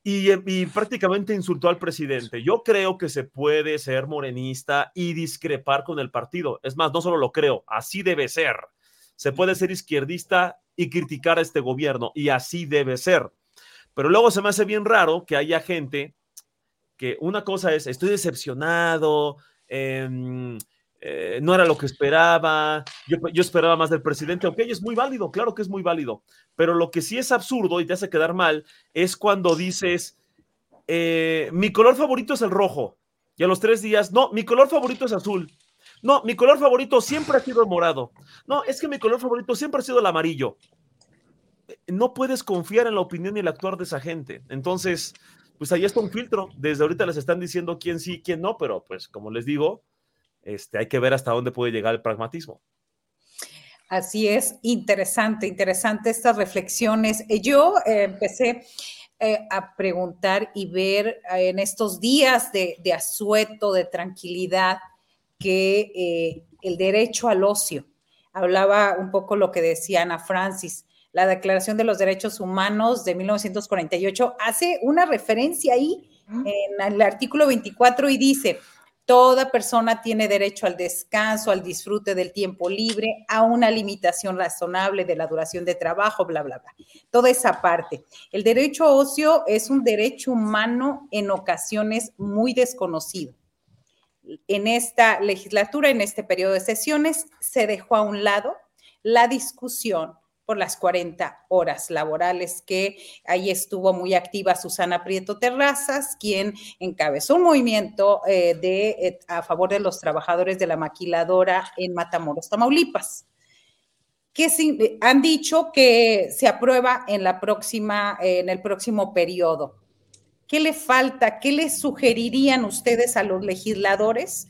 Y, y, prácticamente insultó al presidente. Yo creo que se puede ser morenista y discrepar con el partido. Es más, no solo lo creo, así debe ser. Se puede ser izquierdista y criticar a este gobierno y así debe ser. Pero luego se me hace bien raro que haya gente que una cosa es, estoy decepcionado, em, eh, no era lo que esperaba, yo, esperaba más del presidente, ok, es muy válido, claro que es muy válido, pero lo que sí es absurdo y te hace quedar mal es cuando dices, eh, mi color favorito es el rojo, y a los tres días, no, mi color favorito es azul. No, mi color favorito siempre ha sido el morado. No, es que mi color favorito siempre ha sido el amarillo. Eh, no puedes confiar en la opinión y el actuar de esa gente. Entonces, pues ahí está un filtro. Desde ahorita les están diciendo quién sí, quién no, pero pues como les digo, este, hay que ver hasta dónde puede llegar el pragmatismo. Así es, interesante, interesante estas reflexiones. Eh, yo eh, empecé eh, a preguntar y ver en estos días de, de asueto, de tranquilidad, que el derecho al ocio, hablaba un poco lo que decía Ana Francis, la Declaración de los Derechos Humanos de 1948 hace una referencia ahí en el artículo 24 y dice, Toda persona tiene derecho al descanso, al disfrute del tiempo libre, a una limitación razonable de la duración de trabajo, bla, bla, bla. Toda esa parte. El derecho a ocio es un derecho humano en ocasiones muy desconocido. En esta legislatura, en este periodo de sesiones, se dejó a un lado la discusión las 40 horas laborales, que ahí estuvo muy activa Susana Prieto Terrazas, quien encabezó un movimiento eh, de, eh, a favor de los trabajadores de la maquiladora en Matamoros, Tamaulipas que han dicho que se aprueba en la próxima, en el próximo periodo. ¿Qué le falta? ¿Qué le sugerirían ustedes a los legisladores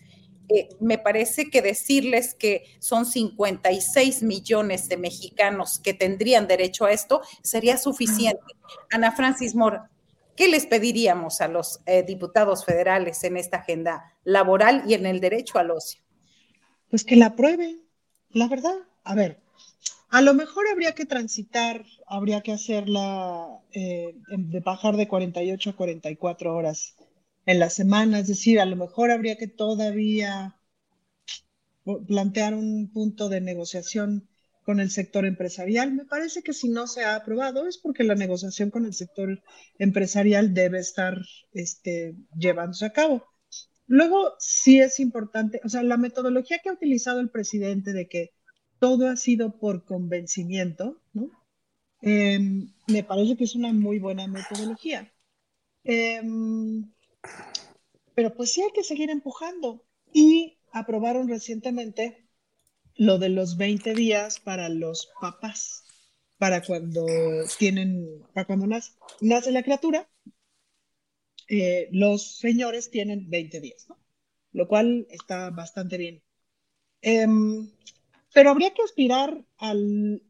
eh, me parece que decirles que son 56 millones de mexicanos que tendrían derecho a esto sería suficiente. Ana Francis Moore, ¿qué les pediríamos a los eh, diputados federales en esta agenda laboral y en el derecho al ocio? Pues que la aprueben, la verdad. A ver, a lo mejor habría que transitar, habría que hacerla eh, de bajar de 48 a 44 horas en la semana, es decir, a lo mejor habría que todavía plantear un punto de negociación con el sector empresarial. Me parece que si no se ha aprobado es porque la negociación con el sector empresarial debe estar este, llevándose a cabo. Luego, sí es importante, o sea, la metodología que ha utilizado el presidente de que todo ha sido por convencimiento, ¿no? Em, me parece que es una muy buena metodología. Em, pero pues sí hay que seguir empujando. Y aprobaron recientemente lo de los 20 días para los papás, para cuando tienen, para cuando nace, la criatura, eh, los señores tienen 20 días. Lo cual está bastante bien. Em, pero habría que aspirar al,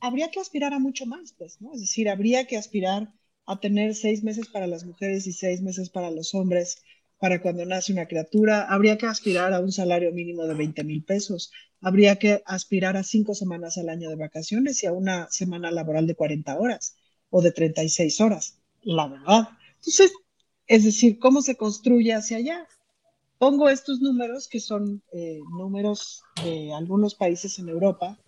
habría que aspirar a mucho más, pues, ¿no? Es decir, habría que aspirar a tener seis meses para las mujeres y seis meses para los hombres para cuando nace una criatura. Habría que aspirar a un salario mínimo de 20 mil pesos. Habría que aspirar a cinco semanas al año de vacaciones y a una semana laboral de 40 horas o de 36 horas, la verdad. Entonces, es decir, ¿cómo se construye hacia allá? Pongo estos números que son eh, números de algunos países en Europa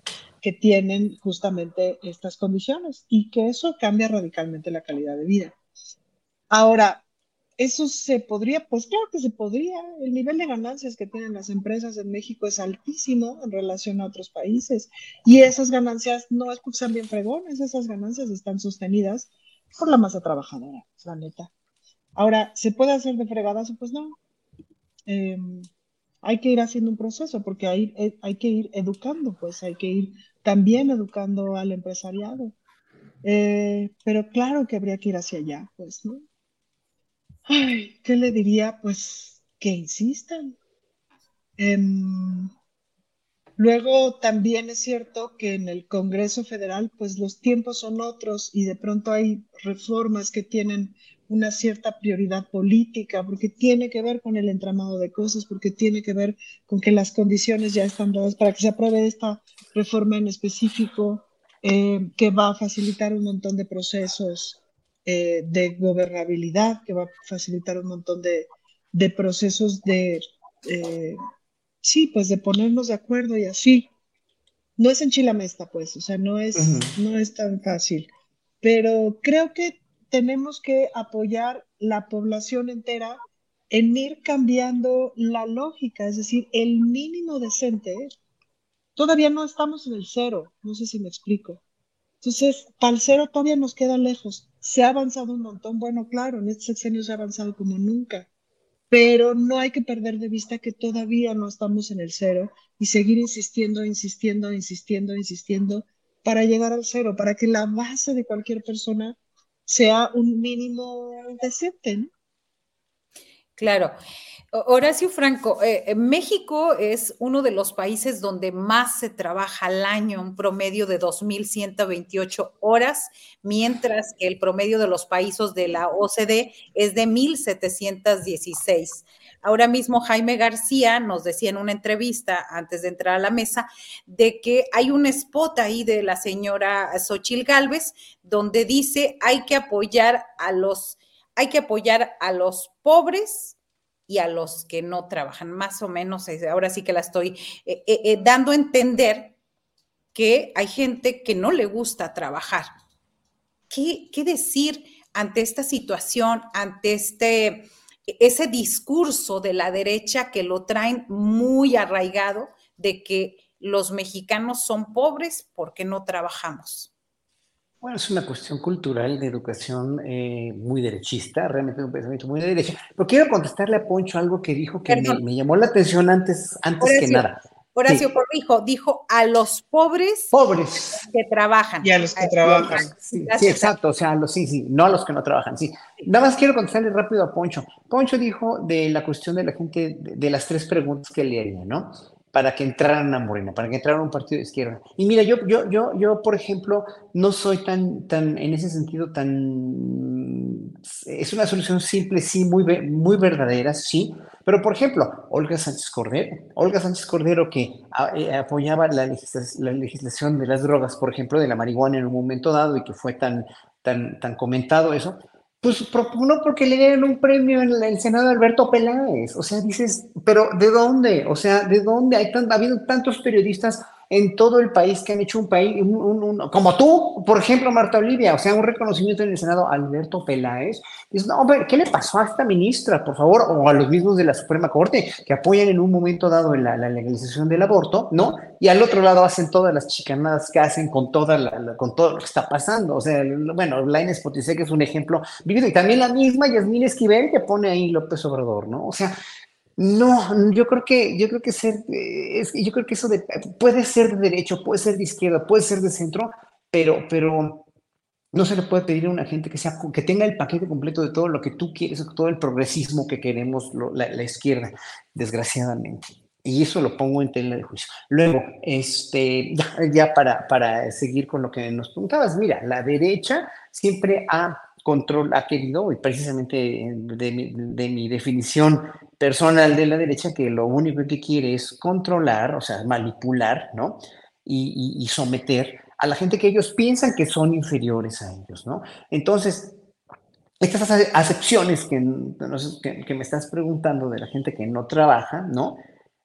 que tienen justamente estas condiciones y que eso cambia radicalmente la calidad de vida. Ahora, eso se podría, pues claro que se podría. El nivel de ganancias que tienen las empresas en México es altísimo en relación a otros países. Y esas ganancias no es porque sean bien fregones, esas ganancias están sostenidas por la masa trabajadora, la neta. Ahora, ¿se puede hacer de fregadazo? Pues no. Em, hay que ir haciendo un proceso porque hay, eh, hay que ir educando, pues hay que ir también educando al empresariado. Eh, pero claro que habría que ir hacia allá, pues, ¿no? Ay, ¿qué le diría? Pues que insistan. Em, luego también es cierto que en el Congreso Federal, pues los tiempos son otros y de pronto hay reformas que tienen una cierta prioridad política, porque tiene que ver con el entramado de cosas, porque tiene que ver con que las condiciones ya están dadas para que se apruebe esta reforma en específico, eh, que va a facilitar un montón de procesos eh, de gobernabilidad, que va a facilitar un montón de, de procesos de, eh, sí, pues de ponernos de acuerdo y así. No es en Chilamesta, pues, o sea, no es, no es tan fácil, pero creo que tenemos que apoyar la población entera en ir cambiando la lógica, es decir, el mínimo decente. Todavía no estamos en el cero, no sé si me explico. Entonces, para el cero todavía nos queda lejos. Se ha avanzado un montón, bueno, claro, en este sexenio se ha avanzado como nunca, pero no hay que perder de vista que todavía no estamos en el cero y seguir insistiendo, insistiendo, insistiendo, insistiendo para llegar al cero, para que la base de cualquier persona sea un mínimo decente, ¿no? Claro. Horacio Franco, eh, México es uno de los países donde más se trabaja al año, un promedio de 2.128 horas, mientras que el promedio de los países de la OCDE es de 1.716. Ahora mismo Jaime García nos decía en una entrevista antes de entrar a la mesa de que hay un spot ahí de la señora Xochil Gálvez donde dice hay que apoyar a los, hay que apoyar a los pobres y a los que no trabajan. Más o menos, ahora sí que la estoy eh, eh, eh, dando a entender que hay gente que no le gusta trabajar. ¿Qué, ¿Qué, decir ante esta situación, ante este ese discurso de la derecha que lo traen muy arraigado de que los mexicanos son pobres porque no trabajamos. Bueno, es una cuestión cultural de educación eh, muy derechista, realmente un pensamiento muy de derecha. Pero quiero contestarle a Poncho algo que dijo que me, llamó la atención antes, antes que nada. Horacio Corrijo dijo a los pobres, pobres que trabajan. Y a los que trabajan. Sí, exacto, o sea, los, sí, sí, no a los que no trabajan, sí. Nada más quiero contestarle rápido a Poncho. Poncho dijo de la cuestión de la gente, de, las tres preguntas que le haría, ¿no? Para que entraran a Morena, para que entraran a un partido de izquierda. Y mira, yo, yo, yo, yo, por ejemplo, no soy tan, tan, en ese sentido, tan... Es una solución simple, sí, muy, muy verdadera, sí, pero, por ejemplo, Olga Sánchez Cordero, Olga Sánchez Cordero que eh, apoyaba la, legislación de las drogas, por ejemplo, de la marihuana en un momento dado y que fue tan, tan, tan comentado eso, pues propugnó porque le dieron un premio en el Senado Alberto Peláez. O sea, dices, pero ¿de dónde? O sea, ¿de dónde? Hay ha habido tantos periodistas en todo el país que han hecho un país, como tú, por ejemplo, Marta Olivia, o sea, un reconocimiento en el Senado Alberto Peláez. Dices, no, hombre, ¿qué le pasó a esta ministra, por favor? O a los mismos de la Suprema Corte, que apoyan en un momento dado la, legalización del aborto, ¿no? Y al otro lado hacen todas las chicanadas que hacen con, toda la, con todo lo que está pasando. O sea, bueno, Lainez que es un ejemplo vivido, y también la misma Yasmín Esquivel que pone ahí López Obrador, ¿no? O sea, no, yo creo que, yo creo que eh, yo creo que eso puede ser de derecho, puede ser de izquierda, puede ser de centro, pero, pero no se le puede pedir a una gente que sea, que tenga el paquete completo de todo lo que tú quieres, todo el progresismo que queremos la, izquierda, desgraciadamente. Y eso lo pongo en tela de juicio. Luego, este, ya, para, para seguir con lo que nos preguntabas, mira, la derecha siempre ha control ha querido, y precisamente de mi, de mi, definición personal de la derecha, que lo único que quiere es controlar, o sea, manipular, ¿no? Y, someter a la gente que ellos piensan que son inferiores a ellos, ¿no? Entonces, estas acepciones que, que, me estás preguntando de la gente que no trabaja, ¿no?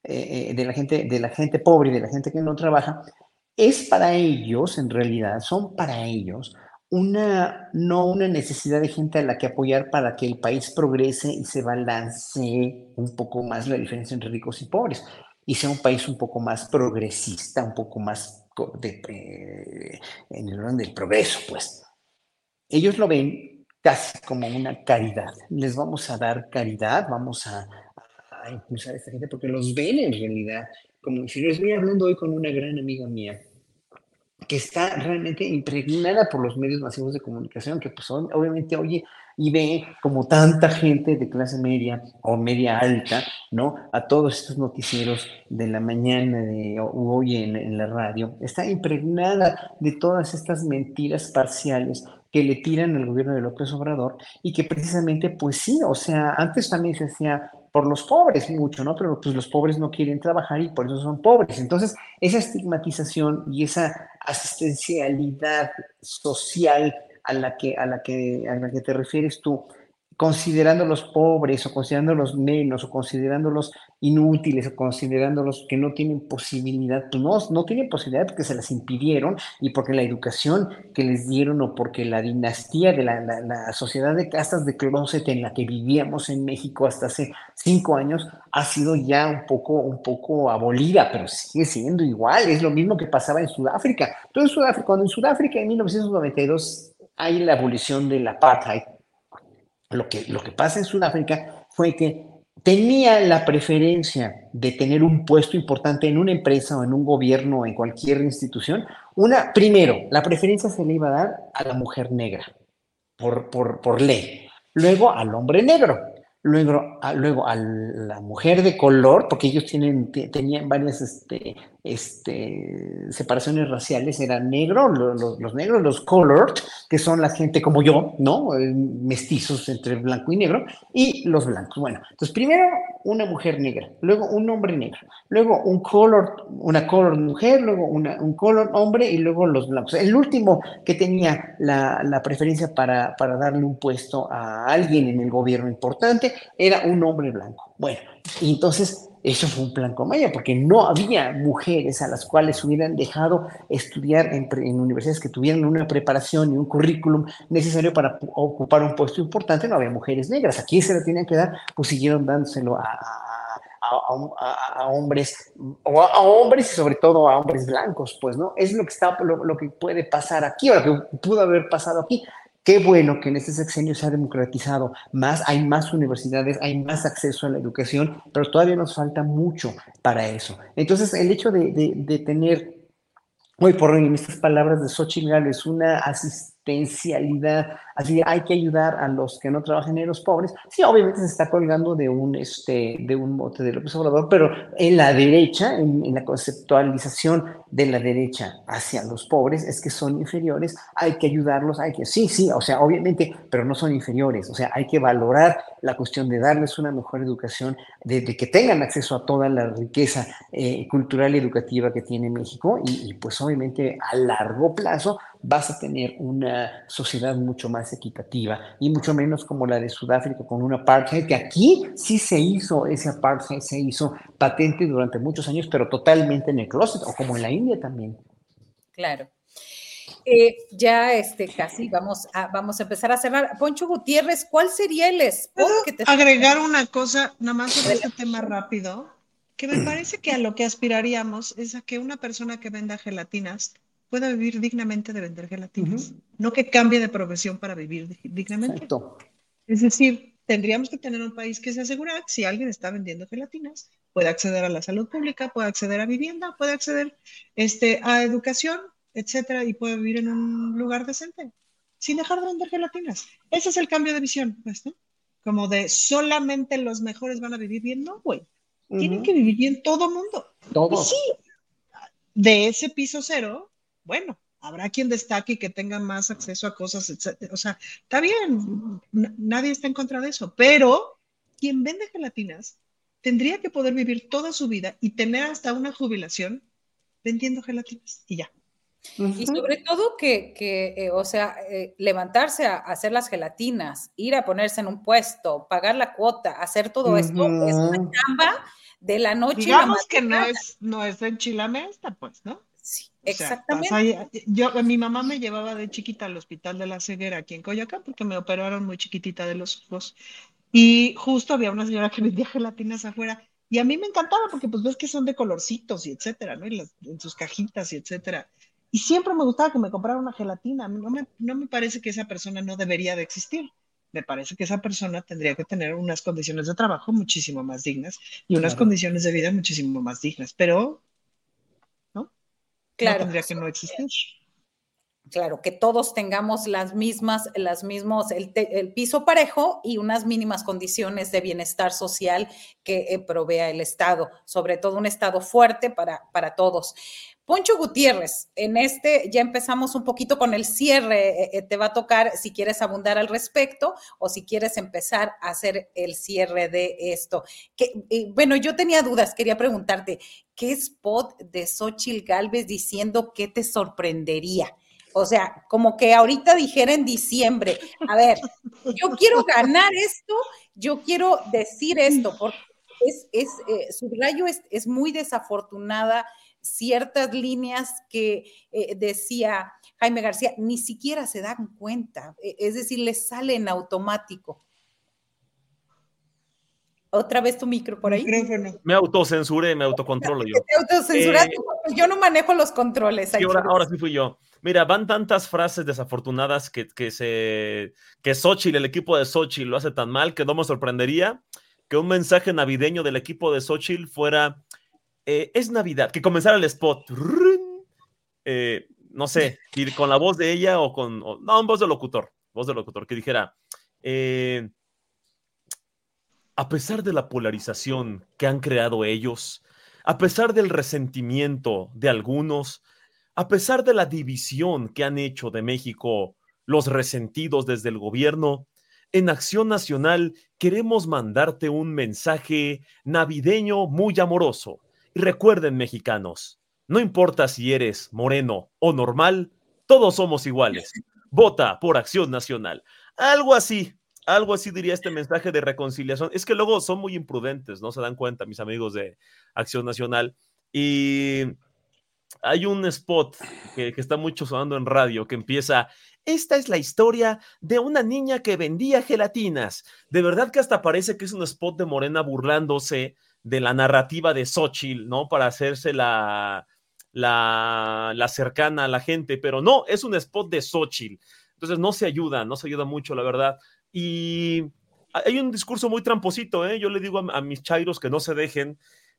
Eh, eh, de, la gente, de la gente pobre de la gente que no trabaja, es para ellos, en realidad, son para ellos una, no una necesidad de gente a la que apoyar para que el país progrese y se balance un poco más la diferencia entre ricos y pobres y sea un país un poco más progresista, un poco más de, eh, en el orden del progreso, pues. Ellos lo ven casi como una caridad. Les vamos a dar caridad, vamos a, a impulsar a esta gente porque los ven en realidad como si yo estoy hablando hoy con una gran amiga mía que está realmente impregnada por los medios masivos de comunicación, que pues obviamente oye y ve como tanta gente de clase media o media alta, ¿no? A todos estos noticieros de la mañana de hoy en, en la radio, está impregnada de todas estas mentiras parciales que le tiran al gobierno de López Obrador y que precisamente, pues sí, o sea, antes también se hacía por los pobres mucho, ¿no? Pero pues los pobres no quieren trabajar y por eso son pobres. Entonces, esa estigmatización y esa asistencialidad social a la que, a la que, a la que te refieres tú, considerándolos pobres o considerándolos menos o considerándolos inútiles o considerándolos que no tienen posibilidad, pues no, no tienen posibilidad porque se las impidieron y porque la educación que les dieron o porque la dinastía de la, la, sociedad de castas de closet en la que vivíamos en México hasta hace cinco años ha sido ya un poco, un poco abolida, pero sigue siendo igual, es lo mismo que pasaba en Sudáfrica. Todo Sudáfrica, cuando en Sudáfrica en 1992 hay la abolición del apartheid, lo que, lo que pasa en Sudáfrica fue que tenía la preferencia de tener un puesto importante en una empresa o en un gobierno o en cualquier institución. Una, primero, la preferencia se le iba a dar a la mujer negra por, por, por ley, luego al hombre negro, luego a, luego a la mujer de color, porque ellos tienen, tenían varias este, este, separaciones raciales, eran negros, los, negros, los colored, que son la gente como yo, ¿no? Eh, mestizos entre blanco y negro, y los blancos. Bueno, entonces primero una mujer negra, luego un hombre negro, luego un color, una color mujer, luego un color hombre y luego los blancos. El último que tenía la, preferencia para, para darle un puesto a alguien en el gobierno importante era un hombre blanco. Bueno, entonces eso fue un plan Comaya, porque no había mujeres a las cuales hubieran dejado estudiar en, universidades que tuvieran una preparación y un currículum necesario para ocupar un puesto importante, no había mujeres negras. Aquí se lo tenían que dar, pues siguieron dándoselo a, hombres, o a, hombres y sobre todo a hombres blancos, pues, ¿no? Es lo que está, lo que puede pasar aquí, o lo que pudo haber pasado aquí. Qué bueno que en este sexenio se ha democratizado más, hay más universidades, hay más acceso a la educación, pero todavía nos falta mucho para eso. Entonces, el hecho de, de, tener, hoy por hoy, en estas palabras de Xochitl es una asistencialidad Así hay que ayudar a los que no trabajan en los pobres. Sí, obviamente se está colgando de un, este, de un mote de López Obrador, pero en la derecha, en, la conceptualización de la derecha hacia los pobres, es que son inferiores, hay que ayudarlos, hay que, sí, sí, o sea, obviamente, pero no son inferiores, o sea, hay que valorar la cuestión de darles una mejor educación, de, que tengan acceso a toda la riqueza eh, cultural y educativa que tiene México y, y pues obviamente a largo plazo vas a tener una sociedad mucho más equitativa y mucho menos como la de Sudáfrica con una apartheid, que aquí sí se hizo ese apartheid, se hizo patente durante muchos años, pero totalmente en el closet, o como en la India también. Claro. Eh, ya este, casi vamos a, vamos a empezar a cerrar. Poncho Gutiérrez, ¿cuál sería el spot que te... Agregar una cosa, nada más sobre este tema rápido, que me parece que a lo que aspiraríamos es a que una persona que venda gelatinas pueda vivir dignamente de vender gelatinas, no que cambie de profesión para vivir dignamente. Es decir, tendríamos que tener un país que se asegure que si alguien está vendiendo gelatinas, puede acceder a la salud pública, puede acceder a vivienda, puede acceder este, a educación, etcétera, y puede vivir en un lugar decente, sin dejar de vender gelatinas. Ese es el cambio de visión, pues, ¿no? Como de solamente los mejores van a vivir bien, no, güey. Tienen que vivir bien todo mundo. Todo. sí, de ese piso cero bueno, habrá quien destaque y que tenga más acceso a cosas, etc. O sea, está bien, nadie está en contra de eso, pero quien vende gelatinas tendría que poder vivir toda su vida y tener hasta una jubilación vendiendo gelatinas y ya. Y sobre todo que, eh, o sea, eh, levantarse a, hacer las gelatinas, ir a ponerse en un puesto, pagar la cuota, hacer todo esto, es una chamba de la noche. Digamos que no es, no es en Chilamesta, pues, ¿no? Exactamente. yo, mi mamá me llevaba de chiquita al hospital de la ceguera aquí en Coyoacán porque me operaron muy chiquitita de los ojos. Y justo había una señora que vendía gelatinas afuera. Y a mí me encantaba porque pues ves que son de colorcitos y etcétera, ¿no? en sus cajitas y etcétera. Y siempre me gustaba que me comprara una gelatina. No me, no me parece que esa persona no debería de existir. Me parece que esa persona tendría que tener unas condiciones de trabajo muchísimo más dignas y unas condiciones de vida muchísimo más dignas. Pero Claro. tendría que no existir. Claro, que todos tengamos las mismas, las mismos, el, piso parejo y unas mínimas condiciones de bienestar social que eh, provea el Estado, sobre todo un Estado fuerte para, para todos. Poncho Gutiérrez, en este ya empezamos un poquito con el cierre. Eh, eh, te va a tocar si quieres abundar al respecto o si quieres empezar a hacer el cierre de esto. Que, bueno, yo tenía dudas, quería preguntarte, ¿qué spot de Xochil Galvez diciendo que te sorprendería? O sea, como que ahorita dijera en diciembre, a ver, yo quiero ganar esto, yo quiero decir esto, porque es, es eh, subrayo es, es, muy desafortunada ciertas líneas que eh, decía Jaime García, ni siquiera se dan cuenta, e, es decir, les sale en automático. Otra vez tu micro por ahí. Me autocensuré, me autocontrolo yo. Te eh, yo no manejo los controles. ahora, ahora, sí fui yo. Mira, van tantas frases desafortunadas que, que se que Xochitl, el equipo de Xochitl lo hace tan mal que no me sorprendería que un mensaje navideño del equipo de Xochitl fuera eh, es Navidad, que comenzara el spot. Eh, no sé, ir con la voz de ella o con. no, voz de locutor. Voz de locutor, que dijera. Eh, a pesar de la polarización que han creado ellos, a pesar del resentimiento de algunos, a pesar de la división que han hecho de México los resentidos desde el gobierno, en Acción Nacional queremos mandarte un mensaje navideño muy amoroso. Y recuerden, mexicanos, no importa si eres moreno o normal, todos somos iguales. Vota por Acción Nacional. Algo así, algo así diría este mensaje de reconciliación. Es que luego son muy imprudentes, no se dan cuenta, mis amigos de Acción Nacional. Y hay un spot que, está mucho sonando en radio que empieza. Esta es la historia de una niña que vendía gelatinas. De verdad que hasta parece que es un spot de Morena burlándose de la narrativa de Xochitl, ¿no? Para hacerse la, la, la cercana a la gente, pero no, es un spot de Xochitl. Entonces no se ayuda, no se ayuda mucho, la verdad. Y hay un discurso muy tramposito, ¿eh? Yo le digo a, mis chairos que no se dejen.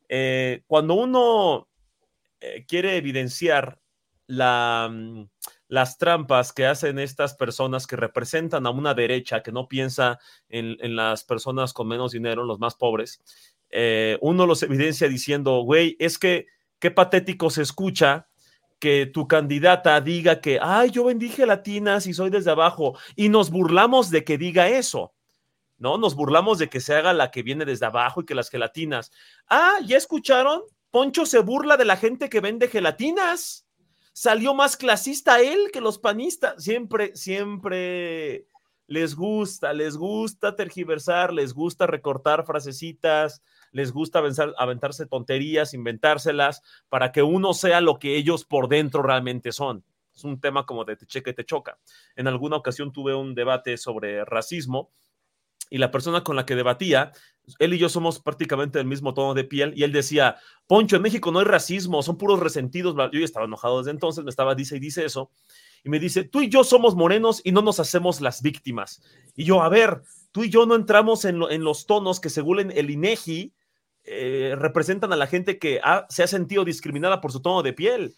Eh, cuando uno eh, quiere evidenciar la, mm, las trampas que hacen estas personas que representan a una derecha que no piensa en, las personas con menos dinero, los más pobres, eh, uno los evidencia diciendo, güey, es que qué patético se escucha que tu candidata diga que, ay, yo vendí gelatinas y soy desde abajo, y nos burlamos de que diga eso, ¿no? Nos burlamos de que se haga la que viene desde abajo y que las gelatinas. Ah, ¿ya escucharon? Poncho se burla de la gente que vende gelatinas. Salió más clasista él que los panistas. Siempre, siempre les gusta, les gusta tergiversar, les gusta recortar frasecitas, les gusta aventarse tonterías, inventárselas, para que uno sea lo que ellos por dentro realmente son. Es un tema como de te cheque, te choca. En alguna ocasión tuve un debate sobre racismo y la persona con la que debatía, él y yo somos prácticamente del mismo tono de piel, y él decía, Poncho, en México no hay racismo, son puros resentidos. Yo ya estaba enojado desde entonces, me estaba, dice y dice eso, y me dice, tú y yo somos morenos y no nos hacemos las víctimas. Y yo, a ver, tú y yo no entramos en, los tonos que según el INEGI eh, representan a la gente que se ha sentido discriminada por su tono de piel.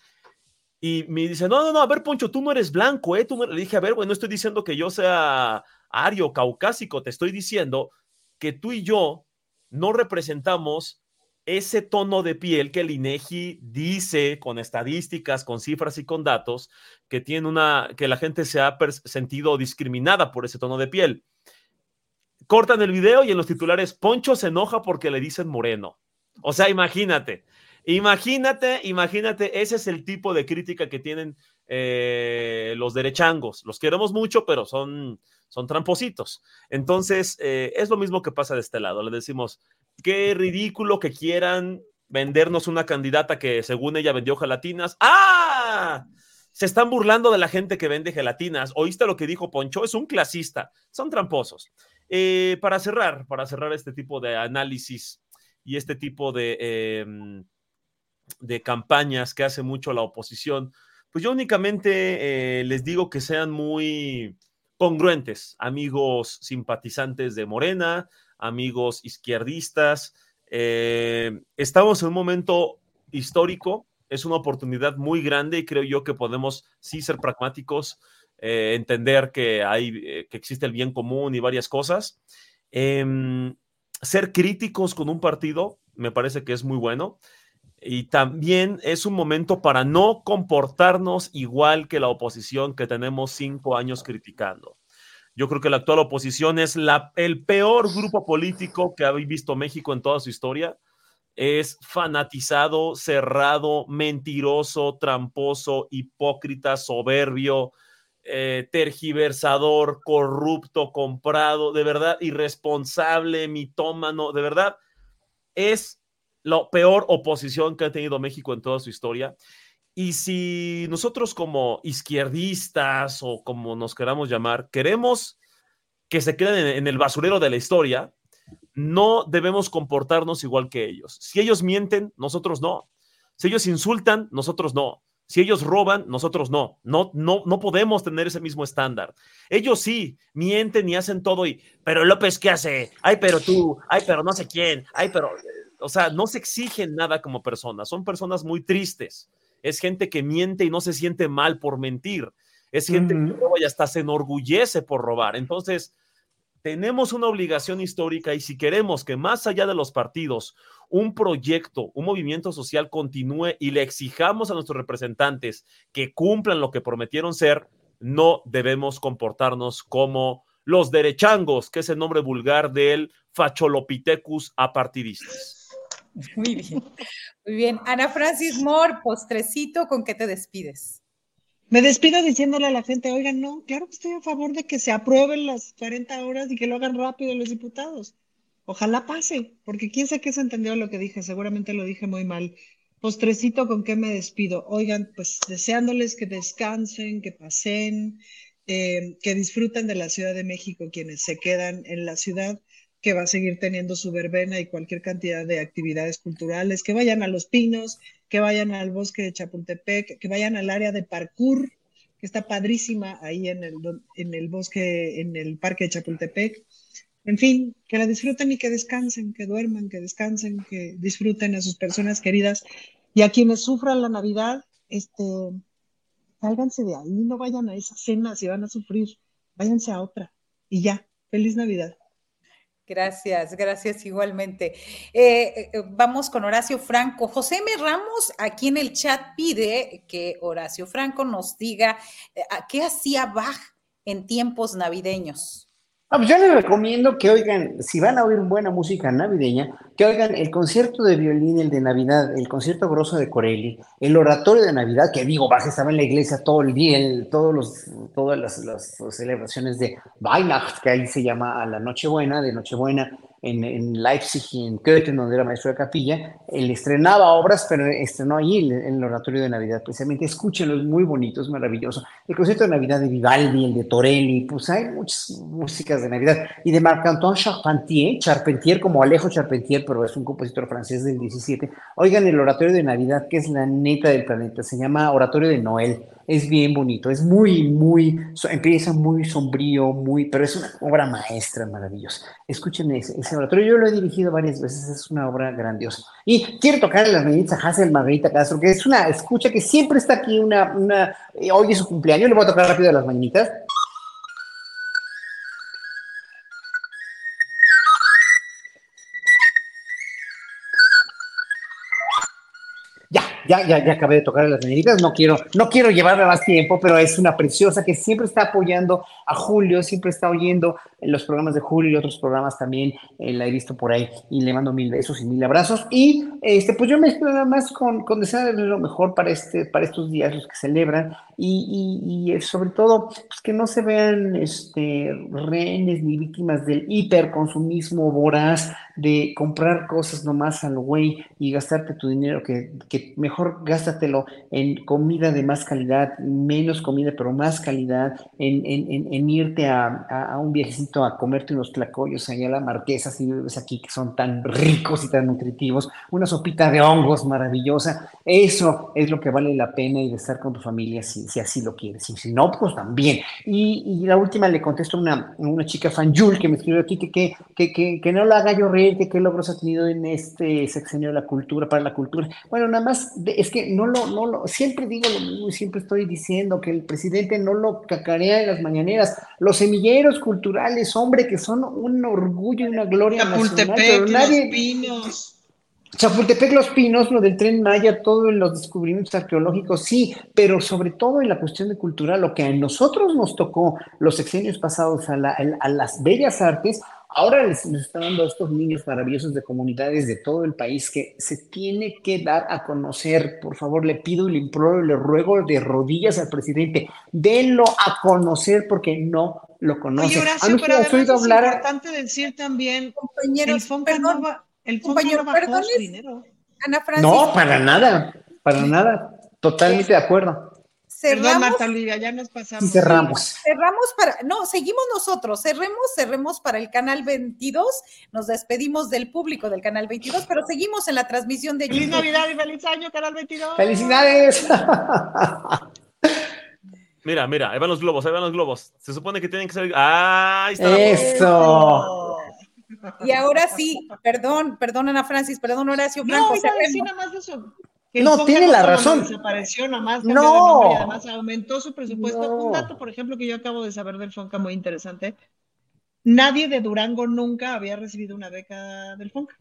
Y me dice, no, no, no, a ver, Poncho, tú no eres blanco, ¿eh? Tú Le dije, a ver, bueno, no estoy diciendo que yo sea ario, caucásico, te estoy diciendo que tú y yo no representamos ese tono de piel que el INEGI dice con estadísticas, con cifras y con datos que tiene una que la gente se ha sentido discriminada por ese tono de piel. Cortan el video y en los titulares Poncho se enoja porque le dicen moreno. O sea, imagínate, imagínate, imagínate, ese es el tipo de crítica que tienen eh, los derechangos. Los queremos mucho, pero son, son trampositos. Entonces, eh, es lo mismo que pasa de este lado. Le decimos, qué ridículo que quieran vendernos una candidata que según ella vendió gelatinas. ¡Ah! Se están burlando de la gente que vende gelatinas. ¿Oíste lo que dijo Poncho? Es un clasista. Son tramposos. Eh, para cerrar, para cerrar este tipo de análisis y este tipo de, em, de campañas que hace mucho la oposición, pues yo únicamente eh, les digo que sean muy congruentes, amigos simpatizantes de Morena, amigos izquierdistas. Eh, estamos en un momento histórico, es una oportunidad muy grande y creo yo que podemos sí ser pragmáticos, eh, entender que, hay, eh, que existe el bien común y varias cosas. Em, ser críticos con un partido me parece que es muy bueno. Y también es un momento para no comportarnos igual que la oposición que tenemos cinco años criticando. Yo creo que la actual oposición es la, el peor grupo político que ha visto México en toda su historia. Es fanatizado, cerrado, mentiroso, tramposo, hipócrita, soberbio, eh, tergiversador, corrupto, comprado, de verdad, irresponsable, mitómano, de verdad, es la peor oposición que ha tenido México en toda su historia. Y si nosotros como izquierdistas o como nos queramos llamar, queremos que se queden en, el basurero de la historia, no debemos comportarnos igual que ellos. Si ellos mienten, nosotros no. Si ellos insultan, nosotros no. Si ellos roban, nosotros no. No, no, no podemos tener ese mismo estándar. Ellos sí mienten y hacen todo y, pero López, ¿qué hace? Ay, pero tú, ay, pero no sé quién, ay, pero, o sea, no se exigen nada como personas. Son personas muy tristes. Es gente que miente y no se siente mal por mentir. Es gente que roba y hasta se enorgullece por robar. Entonces, tenemos una obligación histórica y si queremos que más allá de los partidos, un proyecto, un movimiento social continúe y le exijamos a nuestros representantes que cumplan lo que prometieron ser, no debemos comportarnos como los derechangos, que es el nombre vulgar del Facholopithecus apartidistas. Muy bien, muy bien. Ana Francis Moore, postrecito, ¿con qué te despides? Me despido diciéndole a la gente, oigan, no, claro que estoy a favor de que se aprueben las 40 horas y que lo hagan rápido los diputados. Ojalá pase, porque quién sabe qué se entendió lo que dije, seguramente lo dije muy mal. Postrecito, ¿con qué me despido? Oigan, pues deseándoles que descansen, que pasen, eh, que disfruten de la Ciudad de México, quienes se quedan en la ciudad, que va a seguir teniendo su verbena y cualquier cantidad de actividades culturales, que vayan a Los Pinos, que vayan al bosque de Chapultepec, que vayan al área de parkour, que está padrísima ahí en el, en el bosque, en el parque de Chapultepec. En fin, que la disfruten y que descansen, que duerman, que descansen, que disfruten a sus personas queridas y a quienes sufran la Navidad, este, sálganse de ahí, no vayan a esa cena si van a sufrir, váyanse a otra y ya, feliz Navidad. Gracias, gracias igualmente. Eh, eh, vamos con Horacio Franco. José M. Ramos aquí en el chat pide que Horacio Franco nos diga eh, qué hacía Bach en tiempos navideños. Ah, pues yo les recomiendo que oigan, si van a oír buena música navideña, que oigan el concierto de violín, el de Navidad, el concierto grosso de Corelli, el oratorio de Navidad, que digo, Bach estaba en la iglesia todo el día, todos los, todas las, las, celebraciones de Weihnacht, que ahí se llama a la Nochebuena, de Nochebuena, en, Leipzig y en Köthen, donde era maestro de capilla, él estrenaba obras, pero estrenó allí en el oratorio de Navidad, precisamente. Escúchenlo, es muy bonito, es maravilloso. El concierto de Navidad de Vivaldi, el de Torelli, pues hay muchas músicas de Navidad. Y de Marc-Antoine Charpentier, Charpentier como Alejo Charpentier, pero es un compositor francés del 17. Oigan el oratorio de Navidad, que es la neta del planeta, se llama Oratorio de Noel es bien bonito, es muy, muy, empieza muy sombrío, muy, pero es una obra maestra maravillosa. Escuchen ese, ese oratorio, yo lo he dirigido varias veces, es una obra grandiosa. Y quiero tocar las meditas a Hazel Margarita Castro, que es una escucha que siempre está aquí, una, una, eh, hoy es su cumpleaños, le voy a tocar rápido las mañanitas. Ya, ya, ya acabé de tocar las mañanitas, no quiero, no quiero llevarle más tiempo, pero es una preciosa que siempre está apoyando a Julio, siempre está oyendo en los programas de Julio y otros programas también, eh, la he visto por ahí y le mando mil besos y mil abrazos. Y este, pues yo me espero nada más con, con desearle lo mejor para, este, para estos días, los que celebran, y, y, y sobre todo, pues que no se vean este, rehenes ni víctimas del hiperconsumismo voraz de comprar cosas nomás al güey y gastarte tu dinero, que, que mejor gástatelo en comida de más calidad, menos comida, pero más calidad, en, irte a, un viajecito a comerte unos tlacoyos allá a la marquesa, si vives aquí, que son tan ricos y tan nutritivos, una sopita de hongos maravillosa, eso es lo que vale la pena y de estar con tu familia si, así lo quieres, y si no, pues también. Y, la última le contesto a una, una chica fan, Jul, que me escribió aquí que, que, que, que, no la haga yo reír, que qué logros ha tenido en este sexenio de la cultura, para la cultura. Bueno, nada más, es que no lo, no lo, siempre digo lo mismo y siempre estoy diciendo que el presidente no lo cacarea en las mañaneras. Los semilleros culturales, hombre, que son un orgullo y una gloria nacional, pero nadie... Los pinos. Chapultepec, Los Pinos, lo del tren Maya, todo en los descubrimientos arqueológicos, sí, pero sobre todo en la cuestión de cultura, lo que a nosotros nos tocó los sexenios pasados a, a las bellas artes, Ahora les, les está dando a estos niños maravillosos de comunidades de todo el país que se tiene que dar a conocer. Por favor, le pido y le imploro y le ruego de rodillas al presidente, denlo a conocer porque no lo conoce. Oye, Horacio, pero además es importante decir también, compañeros, el Fonca perdón, no, va- el compañero, no es- dinero. Ana Francis. No, para nada, para nada. Totalmente de acuerdo. Perdón, Cerramos. Marta Olivia, ya nos pasamos. Y cerramos. Cerramos para, no, seguimos nosotros, cerremos, cerremos para el canal 22, nos despedimos del público del canal 22, pero seguimos en la transmisión de Feliz YouTube. Navidad y feliz año, Canal 22. ¡Felicidades! Mira, mira, ahí van los globos, ahí van los globos. Se supone que tienen que salir. ¡Ah! Ahí está Eso. Y ahora sí, perdón, perdón Ana Francis, perdón Horacio No, Franco, iba a decir nada más de eso. Que No, tiene la razón. Desapareció, nada más cambió No. de nombre y además aumentó su presupuesto. No. Un dato, por ejemplo, que yo acabo de saber del Fonca muy interesante. Nadie de Durango nunca había recibido una beca del Fonca.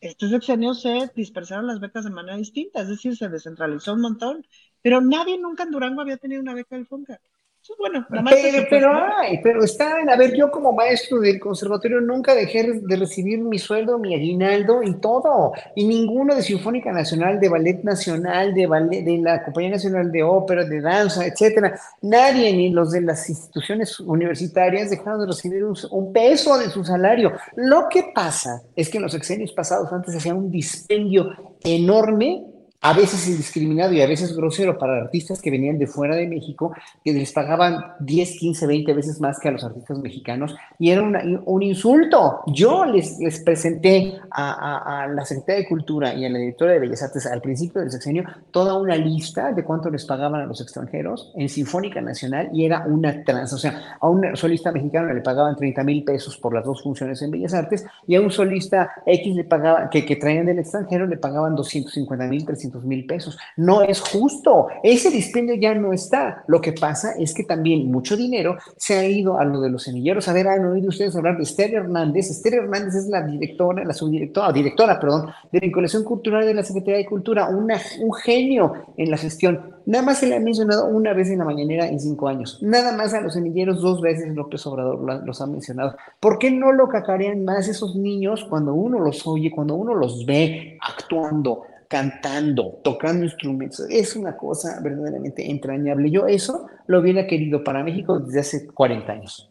Este sexenio se dispersaron las becas de manera distinta, es decir, se descentralizó un montón, pero nadie nunca en Durango había tenido una beca del Fonca. Eso es bueno, más Pero, pues, pero hay, pero están, a ver, yo como maestro del conservatorio nunca dejé de recibir mi sueldo, mi aguinaldo y todo. Y ninguno de Sinfónica Nacional, de Ballet Nacional, de ballet, de la Compañía Nacional de Ópera, de Danza, etcétera. Nadie, ni los de las instituciones universitarias, dejaron de recibir un, un peso de su salario. Lo que pasa es que en los sexenios pasados antes hacía un dispendio enorme a veces indiscriminado y a veces grosero para artistas que venían de fuera de México, que les pagaban 10, 15, 20 veces más que a los artistas mexicanos, y era una- un insulto. Yo les, les presenté a, la Secretaría de Cultura y a la directora de Bellas Artes al principio del sexenio toda una lista de cuánto les pagaban a los extranjeros en Sinfónica Nacional, y era una trans, o sea, a un solista mexicano le pagaban 30 mil pesos por las dos funciones en Bellas Artes, y a un solista X le pagaban, que, que traían del extranjero, le pagaban 250 mil, 300 mil pesos. No es justo. Ese dispendio ya no está. Lo que pasa es que también mucho dinero se ha ido a lo de los semilleros. A ver, han oído ustedes hablar de Esther Hernández. Esther Hernández es la directora, la subdirectora, directora, perdón, de vinculación cultural de la Secretaría de Cultura, un genio en la gestión. Nada más se le ha mencionado una vez en la mañanera en cinco años. Nada más a los semilleros dos veces López Obrador lo- los ha mencionado. ¿Por qué no lo cacarean más esos niños cuando uno los oye, cuando uno los ve actuando, cantando, tocando instrumentos? Es una cosa verdaderamente entrañable. Yo eso lo hubiera querido para México desde hace 40 años.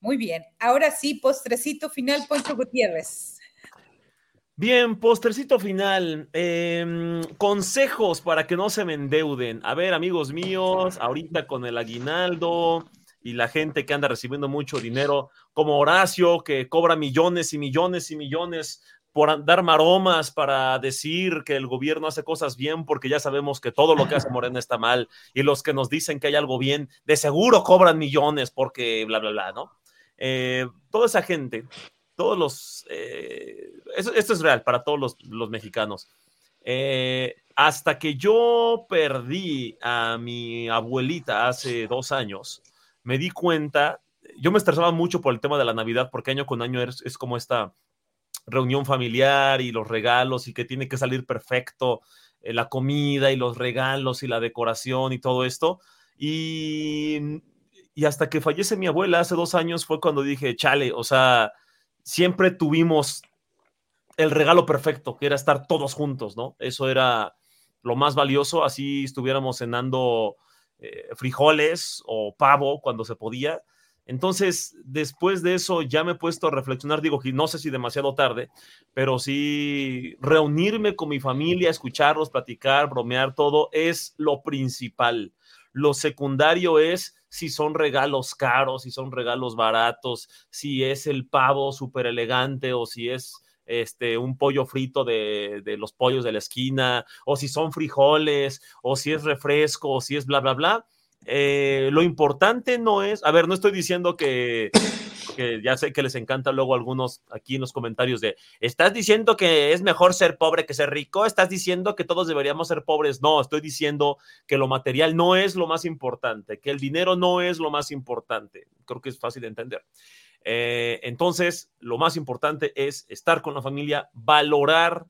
Muy bien, ahora sí, postrecito final, Poncho Gutiérrez. Bien, postrecito final. em, consejos para que no se me endeuden. A ver, amigos míos, ahorita con el aguinaldo y la gente que anda recibiendo mucho dinero, como Horacio, que cobra millones y millones y millones por dar maromas para decir que el gobierno hace cosas bien, porque ya sabemos que todo lo que hace Morena está mal, y los que nos dicen que hay algo bien, de seguro cobran millones porque bla, bla, bla, ¿no? Eh, toda esa gente, todos los... eh, esto es real para todos los, los mexicanos. Eh, hasta que yo perdí a mi abuelita hace dos años, me di cuenta, yo me estresaba mucho por el tema de la Navidad, porque año con año es, es como esta reunión familiar y los regalos y que tiene que salir perfecto eh, la comida y los regalos y la decoración y todo esto. Y, y hasta que fallece mi abuela hace dos años fue cuando dije, chale, o sea, siempre tuvimos el regalo perfecto, que era estar todos juntos, ¿no? Eso era lo más valioso, así estuviéramos cenando eh, frijoles o pavo cuando se podía. Entonces, después de eso ya me he puesto a reflexionar, digo que no sé si demasiado tarde, pero sí reunirme con mi familia, escucharlos, platicar, bromear, todo es lo principal. Lo secundario es si son regalos caros, si son regalos baratos, si es el pavo súper elegante o si es este, un pollo frito de, de los pollos de la esquina, o si son frijoles, o si es refresco, o si es bla, bla, bla. Eh, lo importante no es, a ver, no estoy diciendo que, que ya sé que les encanta luego algunos aquí en los comentarios de, ¿estás diciendo que es mejor ser pobre que ser rico? ¿Estás diciendo que todos deberíamos ser pobres? No, estoy diciendo que lo material no es lo más importante, que el dinero no es lo más importante. Creo que es fácil de entender. Eh, entonces, lo más importante es estar con la familia, valorar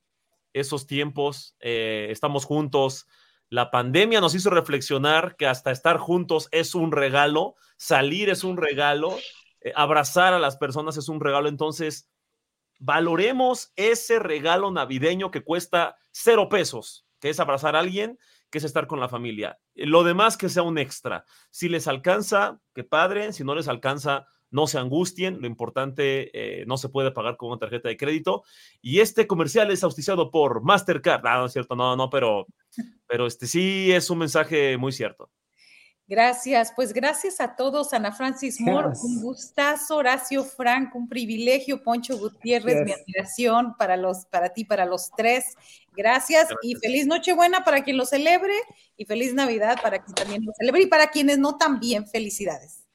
esos tiempos, eh, estamos juntos. La pandemia nos hizo reflexionar que hasta estar juntos es un regalo, salir es un regalo eh, abrazar a las personas es un regalo, entonces valoremos ese regalo navideño que cuesta cero pesos, que es abrazar a alguien, que es estar con la familia. Lo demás que sea un extra. Si les alcanza, qué padre, si no les alcanza, no se angustien, lo importante eh, no se puede pagar con una tarjeta de crédito. Y este comercial es auspiciado por Mastercard. Ah, no es cierto, no, no, pero, pero este sí es un mensaje muy cierto. Gracias, pues gracias a todos, Ana Francis Moore, un gustazo, Horacio Frank, un privilegio, Poncho Gutiérrez, mi admiración para los, para ti, para los tres. Gracias, y feliz Nochebuena para quien lo celebre y feliz Navidad para quien también lo celebre y para quienes no también felicidades.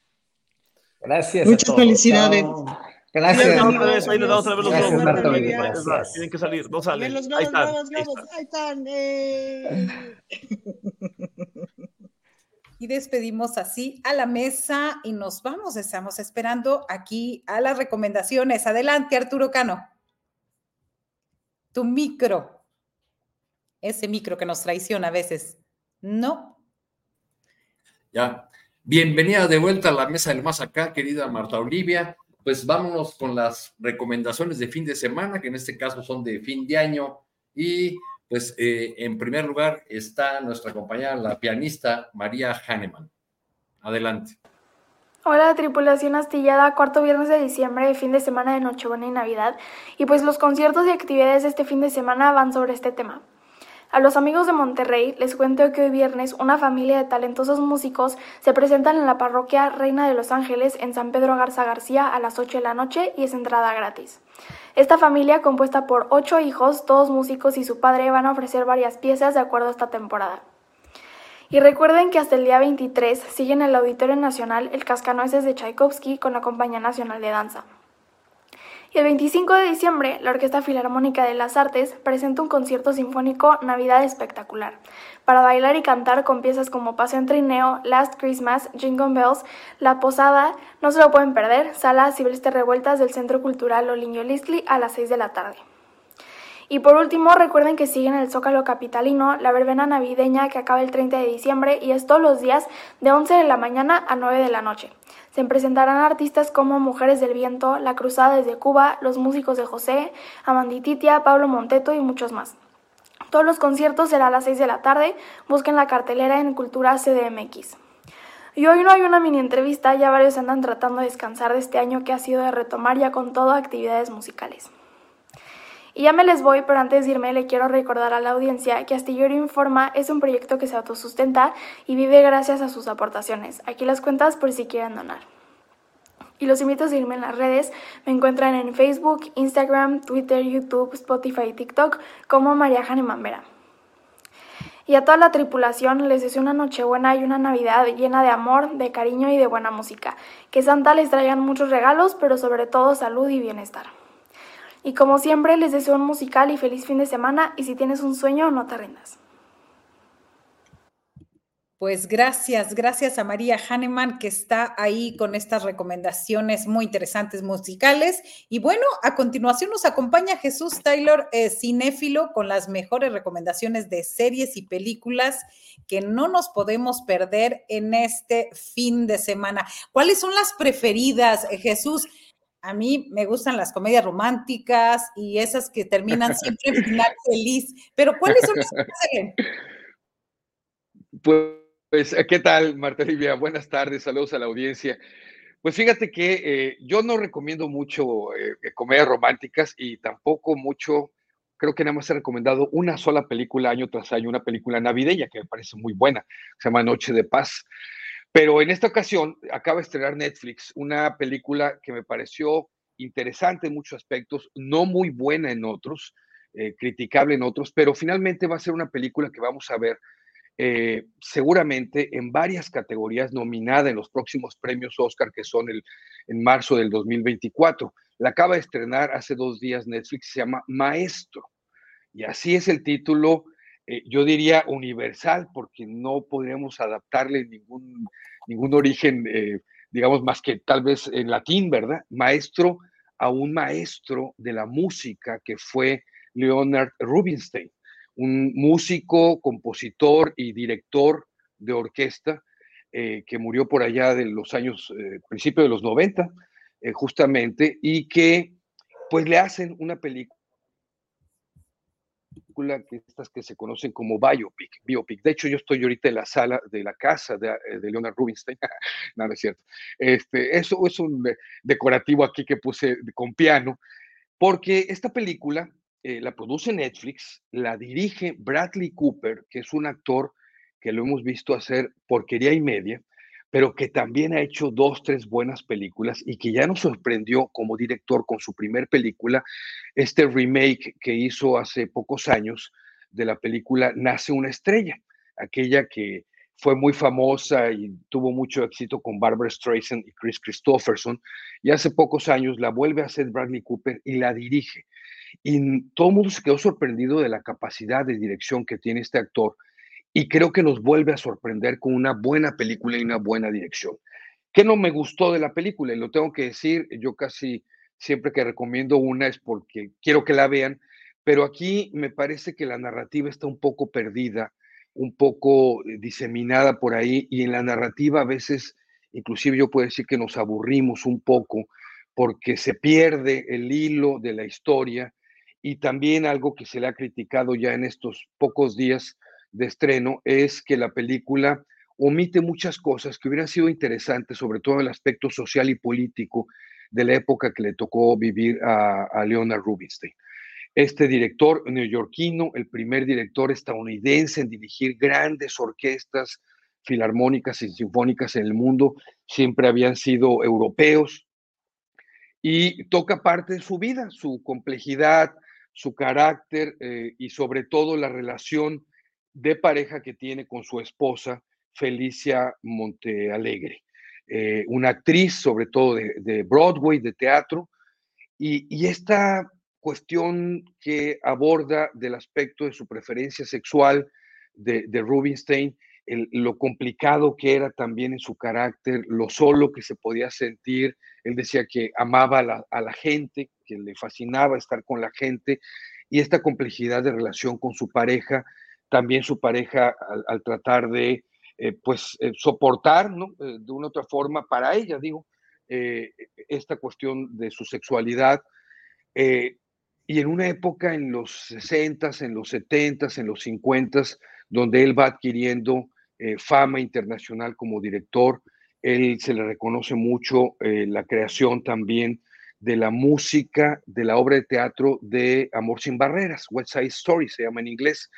Gracias. Muchas felicidades. Gracias. Ahí le da otra vez los Gracias, globos. Tienen que salir, no salen. Los Ahí globos, están. globos, ahí globos, están. ahí están. eh. Y despedimos así a la mesa y nos vamos. Estamos esperando aquí a las recomendaciones. Adelante, Arturo Cano. Tu micro. Ese micro que nos traiciona a veces. No. Ya. Bienvenida de vuelta a la mesa del más acá, querida Marta Olivia. Pues vámonos con las recomendaciones de fin de semana, que en este caso son de fin de año. Y pues eh, en primer lugar está nuestra compañera, la pianista María Hahnemann. Adelante. Hola, tripulación astillada, cuarto viernes de diciembre, fin de semana de Nochebuena y Navidad. Y pues los conciertos y actividades de este fin de semana van sobre este tema. A los amigos de Monterrey les cuento que hoy viernes una familia de talentosos músicos se presentan en la parroquia Reina de los Ángeles en San Pedro Garza García a las 8 de la noche y es entrada gratis. Esta familia, compuesta por ocho hijos, todos músicos y su padre, van a ofrecer varias piezas de acuerdo a esta temporada. Y recuerden que hasta el día 23 sigue en el Auditorio Nacional el Cascanueces de Tchaikovsky con la Compañía Nacional de Danza. El 25 de diciembre, la Orquesta Filarmónica de las Artes presenta un concierto sinfónico Navidad espectacular, para bailar y cantar con piezas como Paseo en Trineo, Last Christmas, Jingle Bells, La Posada, no se lo pueden perder, Sala Silvestre Revueltas del Centro Cultural Oliño Listli a las 6 de la tarde. Y por último, recuerden que sigue en el Zócalo Capitalino la verbena navideña que acaba el 30 de diciembre y es todos los días de 11 de la mañana a 9 de la noche. Se presentarán artistas como Mujeres del Viento, La Cruzada desde Cuba, Los Músicos de José, Amandititia, Pablo Monteto y muchos más. Todos los conciertos serán a las 6 de la tarde. Busquen la cartelera en Cultura CDMX. Y hoy no hay una mini entrevista, ya varios andan tratando de descansar de este año que ha sido de retomar ya con todo actividades musicales. Y ya me les voy, pero antes de irme le quiero recordar a la audiencia que Astillero Informa es un proyecto que se autosustenta y vive gracias a sus aportaciones. Aquí las cuentas por si quieren donar. Y los invito a seguirme en las redes. Me encuentran en Facebook, Instagram, Twitter, YouTube, Spotify y TikTok como María Hahnemann Vera. Y a toda la tripulación les deseo una Nochebuena y una Navidad llena de amor, de cariño y de buena música. Que Santa les traigan muchos regalos, pero sobre todo salud y bienestar. Y como siempre, les deseo un musical y feliz fin de semana. Y si tienes un sueño, no te rindas. Pues gracias, gracias a María Hahnemann que está ahí con estas recomendaciones muy interesantes musicales. Y bueno, a continuación nos acompaña Jesús Taylor, eh, cinéfilo, con las mejores recomendaciones de series y películas que no nos podemos perder en este fin de semana. ¿Cuáles son las preferidas, eh, Jesús? A mí me gustan las comedias románticas y esas que terminan siempre en final feliz. Pero ¿cuáles son las que siguen? Pues, ¿qué tal, Marta Olivia? Buenas tardes, saludos a la audiencia. Pues fíjate que eh, yo no recomiendo mucho eh, comedias románticas y tampoco mucho, creo que nada más he recomendado una sola película año tras año, una película navideña que me parece muy buena, se llama Noche de Paz. Pero en esta ocasión acaba de estrenar Netflix una película que me pareció interesante en muchos aspectos, no muy buena en otros, eh, criticable en otros, pero finalmente va a ser una película que vamos a ver eh, seguramente en varias categorías nominada en los próximos premios Oscar que son el, en marzo del 2024. La acaba de estrenar hace dos días Netflix, se llama Maestro. Y así es el título, eh, yo diría universal, porque no podríamos adaptarle ningún, ningún origen, eh, digamos, más que tal vez en latín, ¿verdad? Maestro a un maestro de la música que fue Leonard Rubinstein un músico, compositor y director de orquesta eh, que murió por allá de los años, eh, principio de los 90. eh, justamente, y que pues le hacen una película que estas que se conocen como biopic, biopic. De hecho, yo estoy ahorita en la sala de la casa de, eh, de Leonard Rubinstein. no, no es cierto. Este, eso es un decorativo aquí que puse con piano, porque esta película eh, la produce Netflix, la dirige Bradley Cooper, que es un actor que lo hemos visto hacer porquería y media, pero que también ha hecho dos, tres buenas películas y que ya nos sorprendió como director con su primer película, este remake que hizo hace pocos años de la película Nace una estrella, aquella que fue muy famosa y tuvo mucho éxito con Barbara Streisand y Chris Christopherson, y hace pocos años la vuelve a hacer Bradley Cooper y la dirige. Y todo el mundo se quedó sorprendido de la capacidad de dirección que tiene este actor y creo que nos vuelve a sorprender con una buena película y una buena dirección. ¿Qué no me gustó de la película? Y lo tengo que decir, yo casi siempre que recomiendo una es porque quiero que la vean, pero aquí me parece que la narrativa está un poco perdida, un poco eh, diseminada por ahí y en la narrativa a veces, inclusive yo puedo decir que nos aburrimos un poco porque se pierde el hilo de la historia y también algo que se le ha criticado ya en estos pocos días de estreno es que la película omite muchas cosas que hubieran sido interesantes, sobre todo el aspecto social y político de la época que le tocó vivir a, Leonard Rubinstein. Este director neoyorquino, el primer director estadounidense en dirigir grandes orquestas filarmónicas y sinfónicas en el mundo, siempre habían sido europeos, y toca parte de su vida, su complejidad, su carácter eh, y sobre todo la relación de pareja que tiene con su esposa, Felicia Montealegre, eh, una actriz sobre todo de, Broadway, de teatro, y, esta cuestión que aborda del aspecto de su preferencia sexual de, Rubinstein, lo complicado que era también en su carácter, lo solo que se podía sentir. Él decía que amaba a la gente, que le fascinaba estar con la gente, y esta complejidad de relación con su pareja también su pareja al, tratar de eh, pues eh, soportar eh, de una u otra forma para ella, digo, esta cuestión de su sexualidad. y en una época en los 60 en los 70 en los 50 donde él va adquiriendo fama internacional como director, él se le reconoce mucho la creación también de la música de la obra de teatro de Amor sin Barreras, West Side Story se llama en inglés,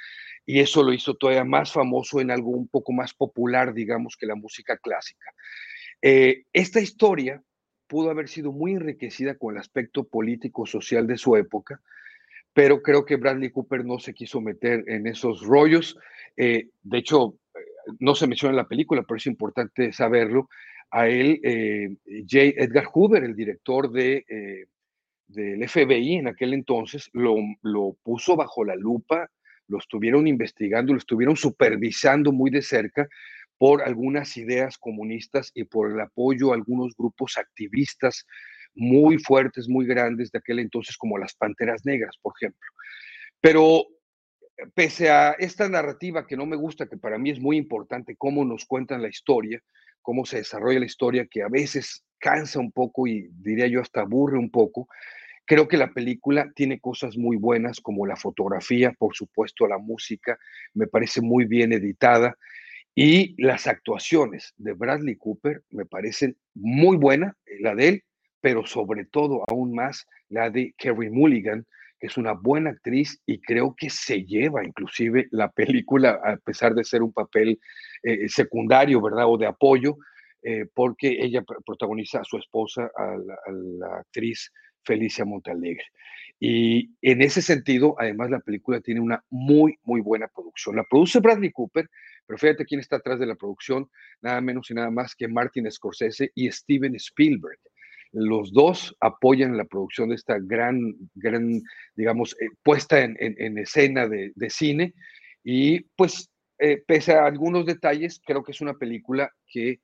y eso lo hizo todavía más famoso en algo un poco más popular, digamos, que la música clásica. Eh, esta historia pudo haber sido muy enriquecida con el aspecto político-social de su época, pero creo que Bradley Cooper no se quiso meter en esos rollos. Eh, de hecho, eh, no se menciona en la película, pero es importante saberlo. A él, J. Edgar Hoover, el director de, del FBI en aquel entonces, lo, lo puso bajo la lupa lo estuvieron investigando, lo estuvieron supervisando muy de cerca por algunas ideas comunistas y por el apoyo a algunos grupos activistas muy fuertes, muy grandes de aquel entonces, como las Panteras Negras, por ejemplo. Pero eh, pese a esta narrativa que no me gusta, que para mí es muy importante, cómo nos cuentan la historia, cómo se desarrolla la historia, que a veces cansa un poco y diría yo hasta aburre un poco, Creo que la película tiene cosas muy buenas como la fotografía, por supuesto la música, me parece muy bien editada y las actuaciones de Bradley Cooper me parecen muy buenas, la de él, pero sobre todo aún más la de Kerry Mulligan, que es una buena actriz y creo que se lleva inclusive la película, a pesar de ser un papel eh, secundario, ¿verdad? O de apoyo, eh, porque ella protagoniza a su esposa, a la actriz Felicia Montalegre. Y en ese sentido, además, la película tiene una muy, muy buena producción. La produce Bradley Cooper, pero fíjate quién está atrás de la producción, nada menos y nada más que Martin Scorsese y Steven Spielberg. Los dos apoyan la producción de esta gran, gran, digamos, eh, puesta en, escena de, cine. Y pues, eh, pese a algunos detalles, creo que es una película que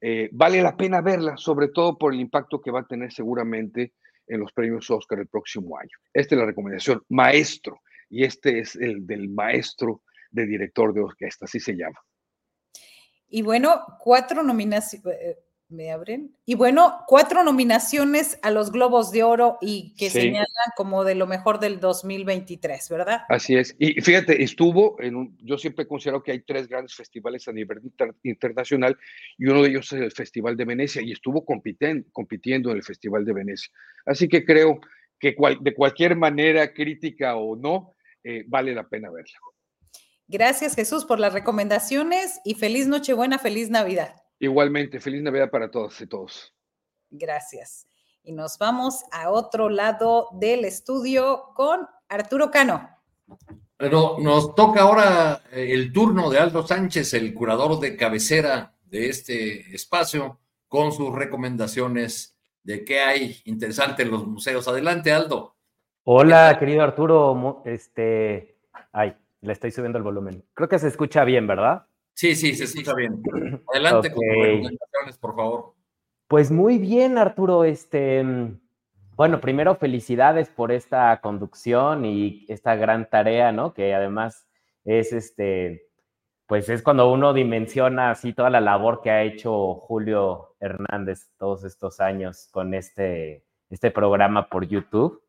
eh, vale la pena verla, sobre todo por el impacto que va a tener seguramente en los premios Oscar el próximo año. Esta es la recomendación, maestro, y este es el del maestro de director de orquesta, así se llama. Y bueno, cuatro nominaciones, eh, me abren. Y bueno, cuatro nominaciones a los Globos de Oro y que Sí. señalan como de lo mejor del 2023, ¿verdad? Así es. Y fíjate, estuvo en un, yo siempre considero que hay tres grandes festivales a nivel inter- internacional y uno de ellos es el Festival de Venecia y estuvo compiten- compitiendo en el Festival de Venecia. Así que creo que cual- de cualquier manera, crítica o no, eh, vale la pena verla. Gracias, Jesús, por las recomendaciones y feliz Nochebuena, feliz Navidad. Igualmente, feliz Navidad para todas y todos. Gracias. Y nos vamos a otro lado del estudio con Arturo Cano. Pero nos toca ahora eh, el turno de Aldo Sánchez, el curador de cabecera de este espacio, con sus recomendaciones de qué hay interesante en los museos. Adelante, Aldo. Hola, querido Arturo. Este, ay, le estoy subiendo el volumen. Creo que se escucha bien, ¿verdad? Sí, sí, se escucha bien. Adelante con tus recomendaciones, por favor. Pues muy bien, Arturo. Este, mm, bueno, primero felicidades por esta conducción y esta gran tarea, ¿no? Que además es este, pues es cuando uno dimensiona así toda la labor que ha hecho Julio Hernández todos estos años con este, este programa por YouTube.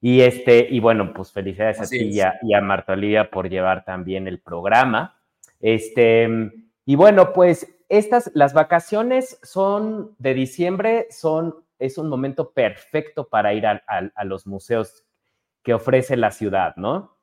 Y este, y bueno, pues felicidades Así a ti y a, y a Marta Olivia por llevar también el programa. Este, y bueno, pues estas, las vacaciones son de diciembre, son, es un momento perfecto para ir a, a- los museos que ofrece la ciudad, ¿no?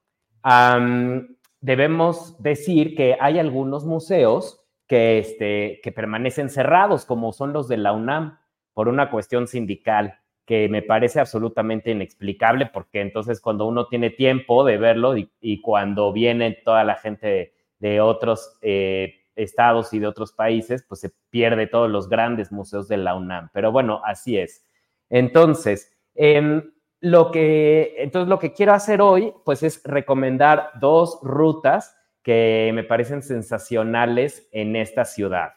Debemos decir que hay algunos museos que, este, que permanecen cerrados, como son los de la UNAM, por una cuestión sindical que me parece absolutamente inexplicable, porque entonces cuando uno tiene tiempo de verlo y, y cuando viene toda la gente de, otros eh, estados y de otros países, pues se pierde todos los grandes museos de la UNAM. Pero bueno, así es. Entonces, em, lo que, entonces lo que quiero hacer hoy, pues es recomendar dos rutas que me parecen sensacionales en esta ciudad.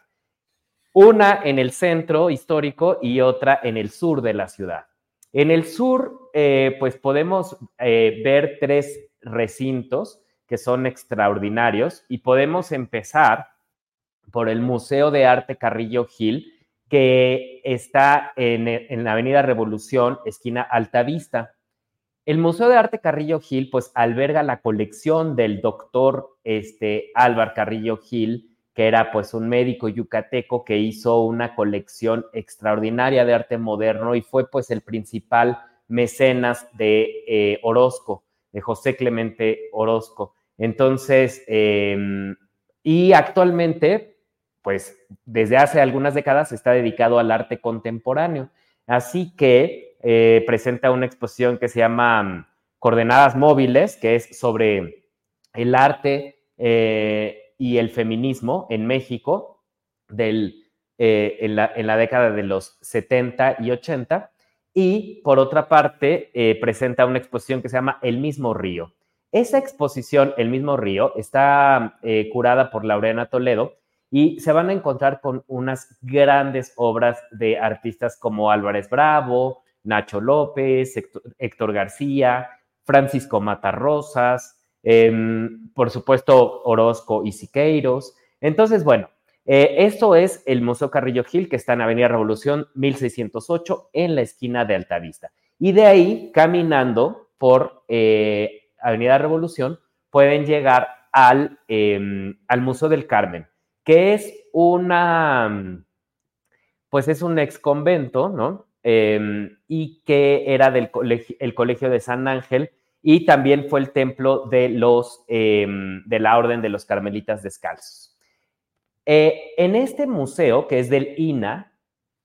Una en el centro histórico y otra en el sur de la ciudad. En el sur, eh, pues podemos eh, ver tres recintos que son extraordinarios y podemos empezar por el Museo de Arte Carrillo Gil, que está en, en la Avenida Revolución, esquina Altavista. El Museo de Arte Carrillo Gil, pues alberga la colección del doctor este, Álvar Carrillo Gil, que era pues un médico yucateco que hizo una colección extraordinaria de arte moderno y fue pues el principal mecenas de eh, Orozco, de José Clemente Orozco. Entonces, eh, y actualmente, pues desde hace algunas décadas está dedicado al arte contemporáneo. Así que eh, presenta una exposición que se llama Coordenadas Móviles, que es sobre el arte eh, y el feminismo en México del, eh, en, la, en, la, década de los 70 y 80. Y por otra parte, presenta una exposición que se llama El mismo río. Esa exposición, El mismo río, está eh, curada por Laureana Toledo y se van a encontrar con unas grandes obras de artistas como Álvarez Bravo, Nacho López, Héctor, García, Francisco Matarrosas, eh, por supuesto Orozco y Siqueiros. Entonces, bueno, eh, esto es el Museo Carrillo Gil, que está en Avenida Revolución 1608, en la esquina de Altavista. Y de ahí, caminando por eh, Avenida Revolución, pueden llegar al, eh, al Museo del Carmen, que es una, pues es un ex convento, ¿no? Eh, y que era del colegio, el Colegio de San Ángel y también fue el templo de, los, eh, de la Orden de los Carmelitas Descalzos. Eh, en este museo, que es del INA,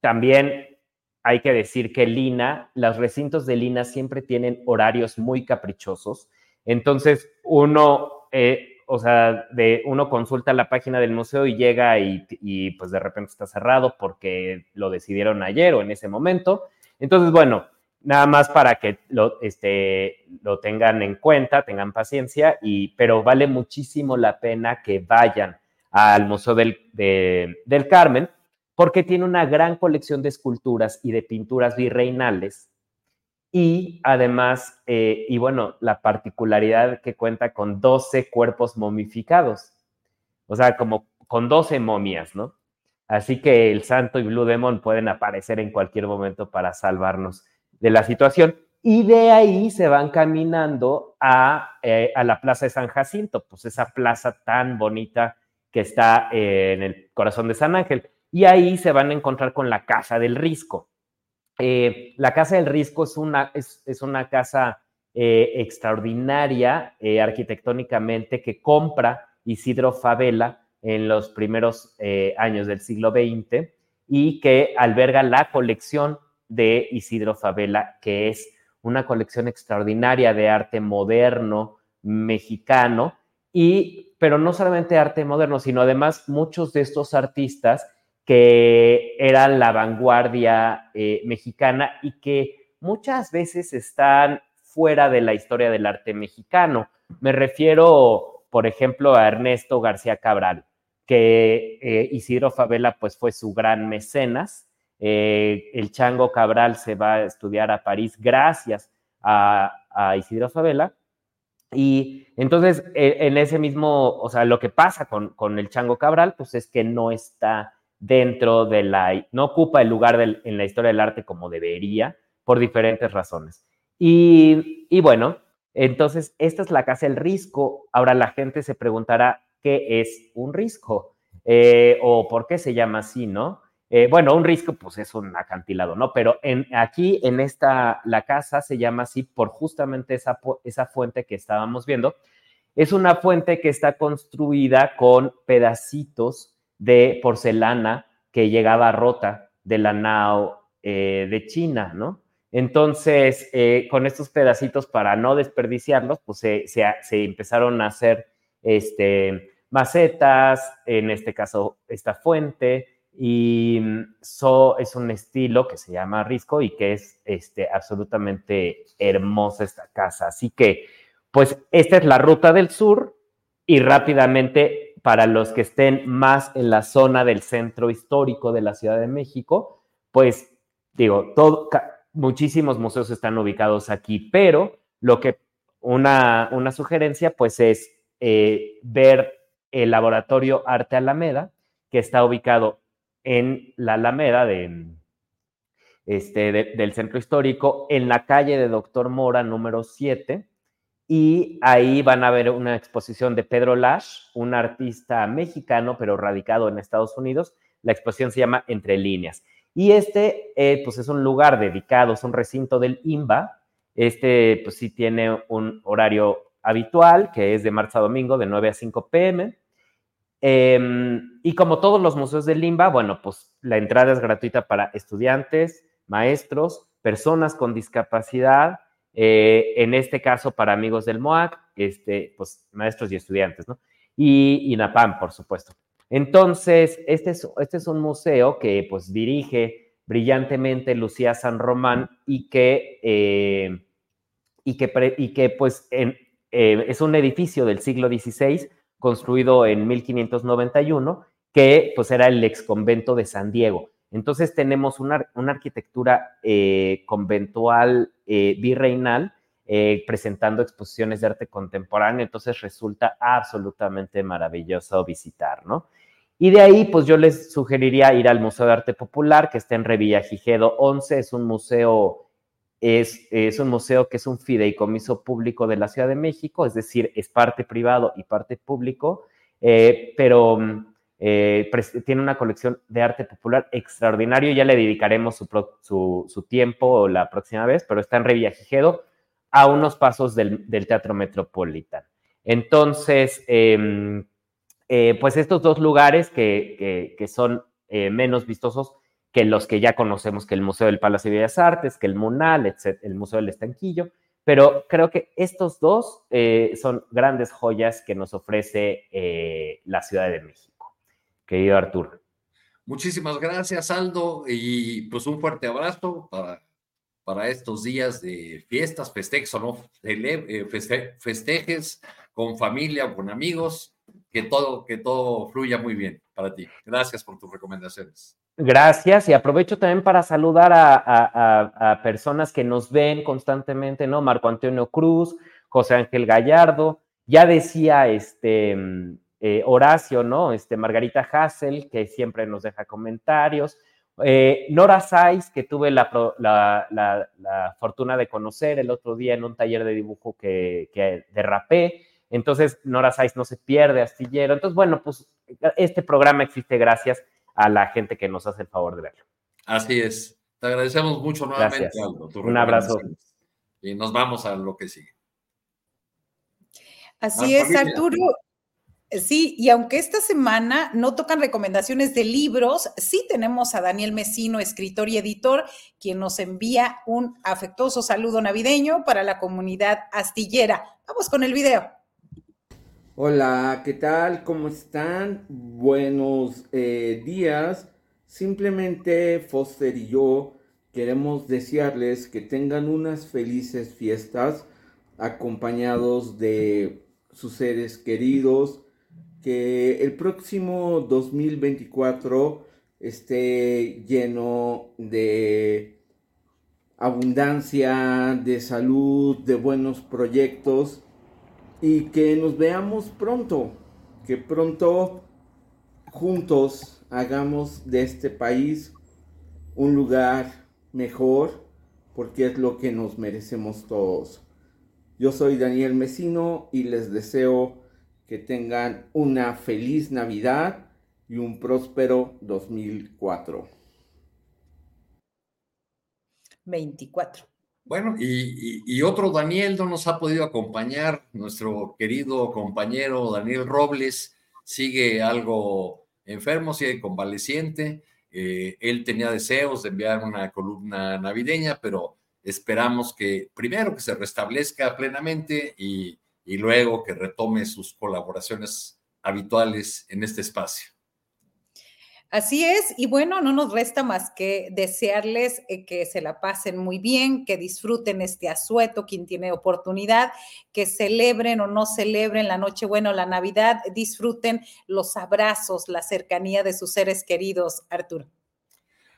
también hay que decir que el INA, los recintos del INA siempre tienen horarios muy caprichosos. Entonces, uno, eh, o sea, de, uno consulta la página del museo y llega y, y, pues de repente está cerrado porque lo decidieron ayer o en ese momento. Entonces, bueno, nada más para que lo, este, tengan en cuenta, tengan paciencia, y, pero vale muchísimo la pena que vayan al Museo del, de, del Carmen, porque tiene una gran colección de esculturas y de pinturas virreinales. Y además, eh, y bueno, la particularidad que cuenta con 12 cuerpos momificados, o sea, como con 12 momias, ¿no? Así que el Santo y Blue Demon pueden aparecer en cualquier momento para salvarnos de la situación. Y de ahí se van caminando a, eh, a la Plaza de San Jacinto, pues esa plaza tan bonita que está eh, en el corazón de San Ángel. Y ahí se van a encontrar con la Casa del Risco. Eh, la Casa del Risco es una, es, una casa eh, extraordinaria eh, arquitectónicamente que compra Isidro Favela en los primeros años del siglo XX y que alberga la colección de Isidro Favela, que es una colección extraordinaria de arte moderno mexicano, y, pero no solamente arte moderno, sino además muchos de estos artistas que eran la vanguardia eh, mexicana y que muchas veces están fuera de la historia del arte mexicano. Me refiero, por ejemplo, a Ernesto García Cabral, que eh, Isidro Favela pues fue su gran mecenas. Eh, el Chango Cabral se va a estudiar a París gracias a, a Isidro Favela. Y entonces, eh, en ese mismo, o sea, lo que pasa con, con, el Chango Cabral, pues es que no está dentro de la, no ocupa el lugar en la historia del arte como debería, por diferentes razones. Y, y, bueno, entonces, esta es la casa del risco. Ahora la gente se preguntará, ¿qué es un risco? Eh, o por qué se llama así, ¿no? Eh, bueno, un risco, pues es un acantilado, ¿no? Pero en, aquí en esta, la casa se llama así por justamente esa, esa fuente que estábamos viendo. Es una fuente que está construida con pedacitos de porcelana que llegaba rota de la nao eh, de China, ¿no? Entonces, eh, con estos pedacitos, para no desperdiciarlos, pues se, se, empezaron a hacer este, macetas, en este caso esta fuente, y so, es un estilo que se llama Risco y que es este, absolutamente hermosa esta casa. Así que, pues, esta es la ruta del sur y rápidamente, para los que estén más en la zona del centro histórico de la Ciudad de México, pues, digo, muchísimos museos están ubicados aquí, pero lo que una, sugerencia pues es eh, ver el laboratorio Arte Alameda, que está ubicado en la Alameda de, este, de, del centro histórico, en la calle de Doctor Mora número 7, y ahí van a ver una exposición de Pedro Lash, un artista mexicano, pero radicado en Estados Unidos. La exposición se llama Entre líneas. Y este, eh, pues es un lugar dedicado, es un recinto del IMBA. Este, pues sí tiene un horario habitual, que es de marzo a domingo, de 9 a 5 pm. Eh, y como todos los museos del IMBA, bueno, pues la entrada es gratuita para estudiantes, maestros, personas con discapacidad, eh, en este caso para amigos del MOAC, este, pues maestros y estudiantes, ¿no? Y INAPAM, por supuesto. Entonces, este es, este es un museo que pues dirige brillantemente Lucía San Román y que, eh, y que, y que pues eh, es un edificio del siglo XVI construido en 1591 que pues era el ex convento de San Diego. Entonces tenemos una, una arquitectura eh, conventual eh, virreinal eh, presentando exposiciones de arte contemporáneo, entonces resulta absolutamente maravilloso visitar, ¿no? Y de ahí, pues yo les sugeriría ir al Museo de Arte Popular, que está en Revillagigedo 11, es un museo, es, es un museo que es un fideicomiso público de la Ciudad de México, es decir, es parte privado y parte público, pero eh, tiene una colección de arte popular extraordinario, ya le dedicaremos su, su, su tiempo la próxima vez, pero está en Revillagigedo, a unos pasos del, Teatro Metropolitan. Entonces, eh, eh, pues estos dos lugares que, son eh, menos vistosos que los que ya conocemos, que el Museo del Palacio de Bellas Artes, que el Munal, el Museo del Estanquillo, pero creo que estos dos son grandes joyas que nos ofrece la Ciudad de México. Querido Arturo. Muchísimas gracias, Aldo, y pues un fuerte abrazo para para estos días de fiestas, festejos o no, eh, feste festejes con familia o con amigos, que todo, que todo fluya muy bien para ti. Gracias por tus recomendaciones. Gracias y aprovecho también para saludar a, a, a personas que nos ven constantemente, ¿no? Marco Antonio Cruz, José Ángel Gallardo, ya decía este eh, Horacio, ¿no? Este, Margarita Hassel, que siempre nos deja comentarios. Eh, Nora Saiz, que tuve la, fortuna de conocer el otro día en un taller de dibujo que, que derrapé. Entonces, Nora Saiz no se pierde, Astillero. Entonces, bueno, pues este programa existe gracias a la gente que nos hace el favor de verlo. Así es. Te agradecemos mucho nuevamente, Aldo. Un abrazo. Y nos vamos a lo que sigue. Así es, Arturo. Sí, y aunque esta semana no tocan recomendaciones de libros, sí tenemos a Daniel Mesino, escritor y editor, quien nos envía un afectuoso saludo navideño para la comunidad astillera. Vamos con el video. Hola, ¿qué tal? ¿Cómo están? Buenos eh, días. Simplemente Foster y yo queremos desearles que tengan unas felices fiestas acompañados de sus seres queridos, que el próximo 2024 esté lleno de abundancia, de salud, de buenos proyectos y que nos veamos pronto, que pronto juntos hagamos de este país un lugar mejor porque es lo que nos merecemos todos. Yo soy Daniel Mesino y les deseo que tengan una feliz Navidad y un próspero 2004. 24. Bueno, y, otro Daniel no nos ha podido acompañar, nuestro querido compañero Daniel Robles sigue algo enfermo, sigue convaleciente. Eh, él tenía deseos de enviar una columna navideña, pero Esperamos que primero que se restablezca plenamente y, luego que retome sus colaboraciones habituales en este espacio. Así es, y bueno, no nos resta más que desearles eh, que se la pasen muy bien, que disfruten este asueto, quien tiene oportunidad, que celebren o no celebren la Nochebuena o la Navidad, disfruten los abrazos, la cercanía de sus seres queridos, Arturo.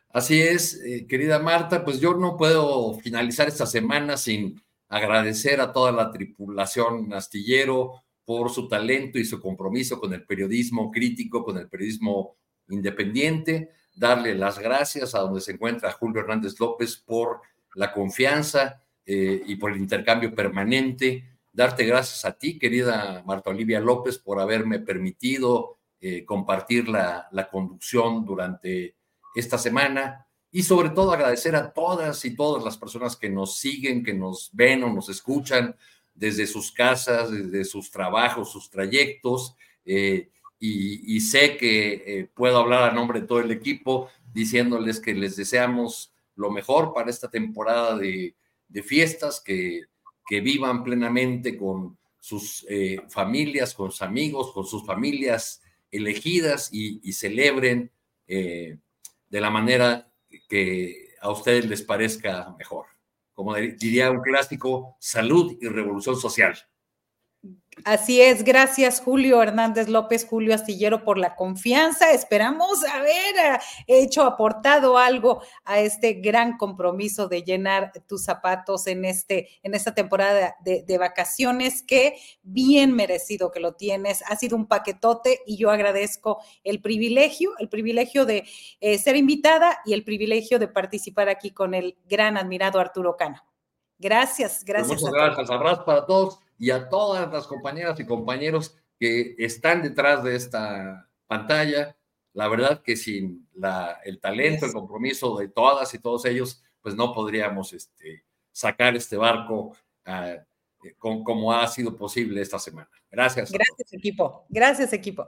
Así es, eh, querida Marta, pues yo no puedo finalizar esta semana sin agradecer a toda la tripulación astillero por su talento y su compromiso con el periodismo crítico, con el periodismo independiente, darle las gracias a donde se encuentra Julio Hernández López por la confianza eh, y por el intercambio permanente, darte gracias a ti, querida Marta Olivia López, por haberme permitido eh, compartir la, la conducción durante esta semana y sobre todo agradecer a todas y todas las personas que nos siguen, que nos ven o nos escuchan desde sus casas, desde sus trabajos, sus trayectos. Eh, y, sé que eh, puedo hablar a nombre de todo el equipo diciéndoles que les deseamos lo mejor para esta temporada de, fiestas, que, que, vivan plenamente con sus eh, familias, con sus amigos, con sus familias elegidas y, y celebren de la manera que a ustedes les parezca mejor. Como diría un clásico, salud y revolución social. Así es, gracias Julio Hernández López, Julio Astillero por la confianza. Esperamos haber eh, hecho, aportado algo a este gran compromiso de llenar tus zapatos en, este, en esta temporada de, vacaciones, que bien merecido que lo tienes. Ha sido un paquetote y yo agradezco el privilegio, el privilegio de eh, ser invitada y el privilegio de participar aquí con el gran admirado Arturo Cano. Gracias, pues gracias. muchas gracias, abrazo para todos y a todas las compañeras y compañeros que están detrás de esta pantalla. La verdad que sin la, el talento, el compromiso de todas y todos ellos, pues no podríamos este, sacar este barco ah, eh, como ha sido posible esta semana. Gracias. Gracias, equipo. Gracias, equipo.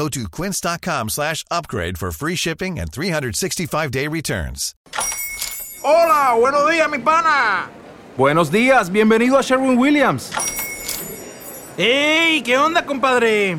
Go to quince.com slash upgrade for free shipping and 365-day returns. Hola, buenos días, mi pana. Buenos días, bienvenido a Sherwin Williams. ¡Ey! ¿Qué onda, compadre?